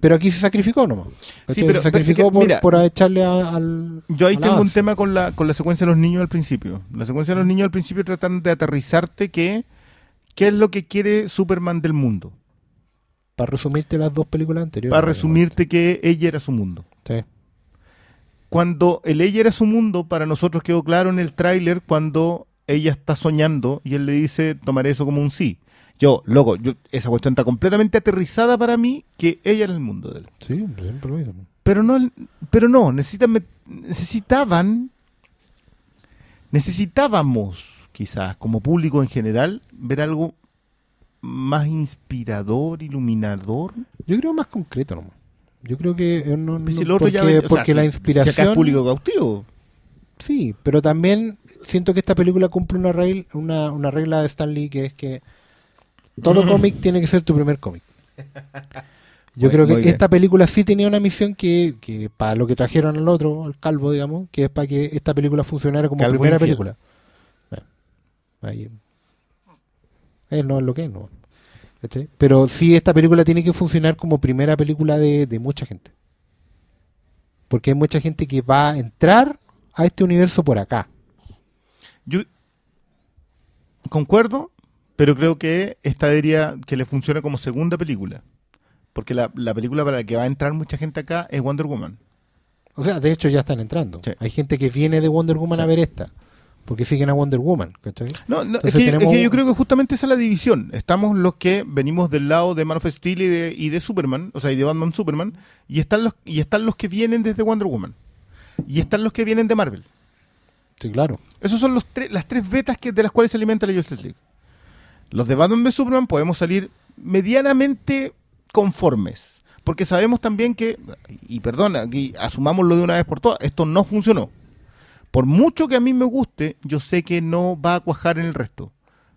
Pero aquí se sacrificó nomás. ¿cachai? pero- se pero es sacrificó que, por, mira, por echarle a- al. Yo ahí al tengo un tema con la, con la secuencia de los niños al principio. La secuencia de los niños al principio tratan de aterrizarte que qué es lo que quiere Superman del mundo. Para resumirte las dos películas anteriores. Para resumirte que ella era su mundo. Sí. Cuando el ella era su mundo, para nosotros quedó claro en el tráiler cuando ella está soñando y él le dice, tomaré eso como un sí. Yo, loco, yo, esa cuestión está completamente aterrizada para mí que ella era el mundo de él. Sí, siempre lo mismo. Pero no, pero no, necesitan, necesitaban, necesitábamos, quizás, como público en general, ver algo más inspirador, iluminador. Yo creo más concreto nomás. Yo creo que eh, no, no- Pues otro porque, ya ve- o sea, porque la inspiración Si acá es público cautivo. Sí, pero también siento que esta película cumple una regla, una, una regla de Stan Lee que es que todo cómic tiene que ser tu primer cómic. Yo Muy- creo que esta película sí tenía una misión que, que para lo que trajeron al otro, al calvo, digamos, que es para que esta película funcionara como Calvo primera película. Bueno, ahí, él no es lo que es, no. Pero sí esta película tiene que funcionar como primera película de, de mucha gente. Porque hay mucha gente que va a entrar a este universo por acá. Yo concuerdo, pero creo que esta diría que le funciona como segunda película. Porque la, la película para la que va a entrar mucha gente acá es Wonder Woman. O sea, de hecho ya están entrando. Sí. Hay gente que viene de Wonder Woman Sí. a ver esta. Porque siguen a Wonder Woman. ¿cachai? No, no, es, que, es que yo creo que justamente esa es la división. Estamos los que venimos del lado de Man of Steel y de, y de Superman, o sea, y de Batman Superman, y están los y están los que vienen desde Wonder Woman. Y están los que vienen de Marvel. Sí, claro. Esos son los tres, las tres vetas que, de las cuales se alimenta la Justice League. Los de Batman v Superman podemos salir medianamente conformes. Porque sabemos también que, y aquí asumámoslo de una vez por todas, esto no funcionó. Por mucho que a mí me guste, yo sé que no va a cuajar en el resto.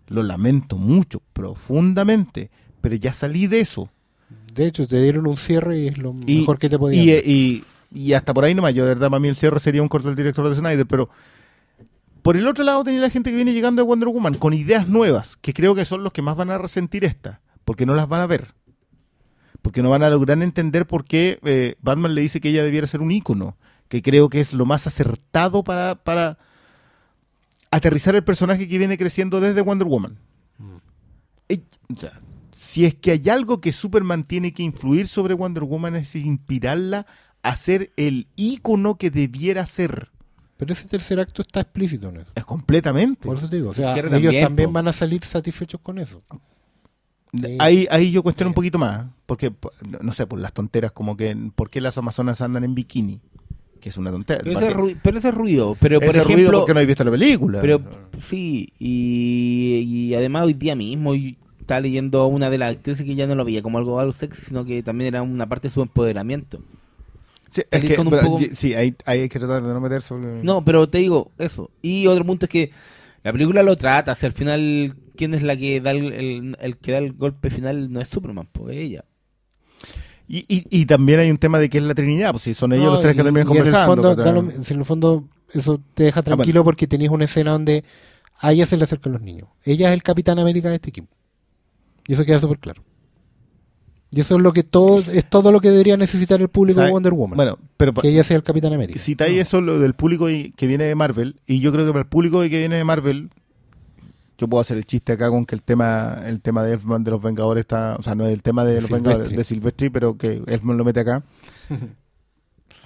Lo lamento mucho, profundamente, pero ya salí de eso. De hecho, te dieron un cierre y es lo Y, mejor que te podían y- y hasta por ahí nomás, yo de verdad para mí el cierre sería un corte del director de Snyder, pero por el otro lado tenía la gente que viene llegando de Wonder Woman con ideas nuevas, que creo que son los que más van a resentir esta, porque no las van a ver. Porque no van a lograr entender por qué eh, Batman le dice que ella debiera ser un ícono, que creo que es lo más acertado para, para aterrizar el personaje que viene creciendo desde Wonder Woman. Eh, o sea, si es que hay algo que Superman tiene que influir sobre Wonder Woman es inspirarla a ser el ícono que debiera ser. Pero ese tercer acto está explícito en eso. Es completamente. Por eso te digo. O sea, ellos también, van a salir satisfechos con eso. Sí. Ahí, ahí yo cuestiono un poquito más, porque, po- no sé, por las tonteras como que, ¿por qué las amazonas andan en bikini? Que es una tontera. Pero ese, ru- pero ese ruido, pero por Ese ruido ejemplo... porque no hay visto la película. Pero sí, y, y además hoy día mismo y estaba leyendo a una de las actrices que ya no lo veía como algo, algo sexy, sino que también era una parte de su empoderamiento. Sí, es que, con un pero, poco- y- sí, ahí, ahí hay que tratar de no meterse. porque- No, pero te digo eso. Y otro punto es que la película lo trata, si al final, ¿quién es la que da el, el- el que da el golpe final? No es Superman, pues ella. Y, y, y también hay un tema de que es la Trinidad, pues si son ellos No, los tres que terminan y en el conversando. fondo, en el fondo eso te deja tranquilo porque tenías una escena donde a ella se le acercan los niños. Ella es el Capitán América de este equipo. Y eso queda súper claro. Y eso es lo que todo es todo lo que debería necesitar el público de Wonder Woman. Bueno, pero que ella sea el Capitán América. citáis eso lo del público que viene de Marvel, y yo creo que para el público que viene de Marvel, yo puedo hacer el chiste acá con que el tema el tema de Elfman de los Vengadores está, o sea, no es el tema de, De los Silvestri. Vengadores de Silvestri, pero que Elfman lo mete acá.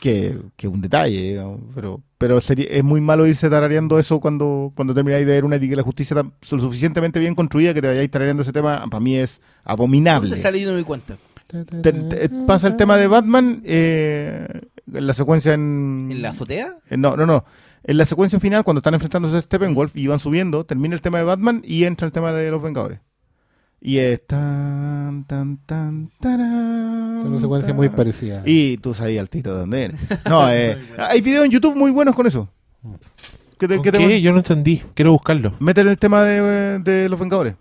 que, que un detalle, pero, pero sería, es muy malo irse tarareando eso cuando, cuando termináis de ver una Liga de la Justicia tan- lo suficientemente bien construida que te vayáis tarareando ese tema, para mí es abominable. ¿Dónde sale y no me di cuenta? Te- te- pasa el tema de Batman eh, en la secuencia en... ¿En la azotea? Eh, No, no, no. En la secuencia final, cuando están enfrentándose a Steppenwolf y van subiendo, termina el tema de Batman y entra el tema de los Vengadores. Y es tan, tan, tan, tarán, Es una secuencia tan. muy parecida. Y tú sabías al tiro de dónde eres. No, eh, hay videos en YouTube muy buenos con eso. Que te, que te- ¿Qué? Yo no entendí. Quiero buscarlo. meten el tema de, de los Vengadores.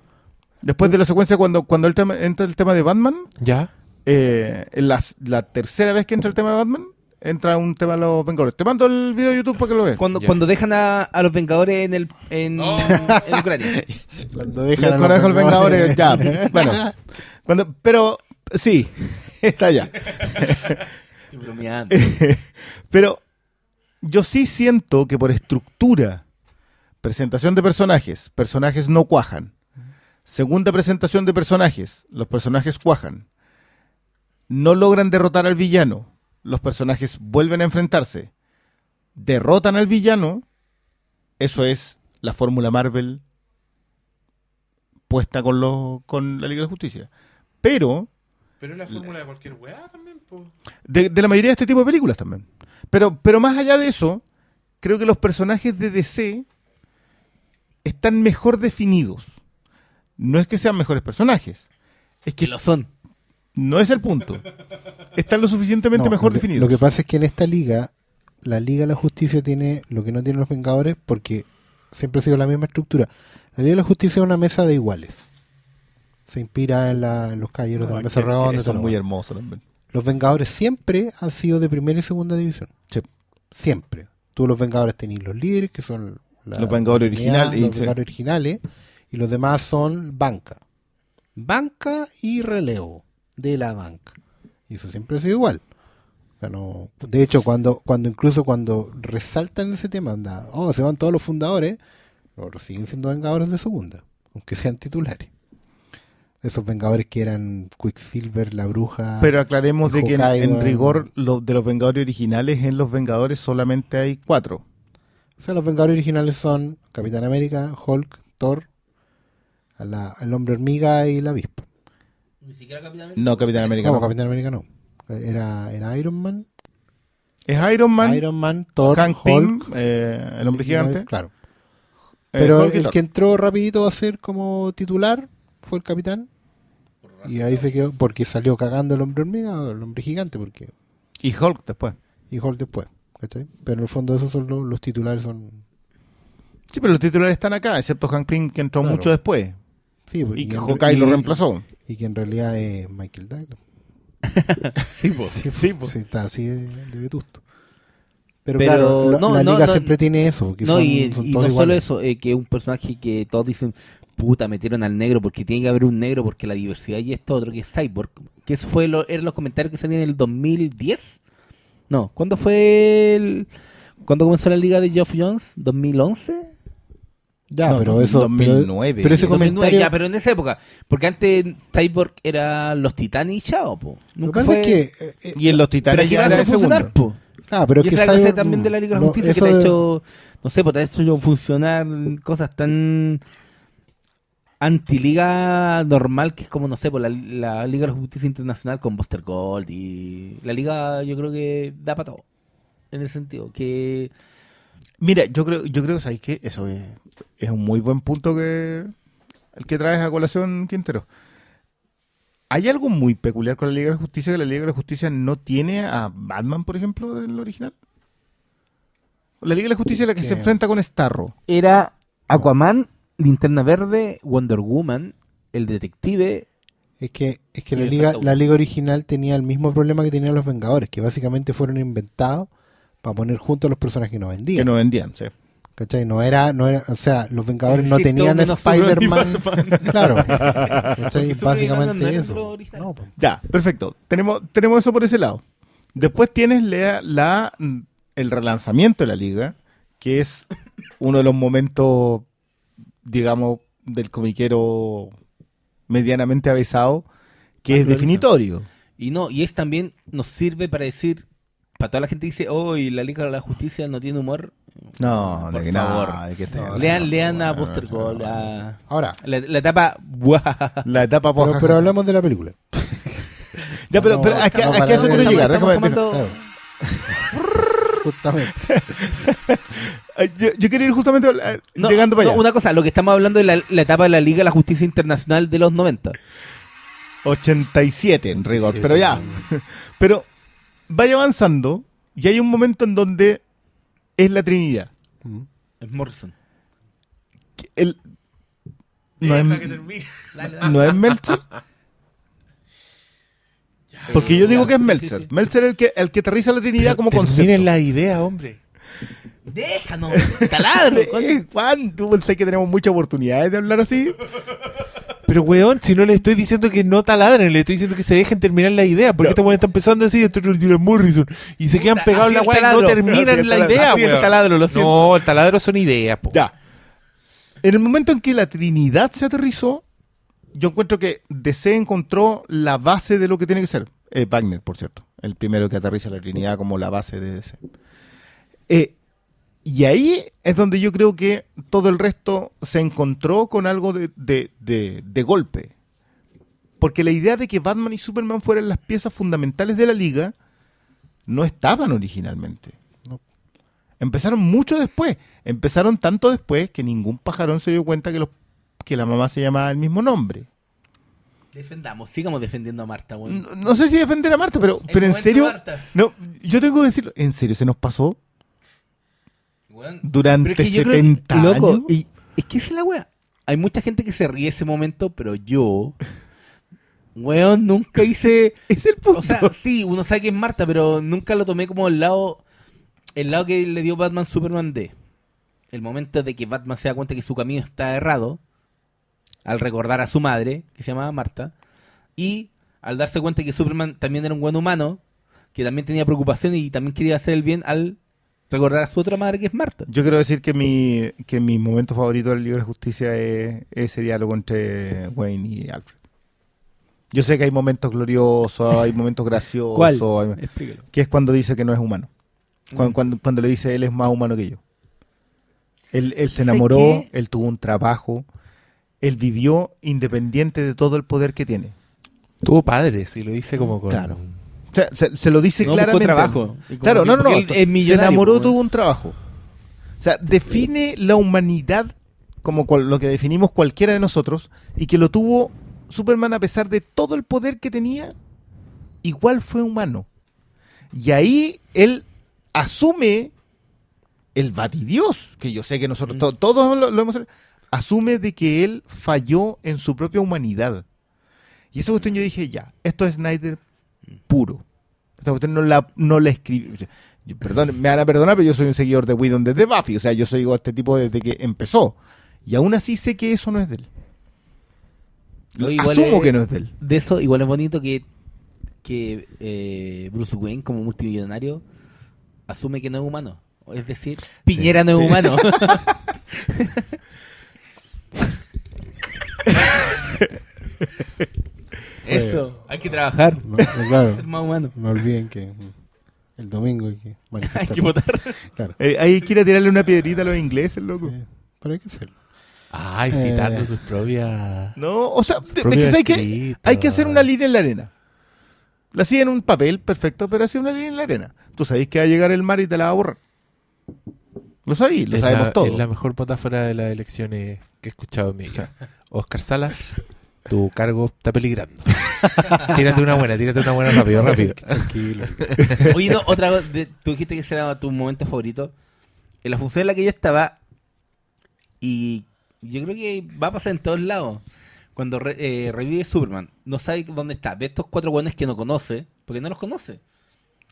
Después de la secuencia, cuando, cuando el tema- entra el tema de Batman, ¿Ya? eh, las- la tercera vez que entra el tema de Batman, entra un tema de los Vengadores. Te mando el video de YouTube para que lo veas. Cuando, cuando dejan a, a los Vengadores en el en, en Ucrania. Cuando dejan a conozco los Vengadores, ya. Bueno, cuando, pero sí, está ya. Estoy bromeando. Pero yo sí siento que por estructura, presentación de personajes, personajes no cuajan. Segunda presentación de personajes, los personajes cuajan. No logran derrotar al villano, los personajes vuelven a enfrentarse. Derrotan al villano, eso es la fórmula Marvel puesta con, los, con la Liga de la Justicia. Pero Pero es la fórmula de cualquier weá también, po. de, de la mayoría de este tipo de películas también. Pero, pero más allá de eso, creo que los personajes de DC están mejor definidos. No es que sean mejores personajes, es Que que lo son. No es el punto. Están lo suficientemente No, mejor lo que, definidos. Lo que pasa es que en esta liga, la Liga de la Justicia tiene lo que no tienen los Vengadores porque siempre ha sido la misma estructura. La Liga de la Justicia es una mesa de iguales. Se inspira en, la- en los caballeros de la mesa redonda. lo muy demás. hermoso también. Los Vengadores siempre han sido de primera y segunda división. Sí. Siempre. Tú los Vengadores tenés los líderes, que son la- Los Vengadores y- Los sí. Vengadores originales. Y los demás son banca. Banca y relevo de la banca. Y eso siempre ha sido igual. O sea, no- de hecho, cuando, cuando incluso cuando resaltan ese tema, anda, oh, se van todos los fundadores, los otros siguen siendo Vengadores de segunda, aunque sean titulares. Esos Vengadores que eran Quicksilver, la bruja. Pero aclaremos de que en, en rigor lo- de los Vengadores originales, en los Vengadores solamente hay cuatro. O sea, los Vengadores originales son Capitán América, Hulk, Thor, la- el Hombre Hormiga y la Avispa. Ni siquiera Capitán No, Capitán América. No, no. Capitán América no. Era, era Iron Man, Es Iron Man, Iron Man, Thor, Hank Hulk, Pym, eh, el hombre gigante. Claro. eh, Pero el que entró rapidito a ser como titular fue el Capitán. Y ahí se quedó, porque salió cagando el Hombre Hormiga, el Hombre Gigante, porque Y Hulk después. y Hulk después. ¿cachai? Pero en el fondo esos son los, los titulares son Sí, pero los titulares están acá, excepto Hank Pym que entró Claro. mucho después. Sí, pues, Y que en- Hawkeye lo y- reemplazó. Y que en realidad es Michael Douglas. Sí, po. Sí, Sí, pues, sí, está así de, de vetusto. Pero, Pero claro, la, no, la no, liga no, siempre tiene eso. Que No, son, y, son y no solo eso, eh, que es un personaje que todos dicen, puta, metieron al negro porque tiene que haber un negro porque la diversidad y esto otro que es Cyborg. Que eso fue lo, eran los comentarios que salían en el 2010. No, ¿cuándo fue el... ¿Cuándo comenzó la liga de Geoff Jones? ¿2011? Ya, No, pero eso. 2009. Pero, pero ese 2009, comentario. ya, pero en esa época. Porque antes Cyborg era los titanes y chao, po. lo que Nunca pasa fue... es que. eh, eh, Y en los titanes ya era funcionar, segundo. po. claro, pero es y que esa Cyborg- también de la Liga de no, Justicia que te ha de- hecho, no sé, pues te ha hecho funcionar cosas tan antiliga normal que es como, no sé, pues la, la Liga de la Justicia Internacional con Buster Gold y la Liga yo creo que da para todo. En el sentido que Mira, yo creo, yo creo, ¿sabes qué? Eso es, es un muy buen punto que el que traes a colación, Quintero. ¿Hay algo muy peculiar con la Liga de la Justicia que la Liga de la Justicia no tiene a Batman, por ejemplo, del original? La Liga de la Justicia es la que ¿Qué? se enfrenta con Starro. era Aquaman, Linterna Verde, Wonder Woman, el detective, Es que, es que la liga, la liga original tenía el mismo problema que tenían los Vengadores, que básicamente fueron inventados para poner juntos a los personajes que no Que vendían. no vendían, sí. ¿Cachai? No era, no era, o sea, los Vengadores no tenían Spider-Man. Claro. ¿Cachai? Básicamente eso. No, pues. Ya, perfecto. Tenemos, tenemos eso por ese lado. Después tienes la, la- el relanzamiento de la liga, que es uno de los momentos, digamos, del comiquero medianamente avisado, que es Naturaleza. definitorio. Y no, y es también nos sirve para decir para toda la gente que dice, oh, y la Liga de la Justicia no tiene humor. No, Por de que favor. nada, de que esté- No, lean no, lean a no, Gold, a- Ahora, la, la etapa... La etapa pero, pero hablamos de la película. Ya, pero, pero a, que, a que eso quiero llegar. estamos déjame-. Justamente. Yo, yo quería ir justamente No, llegando para no, allá. una cosa, lo que estamos hablando es la, la etapa de la Liga de la Justicia Internacional de los 90. 87 en rigor, pero ya. Pero vaya avanzando y hay un momento en donde es la Trinidad. Es Morrison. El- no, es, no es Meltzer. Porque yo digo que es Meltzer. sí. Meltzer es el que, el que aterriza la Trinidad como concepto. la idea, hombre. Déjanos, taladro. Juan, tú pensás que tenemos muchas oportunidades de hablar así. Pero, weón, si no le estoy diciendo que no taladren, le estoy diciendo que se dejen terminar la idea. Porque No. este weón está empezando a decir esto es el Dylan Morrison. Y se quedan pegados en la así weá el y no. Así terminan la taladro. idea, Así el weón. taladro, lo siento. No, el taladro son ideas, po. Ya. En el momento en que la Trinidad se aterrizó, yo encuentro que DC encontró la base de lo que tiene que ser. Eh, Wagner, por cierto. El primero que aterriza la Trinidad como la base de DC. Eh, y ahí es donde yo creo que todo el resto se encontró con algo de, de- de- de golpe. Porque la idea de que Batman y Superman fueran las piezas fundamentales de la liga no estaban originalmente. No. Empezaron mucho después. Empezaron tanto después que ningún pajarón se dio cuenta que, los, que la mamá se llamaba el mismo nombre. Defendamos, sigamos defendiendo a Marta, weón. No, no sé si defender a Marta, pero, El pero en serio. Marta. No, yo tengo que decirlo. ¿En serio se nos pasó Weón. durante es que yo creo que- 70 loco, años? y es que es la wea. Hay mucha gente que se ríe ese momento, pero yo, weón, nunca hice. Es el punto. O sea, sí, uno sabe que es Marta, pero nunca lo tomé como el lado, el lado que le dio Batman Superman de. El momento de que Batman se da cuenta que su camino está errado, al recordar a su madre, que se llamaba Marta, y al darse cuenta que Superman también era un buen humano, que también tenía preocupaciones y también quería hacer el bien al recordar a su otra madre, que es Marta. Yo quiero decir que mi, que mi momento favorito del libro de justicia es ese diálogo entre Wayne y Alfred. Yo sé que hay momentos gloriosos, hay momentos graciosos, ¿Cuál? hay- que es cuando dice que no es humano. Cuando, cuando, cuando le dice él es más humano que yo. Él, él se enamoró, que- él tuvo un trabajo, él vivió independiente de todo el poder que tiene. Tuvo padres y lo dice como con... Claro. O sea, se, se lo dice No claramente. trabajo. Claro, no, no, no. Se enamoró, pues, tuvo un trabajo. O sea, define la humanidad como cual- lo que definimos cualquiera de nosotros y que lo tuvo Superman a pesar de todo el poder que tenía, igual fue humano. Y ahí él asume el batidios, que yo sé que nosotros to- todos lo, lo hemos asume de que él falló en su propia humanidad. Y esa cuestión yo dije, ya, esto es Snyder puro. Esta cuestión no la, no la escribí. perdón, me van a perdonar, pero yo soy un seguidor de Whedon desde Buffy. O sea, yo soy este tipo desde que empezó. Y aún así sé que eso no es de él. No, Asumo es- que no es de él. De eso, igual es bonito que, que eh, Bruce Wayne, como multimillonario, asume que no es humano. Es decir, Piñera no es humano. Eso, hay que trabajar, No, no, claro. ser más humano. No olviden que el domingo hay que Hay manifestar. que votar. Claro. Eh, hay a tirarle una piedrita a los ingleses, loco. Sí, pero hay que hacerlo. Ay, citando Eh. sus propias... No, o sea, es que hay, que hay que hacer una línea en la arena. La hacía en un papel, perfecto, pero hacía una línea en la arena. Tú sabés que va a llegar el mar y te la va a borrar. Lo sabéis, lo es sabemos la, todos. Es la mejor metáfora de las elecciones que he escuchado en mi vida. Oscar Salas, tu cargo está peligrando. tírate una buena, tírate una buena rápido, rápido. Tranquilo. Oye, no, otra cosa, tú dijiste que ese era tu momento favorito. En la función en la que yo estaba, y yo creo que va a pasar en todos lados. Cuando re- eh, revive Superman, no sabe dónde está. Ve estos cuatro buenos que no conoce, porque no los conoce.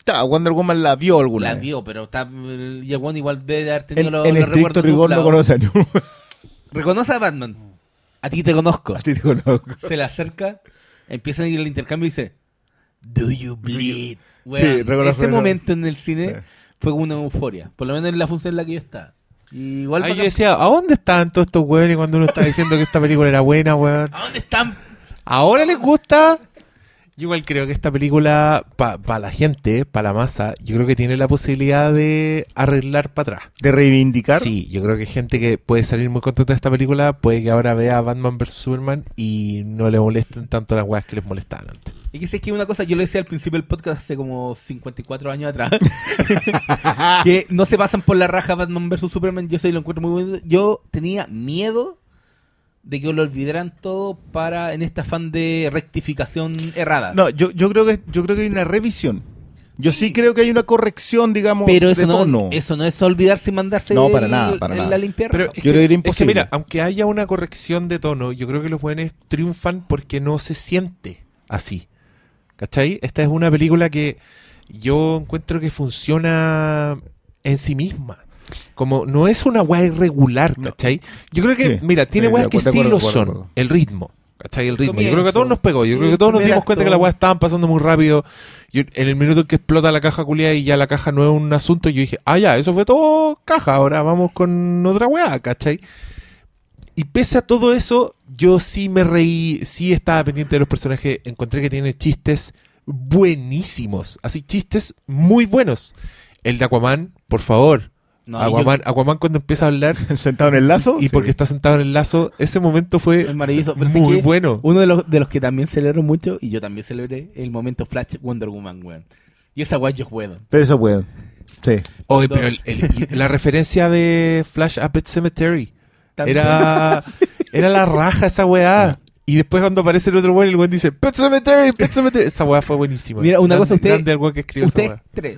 Ya, Wonder Woman la vio alguna La vez. vio, pero está, y el igual debe haber tenido En, los, en los rigor no conoce a. Reconoce a Batman. A ti te conozco. A ti te conozco. Se le acerca, empiezan a ir al intercambio y dice, Do you bleed? Sí, Weón, reconozco ese eso. momento en el cine Sí. fue como una euforia. Por lo menos en la función en la que yo estaba. Y igual para yo decía, ¿a dónde estaban todos estos weones cuando uno estaba diciendo que esta película era buena, weón? ¿A dónde están? Ahora les gusta. Yo igual creo que esta película, para la gente, para la masa, yo creo que tiene la posibilidad de arreglar para atrás. De reivindicar. Sí, yo creo que hay gente que puede salir muy contenta de esta película, puede que ahora vea Batman vs. Superman y no le molesten tanto las weas que les molestaban antes. Y que sé que una cosa, yo lo decía al principio del podcast hace como 54 años atrás, que no se pasan por la raja Batman vs Superman, yo soy lo encuentro muy bueno. Yo tenía miedo de que lo olvidaran todo para en este afán de rectificación errada. No, yo, yo creo que yo creo que hay una revisión. Yo sí, creo que hay una corrección, digamos, pero eso de no, tono. eso no es olvidarse y mandarse No, para nada, para el- nada. la limpiar. Pero es Yo creo que era es imposible. mira, aunque haya una corrección de tono, yo creo que los buenos triunfan porque no se siente así. ¿Cachai? Esta es una película que yo encuentro que funciona en sí misma. Como no es una weá irregular. ¿cachai? Yo creo que, Sí, mira, tiene sí, weas que acuerdo, sí lo son. acuerdo. El ritmo. ¿Cachai? El ritmo. Yo creo que a todos nos pegó. Yo creo que todos nos dimos cuenta que las weas estaban pasando muy rápido. Yo- en el minuto en que explota la caja culiada y ya la caja no es un asunto, yo dije, ah, ya, eso fue todo caja. Ahora vamos con otra weá, ¿cachai? Y pese a todo eso, yo sí me reí, sí estaba pendiente de los personajes. Encontré que tiene chistes buenísimos. Así, chistes muy buenos. El de Aquaman, por favor. No, Aquaman, Aquaman cuando empieza a hablar Sentado en el lazo. y sí. porque está sentado en el lazo, ese momento fue maravilloso. Pero muy que bueno. Uno de los, de los que también celebro mucho, y yo también celebré, el momento Flash Wonder Woman, weón. Y esa guay yo juego. Pero eso puede. Sí. Oye, pero el- el- y la referencia de Flash a Pet Cemetery También. era, era la raja esa weá. Y después cuando aparece el otro weón, el weón dice Pet Cemetery, Pet Cemetery. Esa weá fue buenísima. Mira, una Grande- cosa, usted- grande el que escribió esa Ustedes weá. tres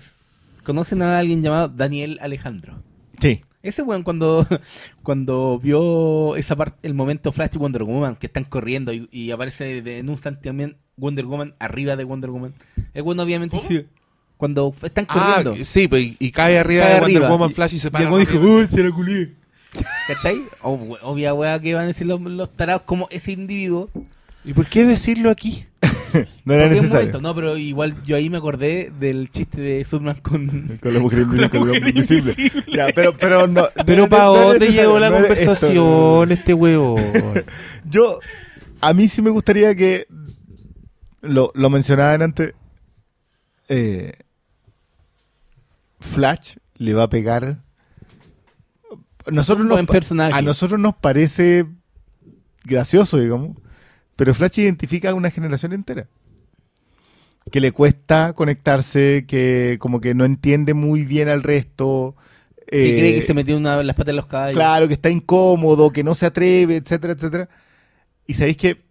conocen a alguien llamado Daniel Alejandro. Sí. Ese weón cuando, cuando vio esa parte, el momento Flash y Wonder Woman, que están corriendo y, y aparece de- en un instante también Wonder Woman arriba de Wonder Woman. El weón obviamente cuando están Ah, corriendo, sí, pues, y, y cae arriba Cae de Wonder arriba. Woman Y- Flash y se y para. el weón dijo, uy, se la culié. ¿Cachai? Obvia weá que van a decir los, los tarados como ese individuo. ¿Y por qué decirlo aquí? No era necesario. momento, no, pero igual yo ahí me acordé del chiste de Superman con... Con la mujer invisible. Con la mujer invisible. invisible. Ya, pero, pero no. Pero no- ¿para no dónde llegó la no era esto. conversación este weón? Yo, a mí sí me gustaría que lo, lo mencionaban antes. eh, Flash le va a pegar. Nosotros nos buen pa- personaje. A nosotros nos parece gracioso, digamos. Pero Flash identifica a una generación entera. Que le cuesta conectarse, que como que no entiende muy bien al resto. Que eh, cree que se metió una, las patas en los caballos. Claro, que está incómodo, que no se atreve, etcétera, etcétera. Y sabéis que.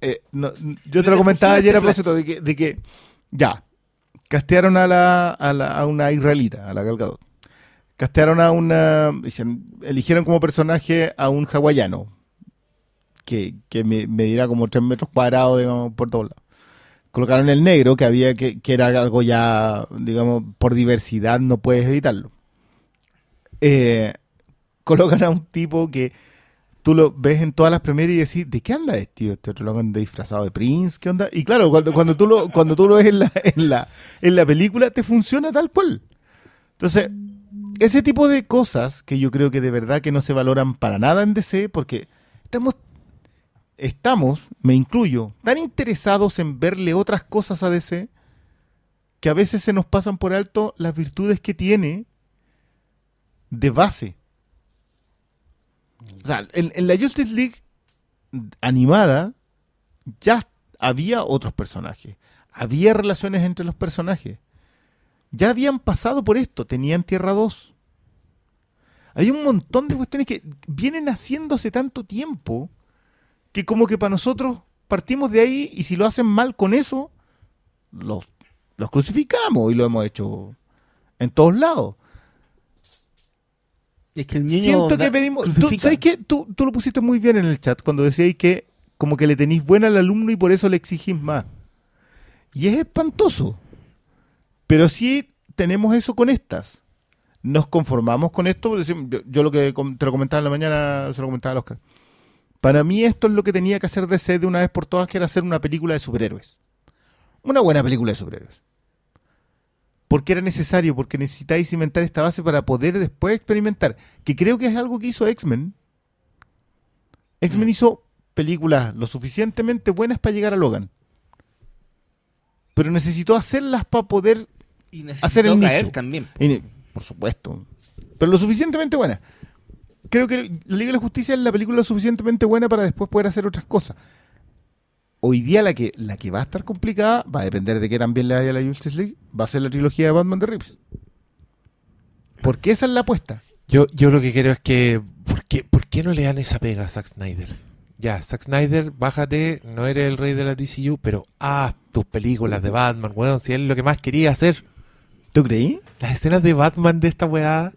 eh, no, yo te lo comentaba ayer a propósito de que, de que ya, castearon a, la, a, la- a una israelita, a la Gal Gadot. Castearon a una. eligieron como personaje a un hawaiano, que, que me, medirá como 3 metros cuadrados, digamos, por todos lados. Colocaron el negro, que había que, que era algo ya, digamos, por diversidad no puedes evitarlo. Eh, colocan a un tipo que tú lo ves en todas las premieres y decís, ¿de qué anda este tío? Este otro lo anda disfrazado de Prince, ¿qué onda? Y claro, cuando, cuando, tú, lo, cuando tú lo ves en la, en, la, en la película, te funciona tal cual. Entonces, ese tipo de cosas que yo creo que de verdad que no se valoran para nada en DC, porque estamos, estamos, me incluyo, tan interesados en verle otras cosas a DC, que a veces se nos pasan por alto las virtudes que tiene de base. O sea, en, la Justice League animada ya había otros personajes, había relaciones entre los personajes. Ya habían pasado por esto, tenían Tierra 2. Hay un montón de cuestiones que vienen haciendo hace tanto tiempo que como que para nosotros partimos de ahí y si lo hacen mal con eso, los, los crucificamos y lo hemos hecho en todos lados. Es que el niño Siento da- que pedimos. ¿Tú. ¿Sabes qué? Tú, tú lo pusiste muy bien en el chat cuando decíais que como que le tenéis buena al alumno y por eso le exigís más. Y es espantoso. Pero sí tenemos eso con estas. Nos conformamos con esto. Yo, yo lo que te lo comentaba en la mañana, se lo comentaba al Oscar. Para mí esto es lo que tenía que hacer DC de una vez por todas, que era hacer una película de superhéroes. Una buena película de superhéroes. Porque era necesario, porque necesitáis cimentar esta base para poder después experimentar. Que creo que es algo que hizo X-Men. X-Men hizo películas lo suficientemente buenas para llegar a Logan. Pero necesitó hacerlas para poder Y Hacer el caer nicho. también. Y por supuesto. Pero lo suficientemente buena. Creo que La Liga de la Justicia es la película suficientemente buena para después poder hacer otras cosas. Hoy día la que, la que va a estar complicada, va a depender de qué también le vaya a la Justice League, va a ser la trilogía de Batman de Reeves. Porque esa es la apuesta. Yo, yo lo que quiero es que. ¿por qué, ¿Por qué no le dan esa pega a Zack Snyder? Ya, Zack Snyder, bájate, no eres el rey de la DCU, pero haz tus películas de Batman, weón, si es lo que más quería hacer. ¿Tú creí? Las escenas de Batman de esta weá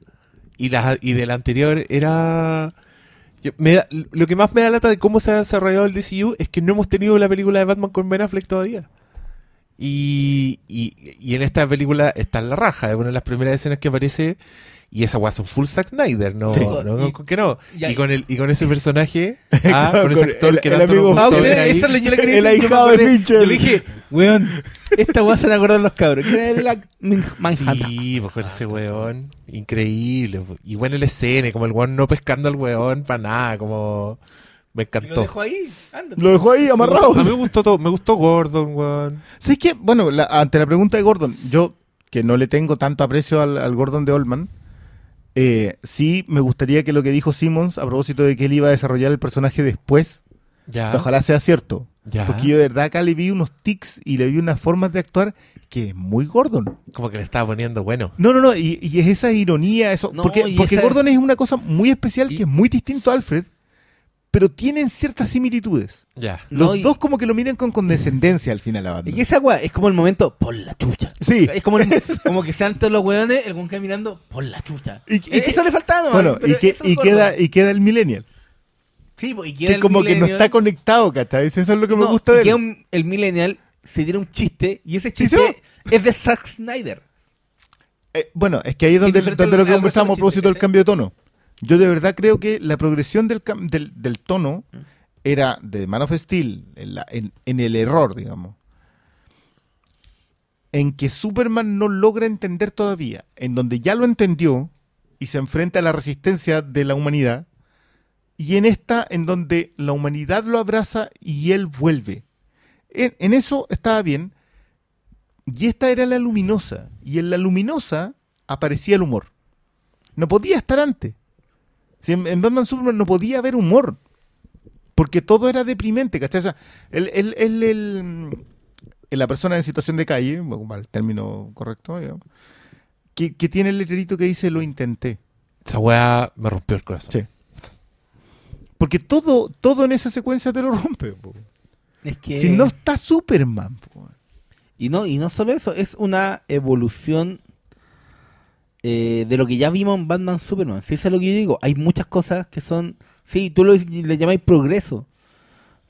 y, las, y de la anterior era... yo- me da- lo que más me da lata de cómo se ha desarrollado el DCU es que no hemos tenido la película de Batman con Ben Affleck todavía. Y, y, y en esta película está en la raja, es una de las primeras escenas que aparece y esa weá son full Zack Snyder, no, Sí. no, Y- con que no. y con el y con ese personaje, ah, con ese actor el- que el tanto amigo- nos Ah, gustó ahí. que yo El ahijado de. Fincher. Yo le dije, weón, esta weá se me acordaron los cabros. Que era la Manhattan. Sí, pues con ese weón. Increíble. Y bueno el escena, como el weón no pescando al weón para nada, como me Y lo encantó. dejo ahí. Ándate. Lo dejó ahí amarrado. A mí me gustó todo, me gustó Gordon, weón. ¿Sabes qué? Bueno, la- ante la pregunta de Gordon, yo que no le tengo tanto aprecio al, al Gordon de Oldman, eh, sí me gustaría que lo que dijo Simmons a propósito de que él iba a desarrollar el personaje después, Ya. que ojalá sea cierto. Ya. Porque yo de verdad acá le vi unos tics y le vi unas formas de actuar que es muy Gordon. Como que le estaba poniendo bueno. No, no, no, y, y es esa ironía, eso. No, porque y porque esa- Gordon es una cosa muy especial Y- que es muy distinto a Alfred, pero tienen ciertas similitudes. Ya. Los No, y- dos como que lo miran con condescendencia al final a Y Batman. que esa weá es como el momento, por la chucha. Sí. Es como, el- como que sean todos los weones, el weón caminando, por la chucha. Y- y- Eh, eso le faltaba, Bueno, y, que, y, queda, y queda el millennial. Sí, po, y queda Que el como que no está conectado, ¿cachai? Eso es lo que me gusta y de queda él. un- el millennial se tiene un chiste, y ese chiste es de Zack Snyder. Eh, bueno, es que ahí es donde, donde lo que conversamos a propósito del cambio de tono. Yo de verdad creo que la progresión del, cam- del, del tono era de Man of Steel, en, la- en- en el error, digamos. En que Superman no logra entender todavía, en donde ya lo entendió y se enfrenta a la resistencia de la humanidad, y en esta, en donde la humanidad lo abraza y él vuelve. En, en eso estaba bien, y esta era la luminosa. Y en la luminosa aparecía el humor. No podía estar antes. Si en, en Batman Superman no podía haber humor. Porque todo era deprimente, ¿cachai? O sea, el, el, el- el- el- la persona en situación de calle, bueno, el término correcto, digamos, que, que tiene el letrerito que dice lo intenté. Esa weá me rompió el corazón. Sí. Porque todo, todo en esa secuencia te lo rompe. po. Es que... Si no está Superman. po. Y no, y no solo eso, es una evolución eh, de lo que ya vimos en Batman Superman. Si eso es lo que yo digo, hay muchas cosas que son. Sí, tú lo, le llamáis progreso.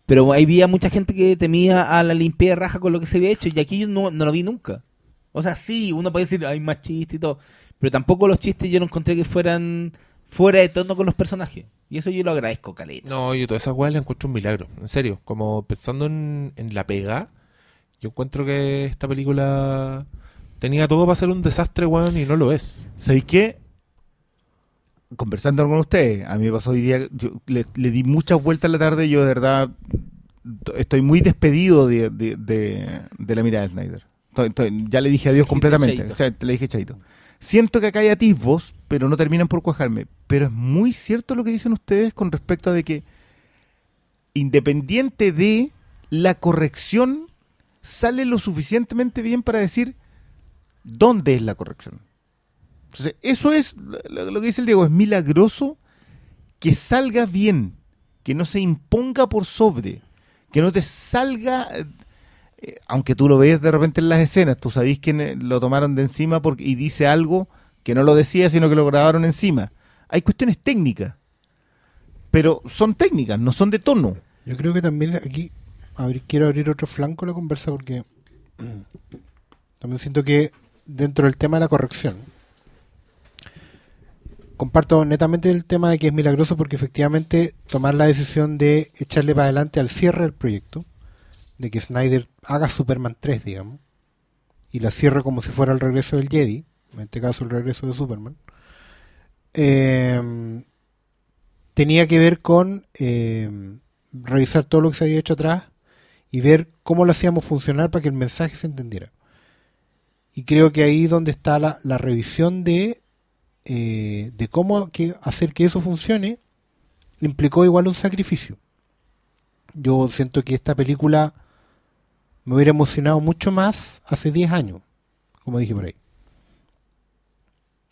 Pero había mucha gente que temía a la limpieza de raja con lo que se había hecho. Y aquí yo no, no lo vi nunca. O sea, sí, uno puede decir, hay más chistes y todo. Pero tampoco los chistes yo no encontré que fueran fuera de tono con los personajes. Y eso yo lo agradezco, Caleta. No, yo toda esa weá la encuentro un milagro. En serio. Como pensando en, en la pega, yo encuentro que esta película tenía todo para ser un desastre, weón, y no lo es. ¿Sabéis qué? Conversando con ustedes, a mí me pasó hoy día, yo le, le di muchas vueltas a la tarde yo de verdad estoy muy despedido de, de- de- de la mirada de Snyder. Estoy- estoy- ya le dije adiós completamente. O sea, te le dije chaito. Siento que acá hay atisbos, pero no terminan por cuajarme. Pero es muy cierto lo que dicen ustedes con respecto a de que independiente de la corrección, sale lo suficientemente bien para decir dónde es la corrección. Entonces, eso es lo, que dice el Diego, es milagroso que salga bien, que no se imponga por sobre, que no te salga, eh, aunque tú lo ves de repente en las escenas, tú sabés que lo tomaron de encima porque, y dice algo que no lo decía, sino que lo grabaron encima. Hay cuestiones técnicas, pero son técnicas, no son de tono. Yo creo que también aquí quiero abrir otro flanco a la conversa porque mm, también siento que dentro del tema de la corrección comparto netamente el tema de que es milagroso porque efectivamente tomar la decisión de echarle para adelante al cierre del proyecto, de que Snyder haga Superman 3, digamos, y la cierre como si fuera el regreso del Jedi, en este caso el regreso de Superman, eh, tenía que ver con eh, revisar todo lo que se había hecho atrás y ver cómo lo hacíamos funcionar para que el mensaje se entendiera. Y creo que ahí donde está la, la revisión de, eh, de cómo hacer que eso funcione, implicó igual un sacrificio. Yo siento que esta película me hubiera emocionado mucho más hace 10 años, como dije por ahí.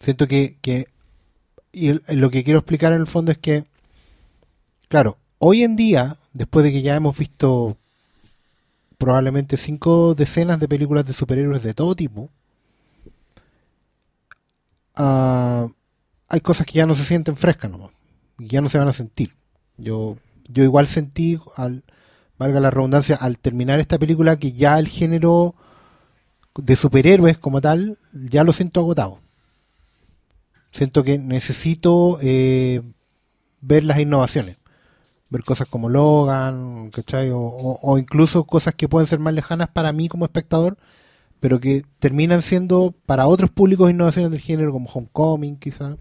Siento que, que y lo que quiero explicar en el fondo es que, claro, hoy en día, después de que ya hemos visto probablemente cinco decenas de películas de superhéroes de todo tipo, ah, hay cosas que ya no se sienten frescas nomás, ya no se van a sentir. Yo, yo igual sentí, al, valga la redundancia, al terminar esta película que ya el género de superhéroes como tal, ya lo siento agotado. Siento que necesito eh, ver las innovaciones. Ver cosas como Logan, ¿cachai? O, o- incluso cosas que pueden ser más lejanas para mí como espectador, pero que terminan siendo para otros públicos innovaciones del género, como Homecoming, quizás.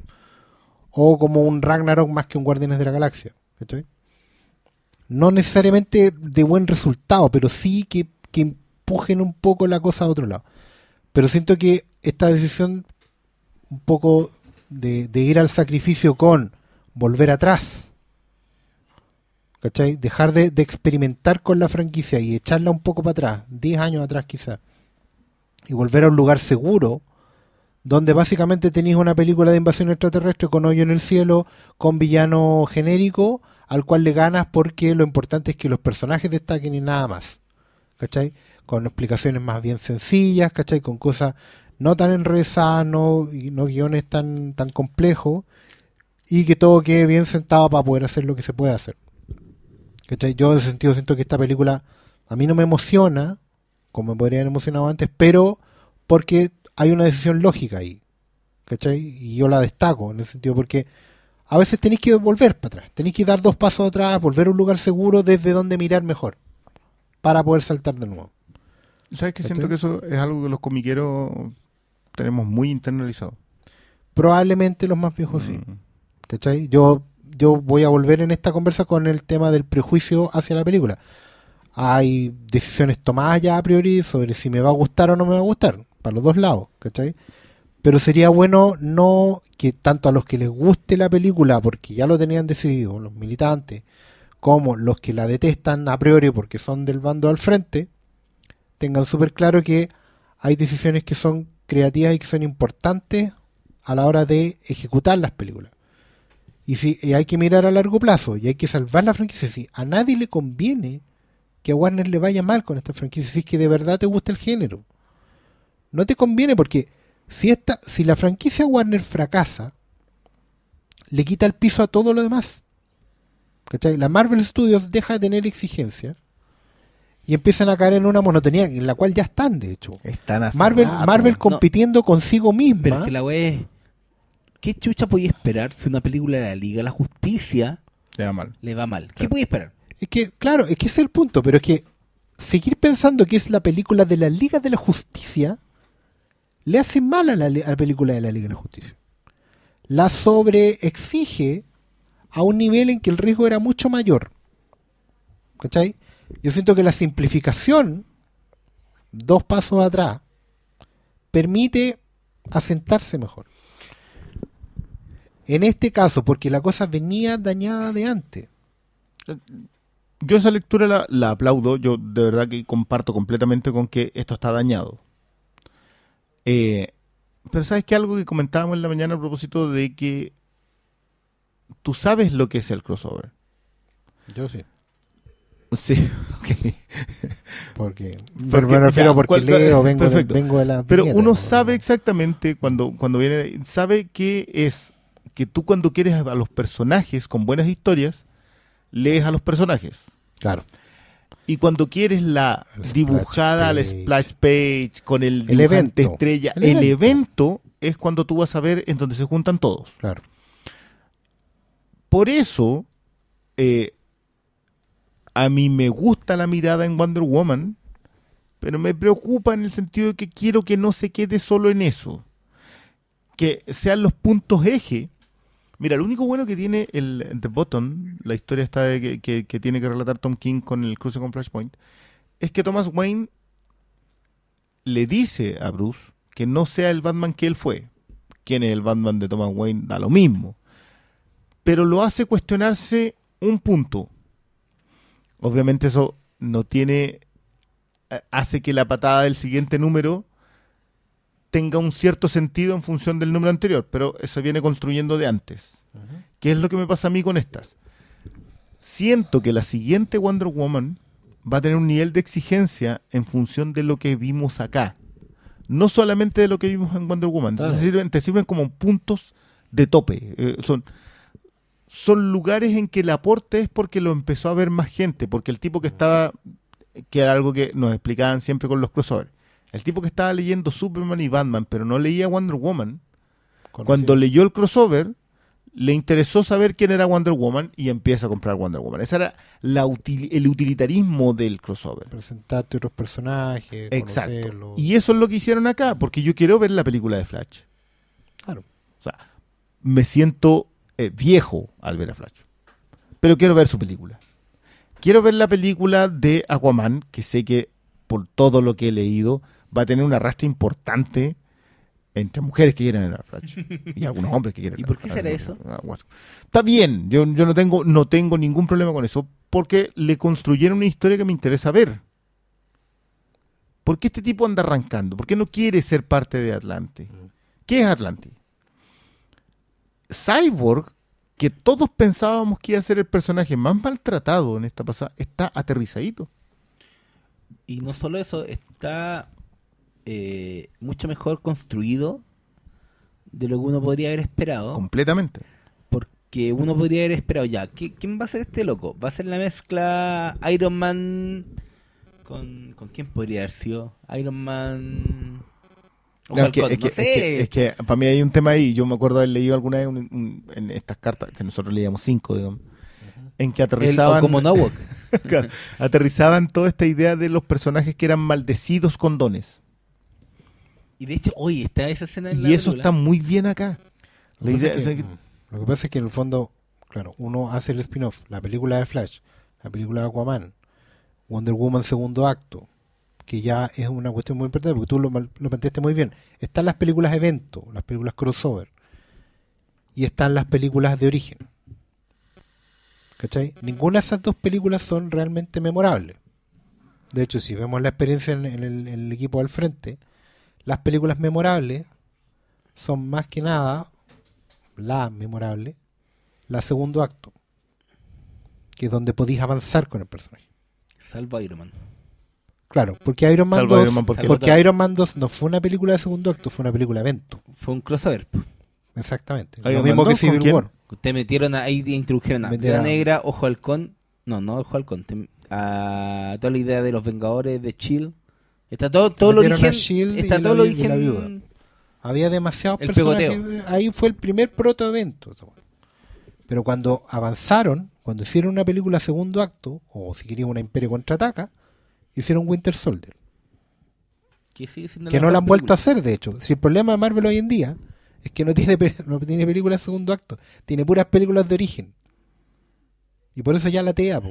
O como un Ragnarok más que un Guardianes de la Galaxia. ¿cachai? No necesariamente de buen resultado, pero sí que, que empujen un poco la cosa a otro lado. Pero siento que esta decisión un poco de, de ir al sacrificio con volver atrás. ¿Cachai? Dejar de, experimentar con la franquicia y echarla un poco para atrás, 10 años atrás quizás, y volver a un lugar seguro, donde básicamente tenéis una película de invasión extraterrestre con hoyo en el cielo, con villano genérico, al cual le ganas porque lo importante es que los personajes destaquen y nada más. ¿Cachai? Con explicaciones más bien sencillas, ¿cachai? Con cosas no tan enrevesadas, no, no guiones tan, tan complejos, y que todo quede bien sentado para poder hacer lo que se puede hacer. ¿Cachai? Yo en ese sentido siento que esta película a mí no me emociona, como me podría haber emocionado antes, pero porque hay una decisión lógica ahí. ¿Cachai? Y yo la destaco en ese sentido porque a veces tenéis que volver para atrás, tenéis que dar dos pasos atrás, volver a un lugar seguro desde donde mirar mejor, para poder saltar de nuevo. ¿Sabes que ¿Cachai? Siento que eso es algo que los comiqueros tenemos muy internalizado. Probablemente los más viejos sí. Mm. ¿Cachai? Yo, yo voy a volver en esta conversa con el tema del prejuicio hacia la película. Hay decisiones tomadas ya a priori sobre si me va a gustar o no me va a gustar, para los dos lados, ¿cachai? Pero sería bueno no que tanto a los que les guste la película, porque ya lo tenían decidido, los militantes, como los que la detestan a priori porque son del bando al frente, tengan súper claro que hay decisiones que son creativas y que son importantes a la hora de ejecutar las películas. Y si y hay que mirar a largo plazo y hay que salvar la franquicia, si a nadie le conviene que a Warner le vaya mal con esta franquicia, si es que de verdad te gusta el género. No te conviene porque si esta, si la franquicia Warner fracasa, le quita el piso a todo lo demás. ¿Cachai? La Marvel Studios deja de tener exigencias y empiezan a caer en una monotonía en la cual ya están, de hecho. Están Marvel. Marvel no. compitiendo consigo misma. Pero es que la. ¿Qué chucha podía esperar si una película de la Liga de la Justicia Le va mal. le va mal? ¿Qué podía esperar? Es que, claro, es que ese es el punto, pero es que seguir pensando que es la película de la Liga de la Justicia le hace mal a la, a la película de la Liga de la Justicia. La sobreexige a un nivel en que el riesgo era mucho mayor. ¿Cachai? Yo siento que la simplificación, dos pasos atrás, permite asentarse mejor. En este caso, porque la cosa venía dañada de antes. Yo esa lectura la, la aplaudo. Yo de verdad que comparto completamente con que esto está dañado. Eh, pero sabes que algo que comentábamos en la mañana a propósito de que tú sabes lo que es el crossover. Yo sí. Sí, ok. Porque, Porque, pero me refiero ya, porque ¿cuál- leo, vengo, de, vengo de la Pero uno ¿no? sabe exactamente cuando, cuando viene, sabe que es que tú cuando quieres a los personajes con buenas historias, lees a los personajes. Claro. Y cuando quieres la El dibujada, la page. splash page, con el, El evento. estrella, El el, evento. evento. es cuando tú vas a ver en donde se juntan todos. Claro. Por eso, eh, a mí me gusta la mirada en Wonder Woman, pero me preocupa en el sentido de que quiero que no se quede solo en eso. Que sean los puntos eje. Mira, lo único bueno que tiene el The Button, la historia esta de que, que- que tiene que relatar Tom King con el cruce con Flashpoint, es que Thomas Wayne le dice a Bruce que no sea el Batman que él fue. Quién es el Batman de Thomas Wayne da lo mismo. Pero lo hace cuestionarse un punto. Obviamente eso no tiene... eh, hace que la patada del siguiente número tenga un cierto sentido en función del número anterior, pero eso viene construyendo de antes. ¿Qué es lo que me pasa a mí con estas? Siento que la siguiente Wonder Woman va a tener un nivel de exigencia en función de lo que vimos acá. No solamente de lo que vimos en Wonder Woman. Te, sirven, te sirven como puntos de tope. Eh, son, son lugares en que el aporte es porque lo empezó a ver más gente, porque el tipo que estaba, que era algo que nos explicaban siempre con los crossovers, el tipo que estaba leyendo Superman y Batman, pero no leía Wonder Woman, cuando leyó el crossover, le interesó saber quién era Wonder Woman y empieza a comprar Wonder Woman. Ese era la util- el utilitarismo del crossover. presentarte otros personajes, Exacto. conocerlos. Y eso es lo que hicieron acá, porque yo quiero ver la película de Flash. Claro. O sea, me siento eh, viejo al ver a Flash. Pero quiero ver su película. Quiero ver la película de Aquaman, que sé que por todo lo que he leído va a tener un arrastre importante entre mujeres que quieren a Flash y algunos hombres que quieren ¿Y ver por qué será eso? Ah. Está bien, yo, yo no tengo no tengo ningún problema con eso porque le construyeron una historia que me interesa ver. ¿Por qué este tipo anda arrancando? ¿Por qué no quiere ser parte de Atlante? ¿Qué es Atlante? Cyborg, que todos pensábamos que iba a ser el personaje más maltratado en esta pasada, está aterrizadito. Y no solo eso, está eh, mucho mejor construido de lo que uno podría haber esperado. Completamente. Porque uno podría haber esperado ya. ¿qui- ¿Quién va a ser este loco? ¿Va a ser la mezcla Iron Man con. ¿Con quién podría haber sido? Iron Man. No, es, que, es que- no es sé. que- es que para mí hay un tema ahí. Yo me acuerdo haber leído alguna vez un- un- en estas cartas, que nosotros leíamos cinco, digamos, en que aterrizaban. como Nowak. Claro, aterrizaban toda esta idea de los personajes que eran maldecidos con dones. Y de hecho, oye, está esa escena en la Y eso película. está muy bien acá. Lo La que, idea, pasa o sea, es que- que, lo que pasa es que en el fondo, claro, uno hace el spin-off, la película de Flash, la película de Aquaman, Wonder Woman segundo acto, que ya es una cuestión muy importante porque tú lo, lo planteaste muy bien. Están las películas evento, las películas crossover, y están las películas de origen. ¿Cachai? Ninguna de esas dos películas son realmente memorables. De hecho, si vemos la experiencia en, en el, en el equipo al frente, las películas memorables son más que nada la memorable, la segundo acto, que es donde podéis avanzar con el personaje. Salvo Iron Man. Claro, porque Iron Man, Salvo 2, Iron Man, porque- porque Iron Man 2 no fue una película de segundo acto, fue una película evento. Fue un crossover. Exactamente. Iron Lo Man mismo que 2, ¿con Civil quién? War. Ustedes metieron ahí, introdujeron a Metieron Viuda a- Negra, Ojo Halcón. No, no Ojo Halcón. te- A toda la idea de los Vengadores, de Chill. Está todo, todo el origen. Está todo el la origen. viuda. Había demasiados El personajes. Ahí fue el primer proto evento. esa weá. Pero cuando avanzaron, cuando hicieron una película segundo acto, o si querían una Imperio contraataca, hicieron Winter Soldier. Que, sigue siendo que la no la han vuelto a hacer, de hecho. Si el problema de Marvel hoy en día es que no tiene, no tiene películas segundo acto, tiene puras películas de origen. Y por eso ya la TEA,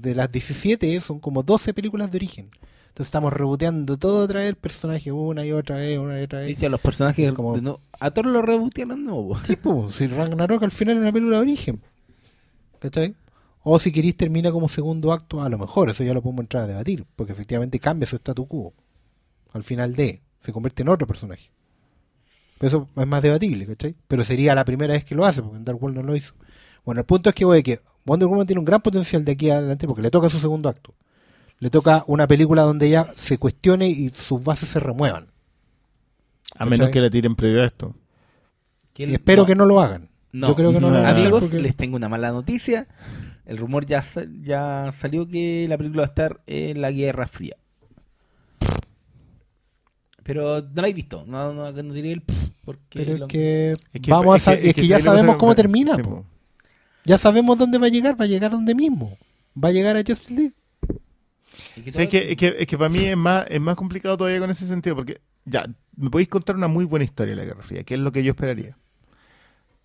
de las 17 son como 12 películas de origen. Entonces estamos reboteando todo otra vez el personaje una y otra vez, una y otra vez. sí, a los personajes. Como- no- a todos los rebotearon de nuevo. Sí, po, si Ragnarok al final es una película de origen. ¿Cachai? O si queréis termina como segundo acto, a lo mejor, eso ya lo podemos entrar a debatir, porque efectivamente cambia su statu quo. Al final de, se convierte en otro personaje. Pero eso es más debatible, ¿cachai? Pero sería la primera vez que lo hace, porque en Dark World no lo hizo. Bueno, el punto es que, güey, que Wonder Woman tiene un gran potencial de aquí adelante porque le toca su segundo acto. Le toca una película donde ella se cuestione y sus bases se remuevan. a menos ¿cachai? que le tiren previo a esto. Y espero no, que no lo hagan. no. Yo creo que no, lo van a Amigos, porque- les tengo una mala noticia. El rumor ya, ya salió que la película va a estar en la Guerra Fría. Pero no la he visto. No, no, no diré el porque Pero lo- es que, Es que- vamos es que- es ya sabemos cómo termina. sí, po. po. Ya sabemos dónde va a llegar, va a llegar donde mismo. Va a llegar a Justice League. Es que es, que, es que para mí es más, es más complicado todavía con ese sentido, porque ya, me podéis contar una muy buena historia de la Guerra Fría, que es lo que yo esperaría.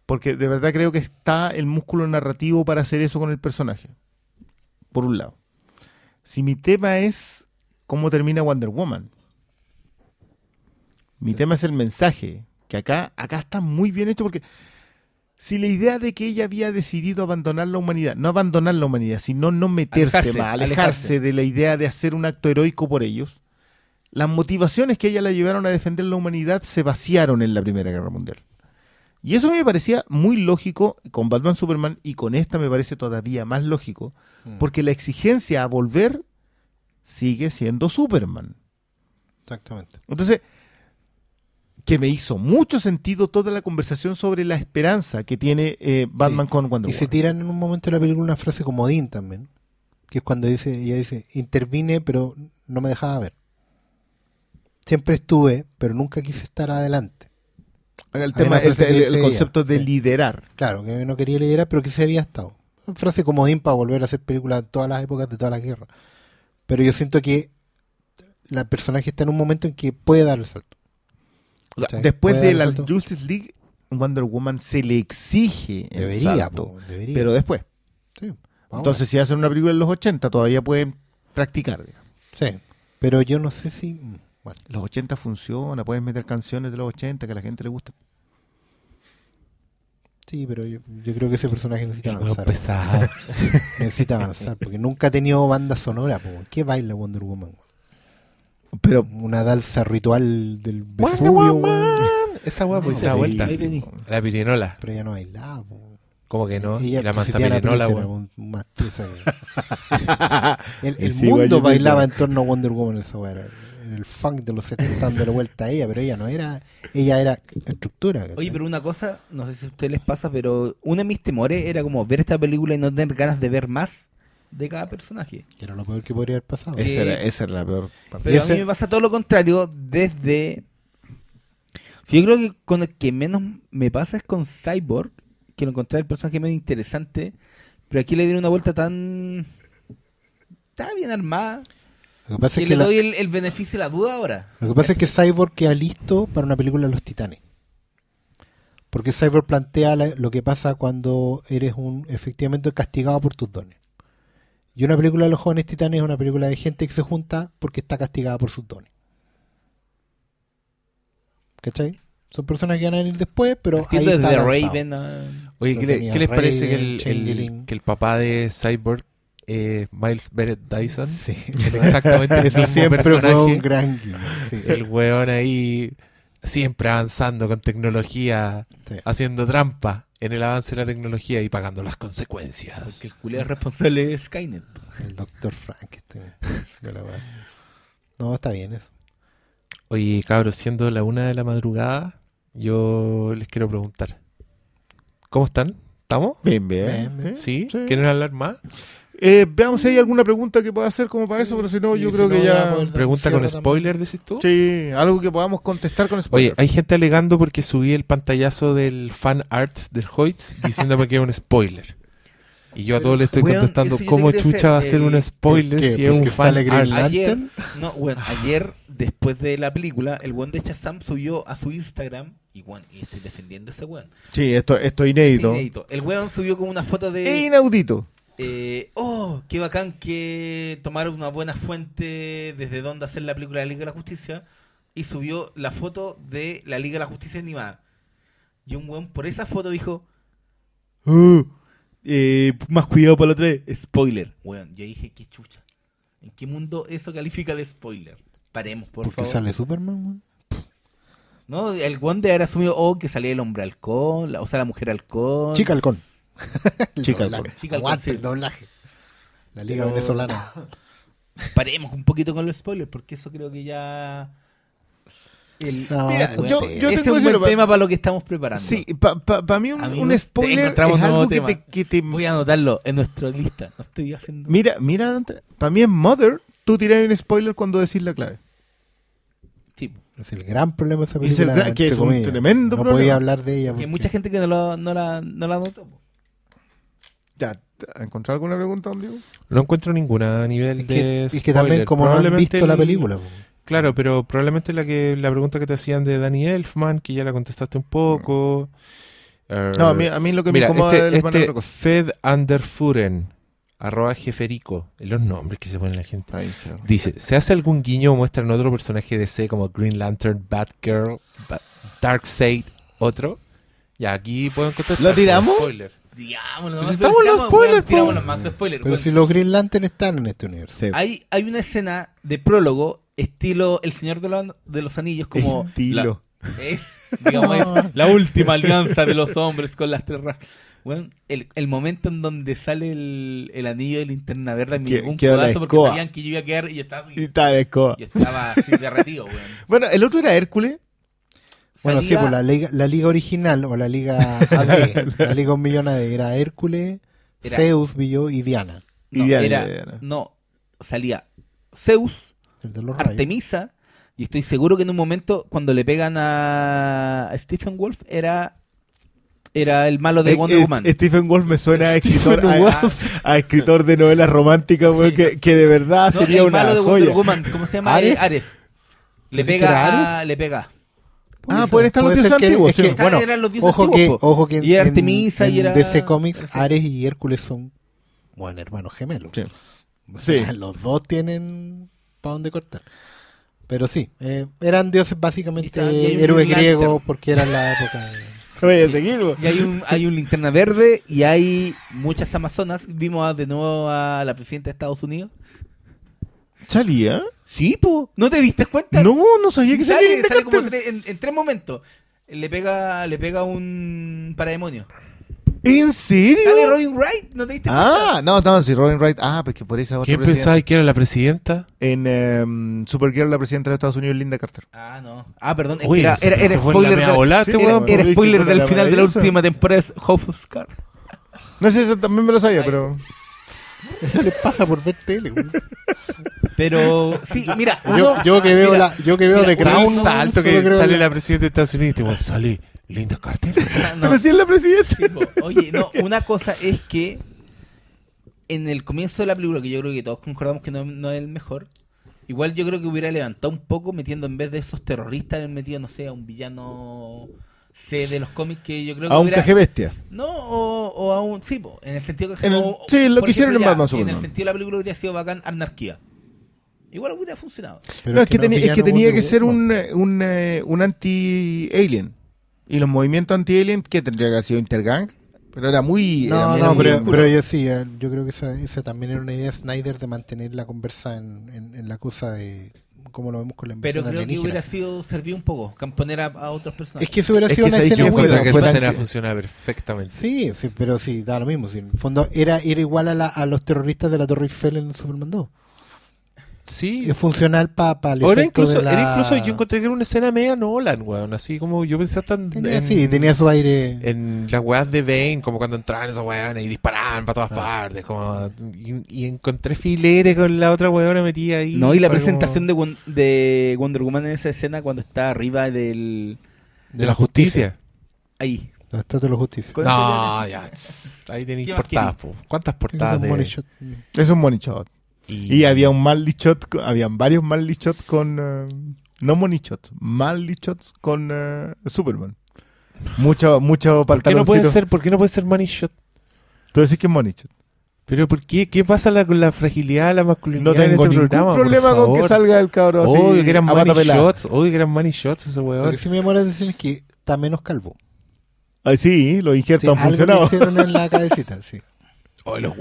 Porque de verdad creo que está el músculo narrativo para hacer eso con el personaje. Por un lado. Si mi tema es cómo termina Wonder Woman. Mi tema es el mensaje. Que acá, acá está muy bien hecho porque si la idea de que ella había decidido abandonar la humanidad, no abandonar la humanidad, sino no meterse Alejarse, más, alejarse, alejarse. de la idea de hacer un acto heroico por ellos, las motivaciones que ella la llevaron a defender la humanidad se vaciaron en la Primera Guerra Mundial. Y eso me parecía muy lógico con Batman Superman y con esta me parece todavía más lógico, Mm. porque la exigencia a volver sigue siendo Superman. Exactamente. Entonces, que me hizo mucho sentido toda la conversación sobre la esperanza que tiene eh, Batman Sí. con Wonder Y se Woman. tiran en un momento de la película una frase comodín también, que es cuando dice, ella dice, intervine pero no me dejaba ver. Siempre estuve, pero nunca quise estar adelante. El, tema, el, el- ella. concepto de Sí. liderar. Claro, que no quería liderar, pero que se había estado. Una frase comodín para volver a hacer películas de todas las épocas de todas las guerras. Pero yo siento que la personaje está en un momento en que puede dar el salto. O sea, ¿Cachai? después de la. Justice League, Wonder Woman se le exige el Debería, salto, po, debería. pero después. Sí, Entonces, si hacen una película en los 80, todavía pueden practicar. digamos. Sí, pero yo no sé si... mm, Bueno, Los 80 funciona, pueden meter canciones de los 80 que a la gente le gusta. sí, pero yo, yo creo que ese personaje necesita El avanzar. pesado. necesita avanzar, porque nunca ha tenido banda sonora. po. ¿Qué baila Wonder Woman? Pero Una danza ritual del Wonder Vesubio. Esa weá, pues, No, se da sí. vuelta. La pirinola. pero ella no bailaba. po. ¿Cómo que no? Ella y la mansa la pirinola, weón. El, el Sí, mundo bailaba en torno a Wonder Woman esa weá. el funk de los 70 dándole vuelta a ella, pero ella no era, ella era estructura. ¿cachai? Oye, pero una cosa, no sé si a ustedes les pasa, pero uno de mis temores era como ver esta película y no tener ganas de ver más de cada personaje. Que era lo peor que podría haber pasado. Eh, esa, era, esa era la peor parte. Pero Y a mí me pasa todo lo contrario desde... Yo creo que con el que menos me pasa es con Cyborg, que lo encontré el personaje medio interesante, pero aquí le dieron una vuelta tan... Está bien armada. Lo que pasa Que es le que, la- doy el, el beneficio de la duda ahora. lo que pasa es que Cyborg queda listo para una película de los titanes. Porque Cyborg plantea la- lo que pasa cuando eres un efectivamente castigado por tus dones. Y una película de los jóvenes titanes es una película de gente que se junta porque está castigada por sus dones. ¿Cachai? Son personas que van a venir después, pero ahí está. Raven a- Oye, ¿qué, le- qué les parece que el, el- Changeling. que el papá de Cyborg, eh, Miles Bennett Dyson, Sí. exactamente el mismo siempre fue personaje? un gran guiño. sí. El weón ahí siempre avanzando con tecnología, Sí. haciendo trampa en el avance de la tecnología y pagando las consecuencias. Porque el culé es responsable de Skynet. El Dr. Frankenstein. No, está bien eso. Oye, cabros, siendo la una de la madrugada, yo les quiero preguntar. ¿Cómo están? ¿Estamos? Bien, bien. Bien, bien. ¿Sí? Sí. ¿Quieren hablar más? Eh, veamos si hay alguna pregunta que pueda hacer como para eso, pero si no, yo si creo no, que ya, Pregunta con Cierra también. spoiler, decís tú. Sí, algo que podamos contestar con Oye, spoiler. hay gente alegando porque subí el pantallazo del fan art del Hoyts diciéndome que es un spoiler. Y yo a todos les estoy weón, contestando cómo chucha va a ser un spoiler ¿Qué? si es un ¿Porque fan sale Green art. Ayer, no, bueno, ayer, después de la película, el weón de Shazam subió a su Instagram, y weón, y estoy defendiendo a ese weón. Sí, esto, esto es inédito. Inédito. El weón subió como una foto Es de, inaudito. Eh, oh, qué bacán que tomaron una buena fuente desde donde hacer la película de la Liga de la Justicia, y subió la foto de la Liga de la Justicia animada. Y un weón por esa foto dijo, "Oh, eh, más cuidado para la otra vez, spoiler. Weón, yo dije, qué chucha. ¿En qué mundo eso califica de spoiler? Paremos, por Porque favor. sale Superman, weón. No, el weón de haber asumido, oh, que salía el hombre halcón, la- o sea, la mujer halcón. Chica Halcón. Chica. Chica Aguante el doblaje. La Liga Pero- Venezolana. Paremos un poquito con los spoilers, porque eso creo que ya... El, No, Mira, eso yo- te- yo ese es tengo un buen pa- tema para lo que estamos preparando. Sí, para mí un, mí un no- spoiler es algo que te, que te- Voy a anotarlo en nuestra lista. No estoy haciendo... Mira, mira, para mí en Mother, tú tiras un spoiler cuando decís la clave. Sí, Es el gran problema de esa Es el gran- que es un comillas. tremendo no problema. podía hablar de ella. hay mucha gente que no, lo- no la, no la notó. Ya, ¿encontró alguna pregunta, don Diego? No encuentro ninguna a nivel Es de que, es que spoiler. también como no han visto la el- película. Claro, pero probablemente la que la pregunta que te hacían de Danny Elfman, que ya la contestaste un poco. Er, No, a mí, a mí lo que Mira, me incomoda este, este cosa. Fed Underfuren, arroba jeferico, los nombres que se ponen la gente. Ay, Dice, ¿se hace algún guiño o muestran otro personaje de DC como Green Lantern, Batgirl, Ba- Darkseid, otro? Ya, aquí puedo encontrar... ¿Lo tiramos? Spoiler. Digámoslo, Pues no, estamos los spoilers, weón, más spoilers. Pero weón. si los Green Lantern están en este universo. Sí. Hay, hay una escena de prólogo, estilo El Señor de, los- de los Anillos, como... Estilo. la- es, digamos, es la última alianza de los hombres con las tres razas. Weón, el, el momento en donde sale el, el anillo de linterna verde me un codazo porque sabían que yo iba a quedar y estaba así, Y escoba. y estaba así derretido, weón. Bueno, el otro era Hércules. Bueno, sí, pues la liga, la liga original o la liga AD, la liga un millón AD era Hércules, Era- Zeus, Billo y Diana. no, y Diana, era- Diana. no, salía Zeus. Artemisa, y estoy seguro que en un momento cuando le pegan a Stephen Wolf era era el malo de Eh, Wonder es- Woman. Stephen Wolf me suena a escritor, a, Wolf. a- a escritor de novelas románticas, Sí. que, que de verdad No, sería el una malo de Wonder. Woman, ¿cómo se llama? ¿Ares? Eh, Ares. Le ¿Tú dices que pega, le pega. Ah, pueden estar los dioses que- antiguos, es que, bueno, eran los dioses ojo que, antiguos, po. ojo que Y en- Artemisa y era- DC Comics. Ares y Hércules son, bueno, hermanos gemelos. Sí. O sea, Sí. los dos tienen para dónde cortar. Pero sí, eh, eran dioses básicamente héroes griegos porque era la época de... Voy a seguir. Y hay un, hay un linterna verde y hay muchas amazonas. Vimos a- de nuevo a la presidenta de Estados Unidos. ¿Salía? Sí, po. ¿No te diste cuenta? No, no sabía que sale, salía. sale como tre- en, en tres momentos. Le pega, le pega un parademonio. ¿En serio? Sale Robin Wright, ¿no te diste cuenta? Ah, no, no, si Robin Wright. Ah, pues que por esa otra ¿Quién pensaba que era la presidenta? En em, Supergirl, la presidenta de Estados Unidos, Linda Carter. Ah, no. Ah, perdón. Oye, era, era, spoiler, Sí, este era- spoiler del final de la última temporada de House of Cards. No sé, eso también me lo sabía, pero. Eso les pasa por ver tele. güey. Pero, sí, mira. Yo, que veo mira, la, yo que veo mira, uno- Crown, un salto que sale la presidenta de Estados Unidos y te sale Linda Carter. no, Pero sí es la presidenta. Oye, no, una cosa es que en el comienzo de la película, que yo creo que todos concordamos que no, no es el mejor, igual yo creo que hubiera levantado un poco metiendo en vez de esos terroristas, metido, no sé, a un villano C de los cómics que yo creo que A un hubiera... caje bestia. No, o, o a un... Sí, po, en el sentido que... En el- o- sí, lo que hicieron en Batman sí, En el sentido de la película hubiera sido bacán Anarquía. Igual hubiera funcionado. Pero no, es que, tenía, es que tenía que ser un, un, eh, un anti-alien. Y los movimientos anti-alien, ¿qué tendría que haber sido Intergang? Pero era muy. No, no, muy pero, pero yo sí, eh, yo creo que esa, esa también era una idea de Snyder de mantener la conversa en, en, en la cosa de cómo lo vemos con la Pero invasión creo que hubiera sido servido un poco, camponer a, a otros personajes. Es que eso hubiera Es sido que una escena que Yo muy encuentro que fue esa escena funciona perfectamente. Sí, sí, pero sí, da lo mismo. sí, en el fondo era, era igual a, la- a los terroristas de la Torre Eiffel en Superman 2. Sí. Es funcional para el Ahora incluso, de la... era incluso yo encontré que era una escena media Nolan, weón. Así como yo pensé tan Tenía, en, sí, tenía su aire... en las weas de Bane, como cuando entraban esos weones y disparaban para todas Ah. partes. Como, y, y encontré filete con la otra weona metida ahí. No, y la presentación como- de, Won- de Wonder Woman en esa escena cuando está arriba del... de la justicia. Ahí. La estatua de la justicia. No, ya. Ahí tenéis ¿Qué más portadas, po. ¿Cuántas portadas? Money de- shot. Es un money shot. Y, Y había un Manly shot, habían varios Manly shots con. eh, no money shots, shots con eh, Superman. Mucho, mucho ¿Por qué no puede ser, por qué no puede ser money shot? Tú decís que es money shot. Pero ¿por qué? ¿Qué pasa la- con la fragilidad la masculinidad No en tengo este ningún programa? por problema con que salga el cabro así. Obvio que eran money shots, obvio que eran money shots ese Lo weón. que sí me llamó la atención es que está menos calvo. Ay, sí, los Sí, injertos han algo funcionado. hicieron en la cabecita, sí. Oh, los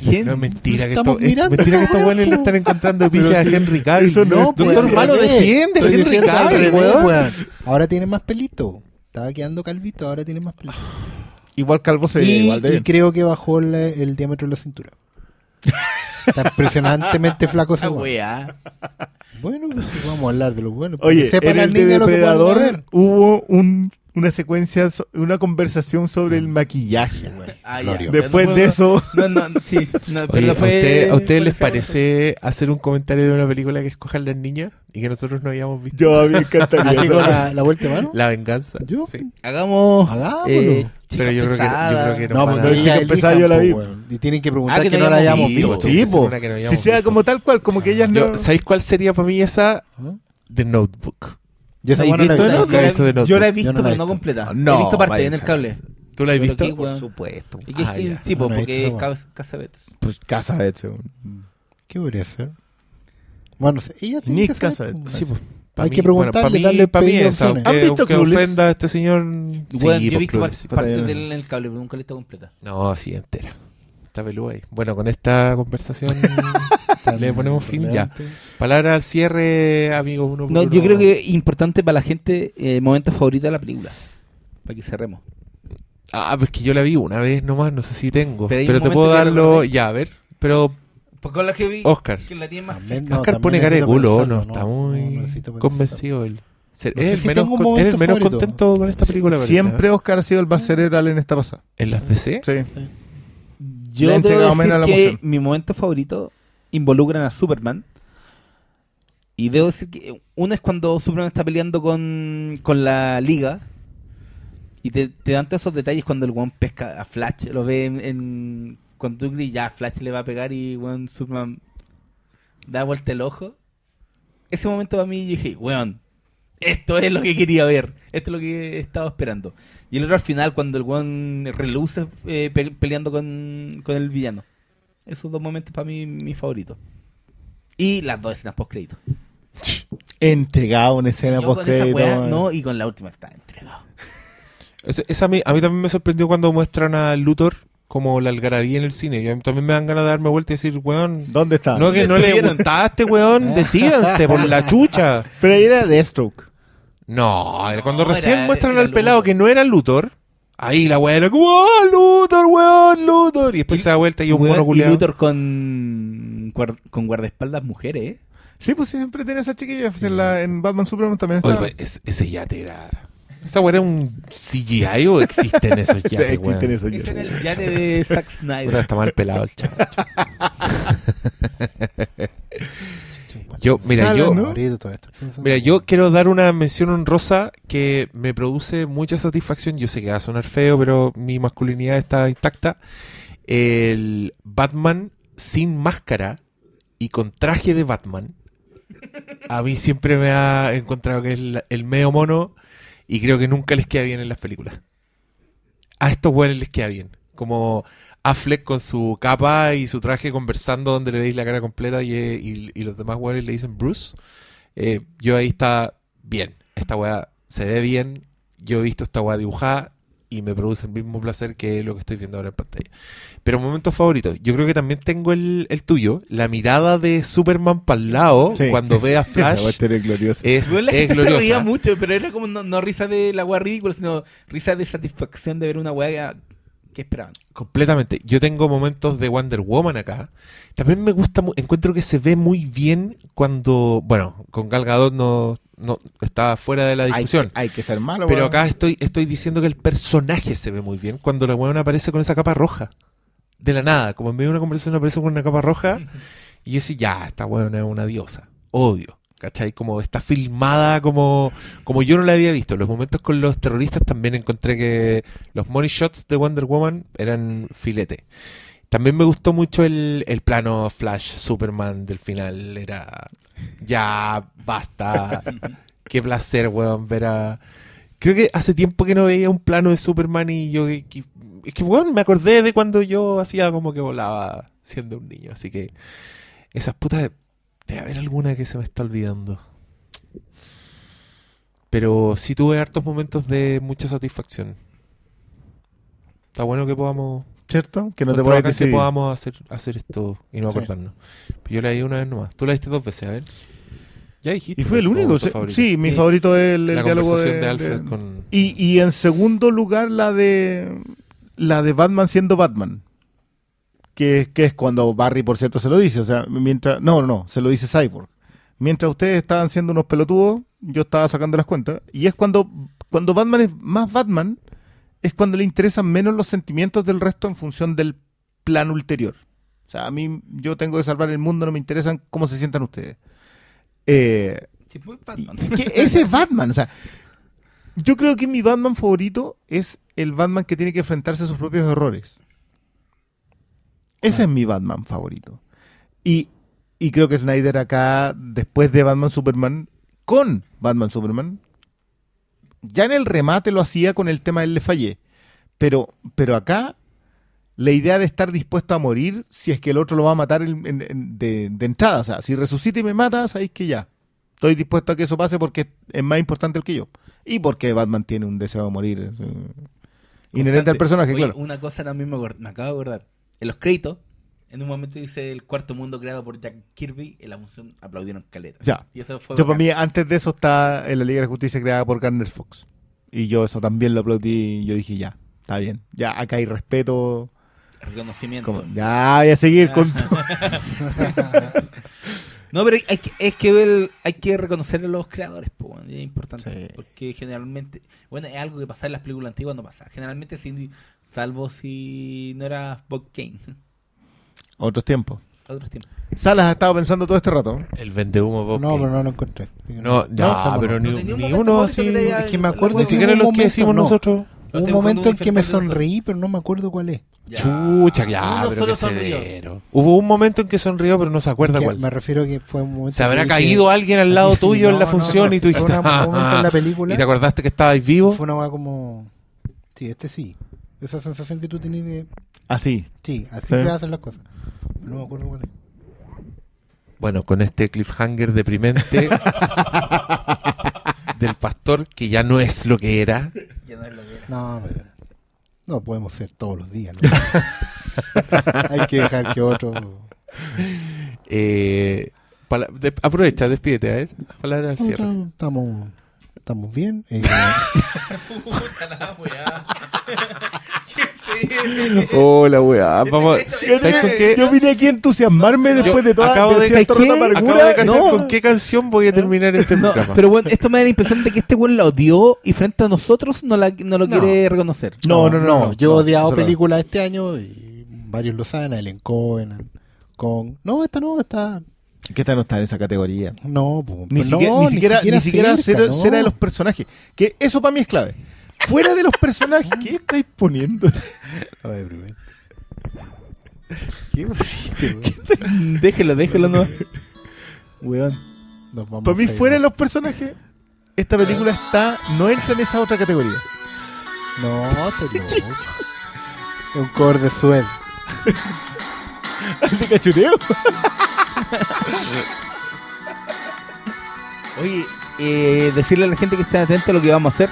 quién? No es mentira que Estamos esto, es mirando mentira que esa estos weá, weones le están encontrando pifias a Henry Cavill. eso no no, es- doctor Al Malo revés, defiende a estoy Henry diciendo al Cavill, revés, weón. weón. Ahora tiene más pelito. Estaba quedando calvito, ahora tiene más pelito. Igual Calvo se ve Y, igual de y bien. creo que bajó el, el diámetro de la cintura. Está impresionantemente flaco ese weón. weá. Bueno, pues, vamos a hablar de los buenos. Oye, sepan en el de Depredador hubo un, una secuencia, una conversación sobre el maquillaje. Ah, ya. Gloria. Después No, de eso, No, no, sí. No, pero Oye, ¿a, usted- ¿a ustedes les parece hacer un comentario de una película que escojan las niñas y que nosotros no habíamos visto? yo a mí me encantaría Así con la, la vuelta de mano. La venganza. Yo. Sí. Hagamos. Hagámoslo. eh, Pero yo creo que- yo creo que No, pues No, no, chica ya pesada yo la vi. weón. Y tienen que preguntar Ah, que que, no la hayamos hayamos visto. visto. Sí, po. que no Si sea como tal cual, como que ellas Yo- no. ¿Sabéis cuál sería para mí esa? ¿Ah? The Notebook. Yo esa ¿Has buena la he visto? Yo la, he visto de Notebook. yo la he Yo visto, no la he pero no completa. No, he visto parte en el cable. ¿Tú la has visto? aquí, Por supuesto. Y que es Ah, que- ya. sí, No, no porque es Cas- Casavetes. Pues casa de hecho. ¿Qué podría ser? Bueno, ella tiene Nick que pues. Sí, pues. Hay que preguntarle, para mí, darle pa' mí pedir esa, ¿Han visto aunque Clueless? ofenda a este señor. Bueno, sí, yo he visto Clueless. parte Puta, del en el cable, pero nunca la he visto completa. No, sí, entera. Está peluda ahí. Bueno, con esta conversación le ponemos fin ya. Palabra al cierre, amigos. Uno No, uno. yo creo que es importante para la gente eh, momento favorito de la película. Para que cerremos. Ah, pues que yo la vi una vez nomás, no sé si tengo. Pero te puedo darlo. Ya, a ver. Pero, Pues con la que vi, Oscar. que la tiene más También, fresca. no, Oscar pone cara de culo, pensarlo, no, está muy no, convencido él. Ser- No es el si menos, con- el menos favorito. contento con esta película. Siempre. Oscar ha sido el más cerebral en esta pasada. ¿En las DC? Sí. Yo debo decir la que mi momento favorito involucran a Superman. Y debo decir que uno es cuando Superman está peleando con, con la liga. Y te, te dan todos esos detalles cuando el one pesca a Flash. Lo ve en, en- crees ya Flash le va a pegar y weón, Superman da vuelta el ojo. Ese momento para mí yo dije, weón, esto es lo que quería ver. Esto es lo que estaba esperando. Y el otro al final, cuando el one reluce eh, pe- peleando con, con el villano. Esos dos momentos para mí, mi favorito. Y las dos escenas post crédito. Entregado una escena Yo con post esa crédito. weá, no, y con la última está entregado. Esa a, mí, a mí también me sorprendió cuando muestran a Luthor como la algarabía en el cine. Y a mí también me dan ganas de darme vuelta y decir, weón, ¿Dónde está? no que no le gustaste, weón, decídanse por la chucha. Pero ahí era Deathstroke. No, cuando recién era- muestran era al pelado que no era Luthor, ahí la weá era como, ¡Oh, Luthor, weón, Luthor! Y después se da vuelta y un mono y. Luthor con, con guardaespaldas mujeres, ¿eh? Sí, pues siempre tiene esa chiquilla. pues, En, la, en Batman Superman también Oye, está. pues, es- ese yate era. ¿Esa weá era un CGI o existen esos Sí, yates, existen weón? esos Ese yates. era el yate de Zack Puta, Snyder. está mal pelado el chaval. yo, mira, Sale, yo, ¿no? Favorito, todo esto. mira, yo quiero dar una mención honrosa que me produce mucha satisfacción. Yo sé que va a sonar feo, pero mi masculinidad está intacta. El Batman sin máscara y con traje de Batman. A mí siempre me ha encontrado que es el, el medio mono y creo que nunca les queda bien en las películas. A estos güeyes les queda bien. Como Affleck con su capa y su traje conversando donde le veis la cara completa y, eh, y- y los demás güeyes le dicen Bruce. Eh, yo ahí está bien. Esta weá se ve bien. Yo he visto esta weá dibujada y me produce el mismo placer que lo que estoy viendo ahora en pantalla. Pero momentos favoritos. Yo creo que también tengo el, el tuyo. La mirada de Superman para el lado Sí. cuando ve a Esa Flash cuestión es gloriosa. es, Weón, la es gente se reía gloriosa. mucho, pero era como no, no risa de la weá ridícula, sino risa de satisfacción de ver una weá que esperaban. Completamente. Yo tengo momentos de Wonder Woman acá. También me gusta, encuentro que se ve muy bien cuando, bueno, con Gal Gadot no, no está fuera de la Hay, discusión. que- hay que ser malo. Pero acá estoy, estoy diciendo que el personaje se ve muy bien cuando la weona aparece con esa capa roja. De la nada, como en medio de una conversación aparece con una capa roja. Y yo decía, ya, esta weona es una diosa. Obvio. ¿Cachai? Como está filmada como, como yo no la había visto. Los momentos con los terroristas también encontré que los money shots de Wonder Woman eran filete. También me gustó mucho el, el plano Flash Superman del final. Era ya basta. Qué placer, weón, ver a. Creo que hace tiempo que no veía un plano de Superman y yo. es que, weón, me acordé de cuando yo hacía como que volaba siendo un niño. Así que esas putas. Debe haber alguna que se me está olvidando. Pero sí tuve hartos momentos de mucha satisfacción. Está bueno que podamos ¿Cierto? Que no te que decidir. podamos hacer, hacer esto y no Sí. acordarnos. Pero yo la di una vez nomás. Tú la diste dos veces, a ver. Ya dijiste. Y fue el único. momento Sí, favorito. sí, mi Sí. favorito es el, el La diálogo conversación de, de, Alfred de- con... Y, y en segundo lugar la de la de Batman siendo Batman. Que, que es cuando Barry, por cierto, se lo dice. O sea, mientras. No, no, no, se lo dice Cyborg. Mientras ustedes estaban siendo unos pelotudos, yo estaba sacando las cuentas. Y es cuando, cuando Batman es más Batman, es cuando le interesan menos los sentimientos del resto en función del plan ulterior. O sea, a mí, yo tengo que salvar el mundo, no me interesan cómo se sientan ustedes. Eh, Sí, muy y- Batman. que ese es Batman, o sea, yo creo que mi Batman favorito es el Batman que tiene que enfrentarse a sus propios errores. Ese es mi Batman favorito. Y, y creo que Snyder acá, después de Batman Superman, con Batman Superman, ya en el remate lo hacía con el tema del Le Fallé. Pero, pero acá, la idea de estar dispuesto a morir si es que el otro lo va a matar en- de, de entrada. O sea, si resucita y me mata, sabéis que ya. Estoy dispuesto a que eso pase porque es más importante el que yo. Y porque Batman tiene un deseo de morir. eh, Inherente al personaje, Oye, claro. Una cosa también me, me acabo de acordar. En los créditos, en un momento dice el cuarto mundo creado por Jack Kirby, en la función aplaudieron caleta. Ya. Y eso fue Yo para mí, antes de eso está en la Liga de la Justicia creada por Garner Fox. Y yo eso también lo aplaudí y yo dije, ya, está bien. Ya, acá hay respeto. reconocimiento. Como, ya voy a seguir con tu- No, pero hay que, es que hay que reconocer a los creadores, po, es importante. Sí. Porque generalmente, bueno, es algo que pasa en las películas antiguas, no pasa. Generalmente, sin, salvo si no era Bob Kane. otros tiempos. Otros tiempos. Salas ha estado pensando todo este rato. El vende humo Bob No, Kane. pero no lo encontré. Que No, ya, pero no. ni, No uno así. que Es que me acuerdo Ni siquiera los que no. nosotros. Hubo un momento en que me sonreí, pero no me acuerdo cuál es. Chucha, ya, Uno pero solo qué severo. Hubo un momento en que sonrió, pero no se acuerda cuál. Me refiero a que fue un momento. Se habrá que- caído alguien al lado tuyo en la función no, y tú dijiste, una- "Ah, un momento en la película. y te acordaste que estabas vivo. Fue una como. Sí, este sí. Esa sensación que tú tenías de. Así. Sí, así Sí. se hacen las cosas. No me acuerdo cuál es. Bueno, con este cliffhanger deprimente del pastor que ya no es lo que era. No es lo que era. No, pero- no podemos ser todos los días. ¿no? Hay que dejar que otro. Eh, pala- de- aprovecha, despídete, a ver. Palabra al cierre. Estamos, estamos bien. Eh, Puta la weá. ¿Qué es eso? Hola, weá. Vamos. Esto- ¿Sabes con qué? Yo vine aquí a entusiasmarme después de toda acabo de- cierto ¿sabes rato qué? amargura. Acabo de cachar no. con qué canción voy a terminar este No, programa. pero bueno, esto me da la impresión de que este weón la odió y frente a nosotros no, la, no lo No. quiere reconocer. No, no, no. Yo he no, odiado películas este año y varios lo saben. Ellen Cohen, con. No, esta no, esta. Que esta no está en esa categoría. No, pues, Ni, pues siquiera, no, ni siquiera, ni siquiera cerca, no. cera de los personajes. Que eso para mí es clave. Fuera de los personajes, ¿qué estáis poniendo? Ay, Rubén. ¿Qué pusiste, weón? déjelo, déjelo, no. Weón. Nos vamos Para mí, a fuera de los personajes, esta película está no entra en esa otra categoría. No, te loco. Es un cover de Sued. ¿De cachureo? Oye, eh, decirle a la gente que esté atento a lo que vamos a hacer.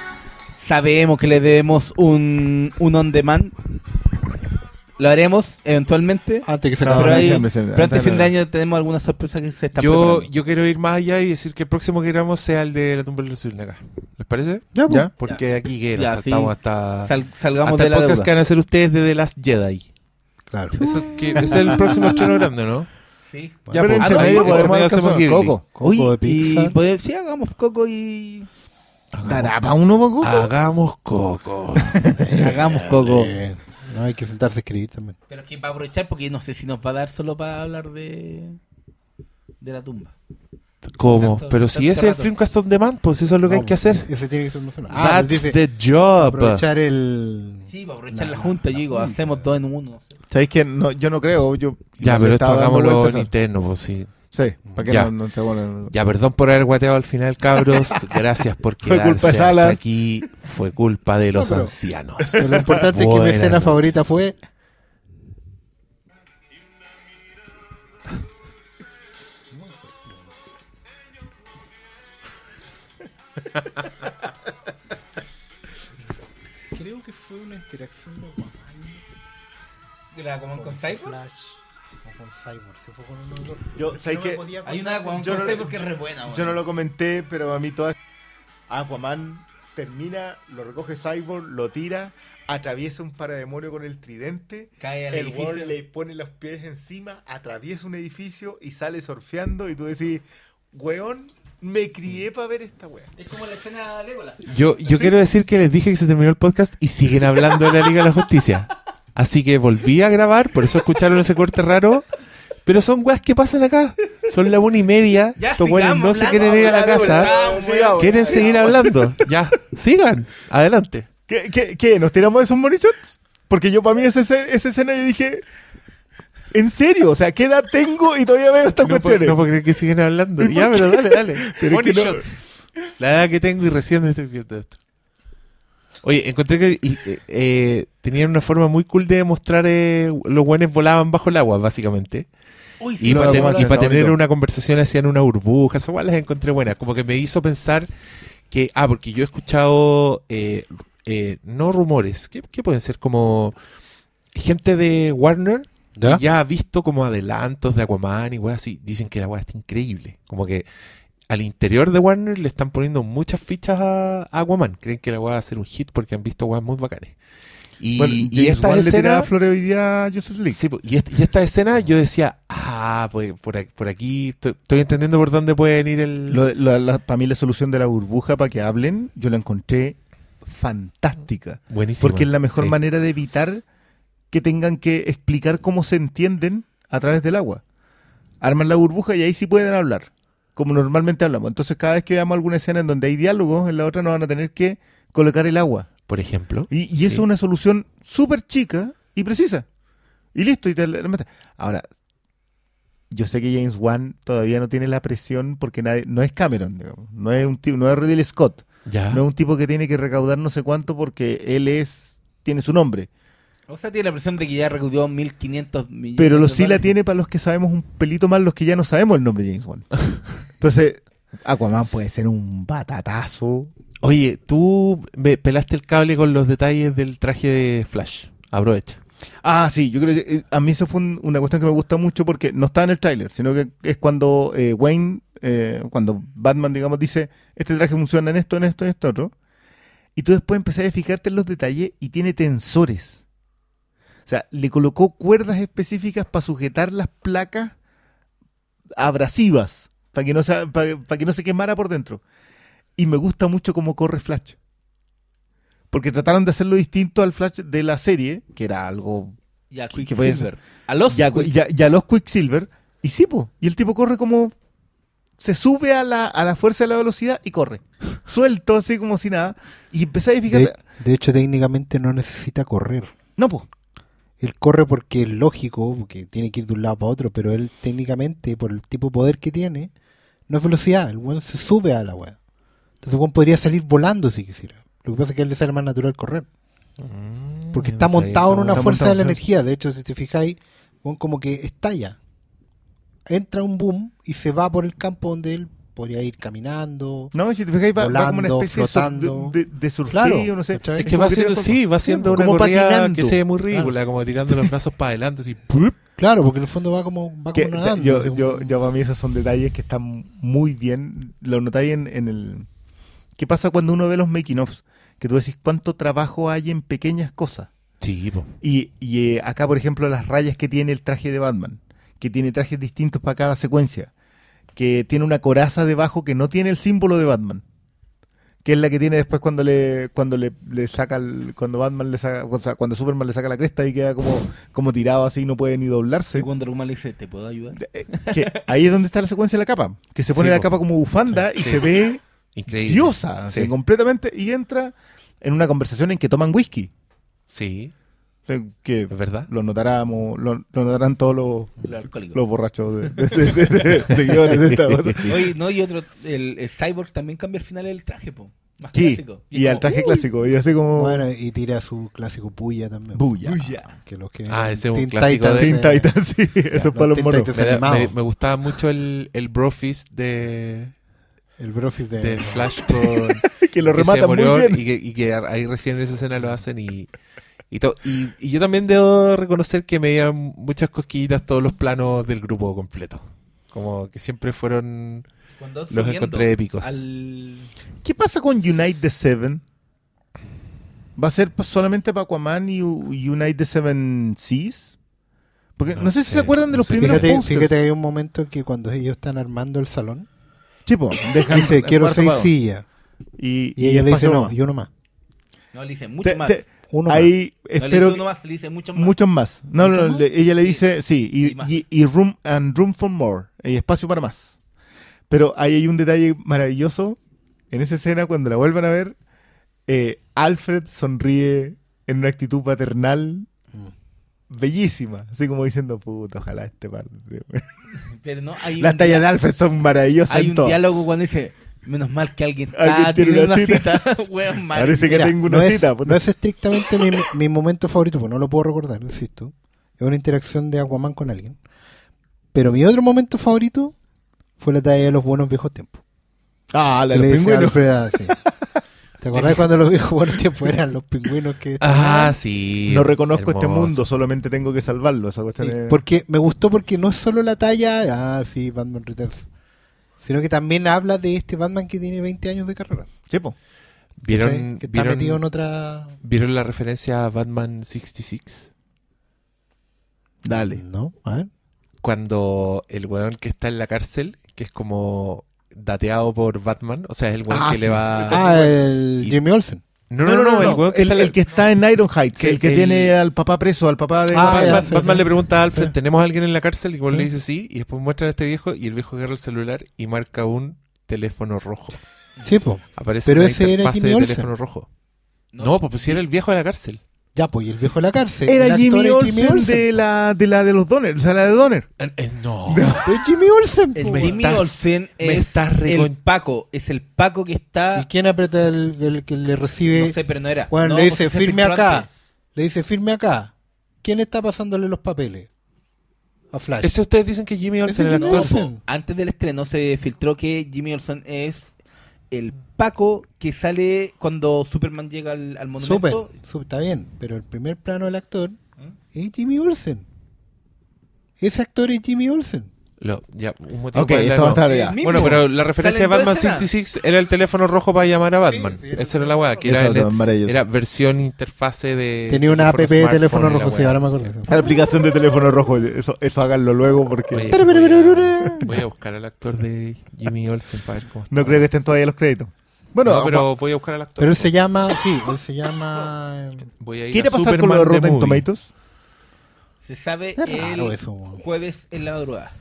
Sabemos que le debemos un, un on demand. Lo haremos eventualmente. Antes que acabe pero, ahí- antes de fin de año tenemos alguna sorpresa que se está Yo, preparando. yo quiero ir más allá y decir que el próximo que grabamos sea el de la tumba de los Zulnaga. ¿Les parece? Ya, pues. ¿Ya? Porque aquí que Ya, nos sí. saltamos hasta, Sal- salgamos hasta de el la podcast deuda. que van a hacer ustedes de The Last Jedi. Claro. Eso es, que, ese es el próximo estreno grande, ¿no? Sí. Ya, Pero pues, entre ah, medio Coco, podemos hacemos. Coco. Coco Oye, de y poder- sí, hagamos Coco y... ¿Dará para uno, Coco? Hagamos Coco. hagamos Coco. No, hay que sentarse a escribir también. Pero es que va a aprovechar porque no sé si nos va a dar solo para hablar de... De la tumba. ¿Cómo? Tanto- Pero si ese es el. Filmcast on Demand, pues eso es lo que hay que hacer. Ese tiene que ser emocionante. Ah, That's dice, the job. aprovechar el. Sí, para aprovechar la, La- junta, la yo digo, hacemos dos en uno. ¿Sabéis que no, yo no creo? Yo Ya, pero esto hagámoslo en interno, pues sí. Sí, para que Ya. no, no te bueno. Ya, perdón por haber guateado al final, cabros. Gracias por Fue quedarse culpa de Salas. aquí. Fue culpa de los pero- ancianos. Pero lo importante es que mi escena noches. favorita fue. Creo que fue una interacción de Aquaman ¿Con, con Flash o con Cyborg. Se fue con uno de los dos. Yo, No ¿sabes me qué? podía Hay una acordar. con no lo- porque es re buena, Yo no lo comenté, pero a mí toda... Aquaman termina, lo recoge Cyborg, lo tira, atraviesa un parademonio con el tridente, Cae al el edificio. weón le pone los pies encima, atraviesa un edificio y sale surfeando y tú decís, weón, me crié para ver esta weá. Es como la escena de Legolas. Yo, yo quiero decir que les dije que se terminó el podcast y siguen hablando de la Liga de la Justicia. Así que volví a grabar, por eso escucharon ese corte raro. Pero son weas que pasan acá. Son la una y media. Ya, Estos weones no se quieren ir a la hablando, casa. sigamos. Quieren seguir hablando. Ya, sigan. Adelante. ¿Qué, qué, qué? ¿Nos tiramos de esos monichots? Porque yo para mí esa, esa escena yo dije, ¿en serio? O sea, ¿qué edad tengo y todavía veo estas No puedo, cuestiones? no puedo creer que siguen hablando. ¿Y Ya, pero dale, dale. Pero es Money que no- shots. La edad que tengo y recién me estoy viendo esto. Oye, encontré que y, eh, eh, tenían una forma muy cool de mostrar eh, los guanes volaban bajo el agua, básicamente. Uy, Y para vamos a hacer, está tener bonito. una conversación hacían una burbuja, esas las encontré buenas. Como que me hizo pensar que, ah, porque yo he escuchado, eh, eh, no rumores, ¿qué, qué pueden ser? Como gente de Warner ¿Ya? ha visto como adelantos de Aquaman y weas así. Dicen que la weá está increíble. Como que al interior de Warner le están poniendo muchas fichas a, a Aquaman. Creen que la weá va a ser un hit porque han visto weas muy bacanes. Y, Bueno, y esta le escena... flores hoy día a Justice League. Sí, y, est- y esta escena yo decía, ah, pues por aquí, por aquí estoy, estoy entendiendo por dónde pueden ir el... Lo de- lo- la- para mí la solución de la burbuja para que hablen, yo la encontré fantástica. Buenísimo. Porque es la mejor Sí. manera de evitar que tengan que explicar cómo se entienden a través del agua. Arman la burbuja y ahí sí pueden hablar, como normalmente hablamos. Entonces cada vez que veamos alguna escena en donde hay diálogos, en la otra no van a tener que colocar el agua. Por ejemplo. Y, y eso es una solución súper chica y precisa. Y listo. Y te la-. Ahora, yo sé que James Wan todavía no tiene la presión porque nadie, no es Cameron, digamos. No es un tipo, no es Ridley Scott. Ya. No es un tipo que tiene que recaudar no sé cuánto porque él es tiene su nombre. O sea, tiene la presión de que ya recaudó 1.500 millones. Pero lo de sí la tiene para los que sabemos un pelito más, los que ya no sabemos el nombre de James Wan. Entonces, Aquaman puede ser un batatazo. Oye, tú me pelaste el cable con los detalles del traje de Flash. Aprovecha. Ah, sí, yo creo que eh, a mí eso fue un- una cuestión que me gusta mucho porque no está en el tráiler, sino que es cuando eh, Wayne, eh, cuando Batman, digamos, dice, este traje funciona en esto, en esto, en esto, otro. Y tú después empezás a fijarte en los detalles y tiene tensores. O sea, le colocó cuerdas específicas para sujetar las placas abrasivas, para que, no se, para, para que no se quemara por dentro. Y me gusta mucho cómo corre Flash. Porque trataron de hacerlo distinto al Flash de la serie, que era algo Ya, ¿Qué- qué puede Quicksilver. A los ya, Quick- ya, ya los Quicksilver. Y sí, po. Y el tipo corre como. Se sube a la, a la fuerza de la velocidad y corre. Suelto, así como si nada. Y empecé a fijarte. De, de hecho, técnicamente no necesita correr. No, po. Él corre porque es lógico, porque tiene que ir de un lado para otro, pero él técnicamente, por el tipo de poder que tiene, no es velocidad, el weón se sube a la weá. Entonces el weón podría salir volando si quisiera. Lo que pasa es que a él le sale más natural correr. Porque Mm, está no sabía montado en una Está fuerza de la energía. De hecho, si te fijáis, como que estalla. Entra un boom y se va por el campo donde él podría ir caminando. No, si te fijáis, va, va como una especie de flotando. de, de, de surfeo, Claro, no sé. ¿cachai? Es que va tiene sí, va una como corrida patinando. que se ve muy ridícula, como tirando los brazos para adelante, así. Claro, porque en el fondo va como, va que- como nadando. yo, como- yo, yo para mí esos son detalles que están muy bien. Lo notáis en, en el. ¿Qué pasa cuando uno ve los making offs? Que tú decís cuánto trabajo hay en pequeñas cosas. Sí. Y, y, eh, acá, por ejemplo, las rayas que tiene el traje de Batman, que tiene trajes distintos para cada secuencia, que tiene una coraza debajo que no tiene el símbolo de Batman, que es la que tiene después cuando le cuando le, le saca el- cuando Batman le saca, o sea, cuando Superman le saca la cresta y queda como como tirado así y no puede ni doblarse. Y Wonder Woman le dice, ¿te puedo ayudar? Eh, que ahí es donde está la secuencia de la capa, que se pone Sí, la po. capa como bufanda y Sí. se ve Increíble. diosa, así, completamente y entra en una conversación en que toman whisky, Sí, que es verdad. lo notaremos, lo, lo notarán todos los, los borrachos de, de- de- de- de seguidores de esta cosa. Oye, no, y otro, el, el Cyborg también cambia al final el traje, po. Más Sí, clásico. y es al traje como, clásico, y así como Bueno, y tira su clásico puya también. Buya. Que los que Ah, ese es un Teen clásico Titans, de- Teen eh, Titans, sí, eso es para los Teen monos. Me, me- me gustaba mucho el, el brofist de, El brofist de, de Flash con, que lo que se rematan muy bien. Y que, y que ahí recién en esa escena lo hacen y y, to- y, y yo también debo reconocer que me dieron muchas cosquillitas todos los planos del grupo completo. Como que siempre fueron... Cuando Los encontré épicos. al- ¿Qué pasa con Unite the Seven? ¿Va a ser solamente para Aquaman y U- Unite the Seven Seas? Porque no, No sé si se acuerdan de no los sé. primeros Fíjate, posters. fíjate que hay un momento en que cuando ellos están armando el salón, Chipo, dejan dice, quiero seis sillas. Y, Y ella le dice, no, más. y uno más. No, le dice mucho Te- más. te- Uno más. ahí no le dice espero uno más, le dice mucho más. muchos más. No, no, ¿Mucho no, más? le- ella le Sí. dice, sí, Y y, más. y, y room and room for more, y espacio para más. Pero ahí hay un detalle maravilloso en esa escena cuando la vuelvan a ver. eh, Alfred sonríe en una actitud paternal bellísima, así como diciendo, puta, ojalá este par. de-". Pero no, hay de Alfred son maravillosas Hay en un todo. diálogo cuando dice, Menos mal que alguien Alguien está tiene tiene una una cita. cita. Weón. Parece que Mira, tengo una no cita. Es, no es estrictamente mi, mi momento favorito, porque no lo puedo recordar, insisto. Es una interacción de Aquaman con alguien. Pero mi otro momento favorito fue la talla de los buenos viejos tiempos. Ah, la de los pingüinos. Alfred, ah, sí. ¿Te acordás cuando los viejos buenos tiempos eran los pingüinos que... Ah, sí. No reconozco este mundo, solamente tengo que salvarlo. Esa cuestión Sí, es- porque me gustó porque no es solo la talla, ah, sí, Batman Returns, sino que también habla de este Batman que tiene 20 años de carrera. Sí, po. ¿Vieron, ¿cachai? Que está vieron- metido en otra... ¿Vieron la referencia a Batman 66? Dale. No, a ver. Cuando el weón que está en la cárcel, que es como dateado por Batman, o sea, es el weón Ah, que sí. le va... Ah, el Y- Jimmy Olsen. No, no, no, el weón que el, está en la- el que está en Iron Heights, Que el que el- tiene al papá preso, al papá de... Ah, Batman, ya, Batman- sí, Batman sí. le pregunta a Alfred, Sí. ¿tenemos a alguien en la cárcel? Y el weón le Sí. dice sí, y después muestran a este viejo y el viejo agarra el celular y marca un teléfono rojo. Sí, po. Aparece Pero una ese era interfase Jimmy de Olsen. teléfono rojo. No, pues, pues sí era el viejo de la cárcel. Ya, pues, y el viejo de la cárcel. Era el actor Jimmy es Olsen, de la de la de los Donner, o sea, la de Donner. Eh, eh, no. Es Jimmy Olsen, El Jimmy estás- Olsen me es estás el Paco. Es el Paco que está... ¿Y quién aprieta el, el que le recibe? No sé, pero no era. Bueno, No, le pues dice, firme acá. antes. Le dice, firme acá. ¿Quién está pasándole los papeles? A Flash. Ese ustedes dicen que es Jimmy Olsen, Ese el es actor. Jimmy Olsen. Antes del estreno se filtró que Jimmy Olsen es el Paco que sale cuando Superman llega al, al monumento. súper, está bien. Pero el primer plano del actor ¿Mm? es Jimmy Olsen. Ese actor es Jimmy Olsen. Lo- ya, un motivo Ok, para esto va a estar ya. mismo. Bueno, pero la referencia de Batman escenas. 66 era el teléfono rojo para llamar a Batman. sí, Esa era la weá, que era, el- era versión interfase de. Tenía una app de teléfono rojo, sí, ahora me acuerdo. La aplicación de teléfono rojo, eso, eso háganlo luego porque Oye, Pero, pero, voy, a, voy a buscar al actor de Jimmy Olsen para ver cómo está. no creo que estén todavía los créditos. Bueno, No, pero voy a buscar al actor. Pero él se llama, sí, él se llama... eh, Voy a ir ¿qué irá a pasar con Superman los the Rotten. Tomatoes? Se sabe el eso, jueves en la madrugada.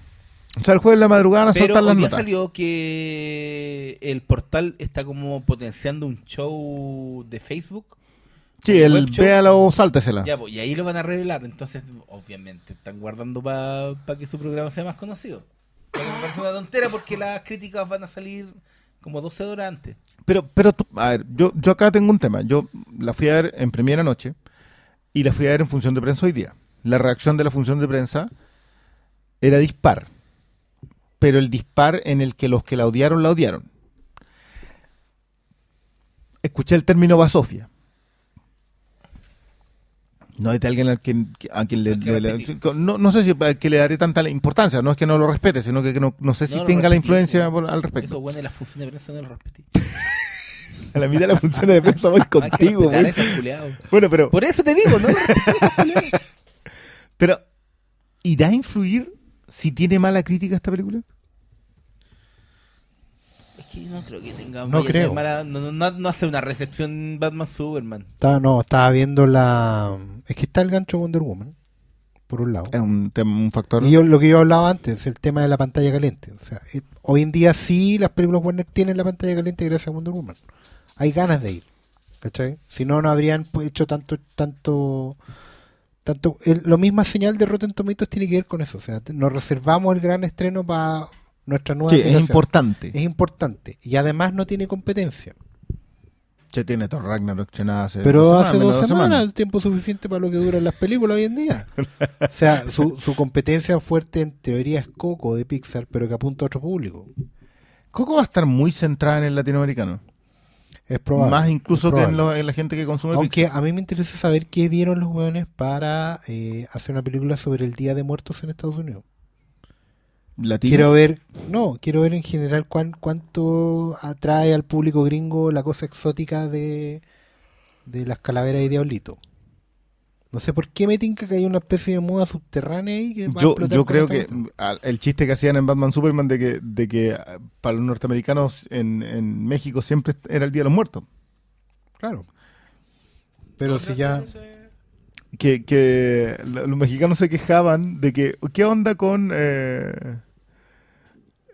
O sea, el jueves de la madrugada van a Pero soltar las notas. salió que el portal está como potenciando un show de Facebook. Sí, el véalo o sáltesela. Ya, pues, y ahí lo van a revelar. Entonces, obviamente, están guardando para que su programa sea más conocido. Pero me parece una tontera porque las críticas van a salir como 12 horas antes. Pero, pero, tú- a ver, yo, yo acá tengo un tema. Yo la fui a ver en primera noche y la fui a ver en función de prensa hoy día. La reacción de la función de prensa era dispar. Pero el dispar en el que los que la odiaron, la odiaron. Escuché el término basofia. No es de alguien al quien, a quien le, Al que le- le- respeté. no, no sé si a que le daré tanta importancia, no es que no lo respete, sino que, que no, no sé si No tenga la influencia por- al respecto. Eso bueno de las funciones de prensa no lo respetí. A la mitad de las funciones de prensa voy que contigo, güey. Bueno, pero, Por eso te digo, no respeté pero, ¿irá a influir si tiene mala crítica esta película? Es que yo no creo que tenga No creo. mala- no, no, no, hace una recepción Batman Superman. Estaba, no, estaba viendo la... Es que está el gancho Wonder Woman, por un lado. Es un, tema- un factor. Y yo, lo que yo hablaba antes, el tema de la pantalla caliente. O sea, eh, hoy en día sí las películas Warner tienen la pantalla caliente gracias a Wonder Woman. Hay ganas de ir. ¿Cachai? Si no, no habrían pues, hecho tanto, tanto, tanto. el- lo misma señal de Rotten Tomatoes tiene que ver con eso. O sea, nos reservamos el gran estreno para nuestra nueva sí, es importante. Es importante. Y además no tiene competencia. Se tiene Thor Ragnarok hace Pero dos hace dos semanas, el tiempo suficiente para lo que duran las películas hoy en día. O sea, su, su competencia fuerte en teoría es Coco de Pixar, pero que apunta a otro público. Coco va a estar muy centrada en el latinoamericano. Es probable. Más incluso es que en, probable. lo- en la gente que consume Aunque a mí me interesa saber qué vieron los hueones para eh, hacer una película sobre el Día de Muertos en Estados Unidos. Pixar. latino. Quiero ver, no, quiero ver en general cuán, cuánto atrae al público gringo la cosa exótica de, de las calaveras y diablito. No sé por qué me tinca que hay una especie de moda subterránea ahí que va a Yo, explotar yo creo esta que el chiste que hacían en Batman Superman de que, de que ah, para los norteamericanos en, en México siempre era el Día de los Muertos. Claro. Pero si ya... Que, los mexicanos se quejaban de que, ¿qué onda con, eh,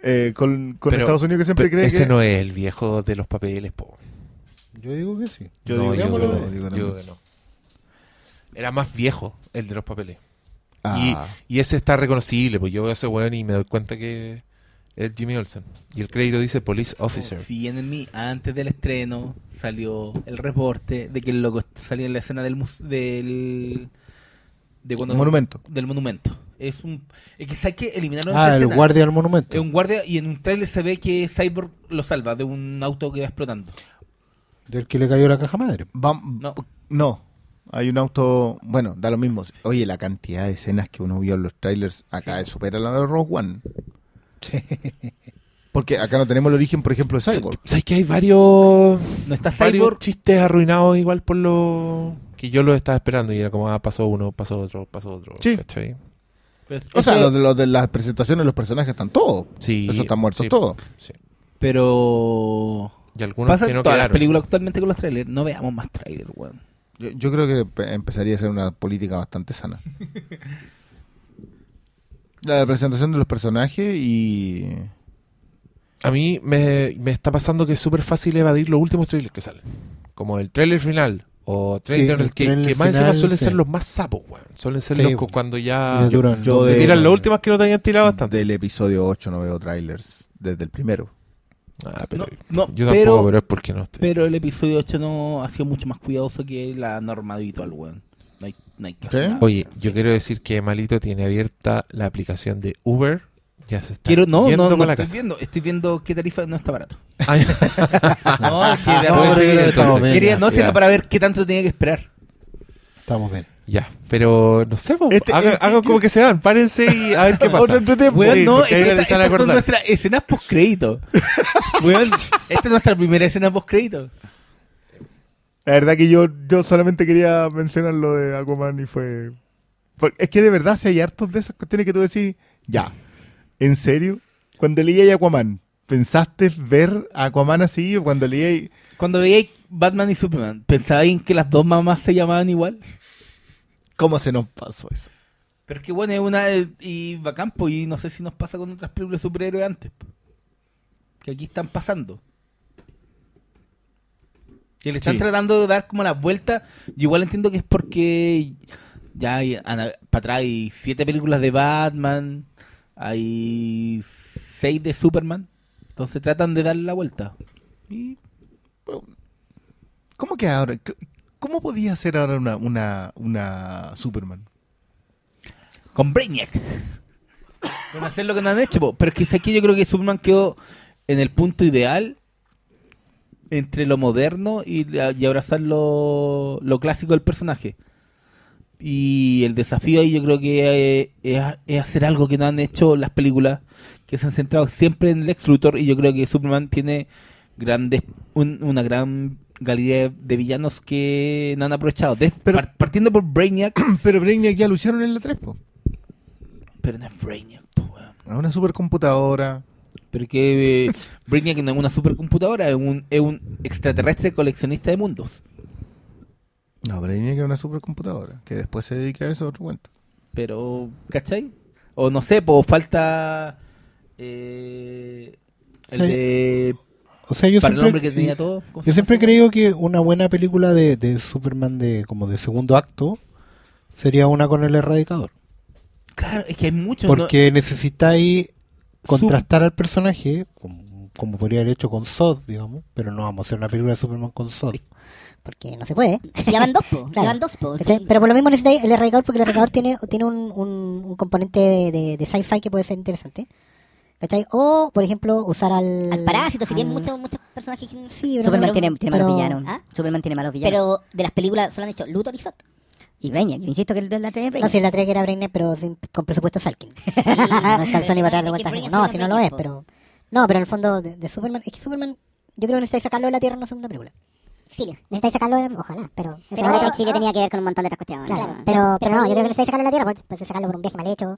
eh, con, con Pero- Estados Unidos que siempre cree ese que... no es el viejo de los papeles, po. Yo digo que sí. Yo No, digo, yo digo yo que no. Era más viejo el de los papeles. Ah, Y, y ese está reconocible, pues yo veo a ese weón y me doy cuenta que es Jimmy Olsen. Y el crédito dice Police Officer. Confíen en mí. Antes del estreno salió el reporte de que el loco salía en la escena del mus- del de cuando- Monumento. del monumento. Es un es que que eliminaron Ah, esa el escena. guardia del monumento. Es un guardia y en un tráiler se ve que Cyborg lo salva de un auto que va explotando. Del que le cayó la caja madre. Vam- No. no. Hay un auto. Bueno, da lo mismo. Oye, la cantidad de escenas que uno vio en los trailers acá supera la de Rogue One. Porque acá no tenemos el origen, por ejemplo, de Cyborg. ¿Sabes que hay varios, No está varios Cyborg. chistes arruinados igual por lo que yo los estaba esperando y era como, ah, pasó uno, pasó otro, pasó otro. Sí. ¿cachai? Pero, O sea, eso- lo de, lo de las presentaciones de los personajes están todos. Sí. Eso están muertos sí, todos. sí. pero Y algunos pasa que en no todas las películas actualmente con los trailers. No veamos más trailers, weón. Yo, yo creo que pe- empezaría a ser una política bastante sana. La presentación de los personajes y. A mí me, me está pasando que es súper fácil evadir los últimos trailers que salen. Como el trailer final o trailers el que, trailer que más encima final, suelen sí. ser los más sapos, weón. Suelen ser Sí, los cuando ya yo dos de- tiran las últimas que no te hayan tirado bastante. Del episodio 8 no veo trailers desde el primero. Ah, pero No, no, yo pero- tampoco, pero es porque no estoy. Pero el episodio 8 no ha sido mucho más cuidadoso que la norma habitual, weón. No hay, no hay que hacer ¿Sí? nada. Oye, yo quiero decir que Malito tiene abierta la aplicación de Uber. Ya se está Quiero, no, no, no la estoy casa. viendo. Estoy viendo qué tarifa no está barato. No, es que de No, pero Quería, no, sino para ver qué tanto tenía que esperar. Estamos bien. Ya, pero no sé, po, Este- hagan, eh, hagan ¿qué- como que se van, párense y a ver qué pasa. Otro entretiempo. Weón, no, esta- estas son nuestras escenas post-crédito. Weón, esta es nuestra primera escena post-crédito. La verdad que yo, yo solamente quería mencionar lo de Aquaman y fue... porque es que de verdad si hay hartos de esas cuestiones que tú decís, ya, ¿en serio? Cuando leí a Aquaman, ¿pensaste ver a Aquaman así? O cuando leí... Cuando veía Batman y Superman, ¿pensabais que las dos mamás se llamaban igual? ¿Cómo se nos pasó eso? Pero es que bueno, es una y bacán, po, y no sé si nos pasa con otras películas de superhéroes antes. po. Que aquí están pasando. Que le están Sí. tratando de dar como la vuelta. Yo igual entiendo que es porque ya hay para atrás hay siete películas de Batman, hay seis de Superman. Entonces tratan de darle la vuelta. Y ¿Cómo que ahora? ¿Cómo podía ser ahora una, una, una Superman? con Brainiac. Con hacer lo que no han hecho. Pero es que aquí yo creo que Superman quedó en el punto ideal entre lo moderno y, y abrazar lo, lo clásico del personaje. Y el desafío ahí yo creo que eh, es, es hacer algo que no han hecho las películas, que se han centrado siempre en Lex Luthor. Y yo creo que Superman tiene grandes un- una gran galería de villanos que no han aprovechado. Des- Pero- par- partiendo por Brainiac, Pero Brainiac ya lo hicieron en la 3, po. pero no es Brainiac, po. A una supercomputadora. Pero que eh, Brainiac no es una supercomputadora, es un, es un extraterrestre coleccionista de mundos. No, Brainiac es una supercomputadora. Que después se dedica a eso, otro cuento. Pero, ¿cachai? O no sé, pues falta eh, el Sí. de O sea, yo para el siempre, hombre que tenía todo. ¿cómo se yo siempre he creído que una buena película de, de Superman de como de segundo acto sería una con el erradicador. Claro, es que hay muchos. ¿no? Porque necesitáis contrastar al personaje, como, como podría haber hecho con Zod, digamos, pero no vamos a hacer una película de Superman con Zod. Porque no se puede. Llevan dos, po. Claro. Llevan dos, po. Pero por lo mismo necesitáis el erradicador porque el erradicador tiene, tiene un, un, un componente de, de, de sci-fi que puede ser interesante. ¿Cachai? O, por ejemplo, usar al... Al parásito, si al- muchos, muchos personajes. que- Sí, pero- pero- Superman tiene, tiene malos pero- villanos. ¿Ah? Superman tiene malos villanos. Pero de las películas solo han hecho Luthor y Zod. y Brainiac, yo insisto que el de la 3 es No, Brainiac. si la 3 que era Brainiac, pero sin- con presupuesto Salkin. no alcanzó ni para darle vueltas. No, si no lo es, pero... No, pero en el fondo de, de Superman... Es que Superman... Yo creo que necesitáis sacarlo de la Tierra en una segunda película. Exilio. Necesitáis sacarlo, ojalá, pero... Pero Exilio tenía que ver con un montón de otras cuestiones. Claro, pero, pero no, yo creo que necesitáis sacarlo de la Tierra, pues, pues sacarlo por un viaje mal hecho.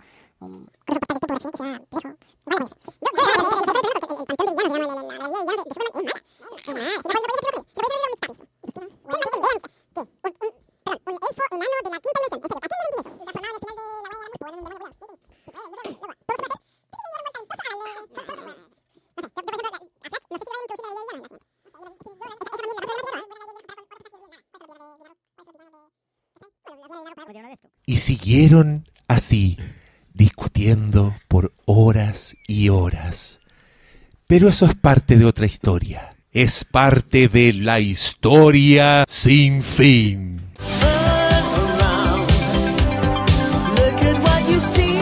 Y siguieron así, discutiendo por horas y horas, Pero eso es parte de otra historia. Es parte de la historia sin fin. Look at what you see.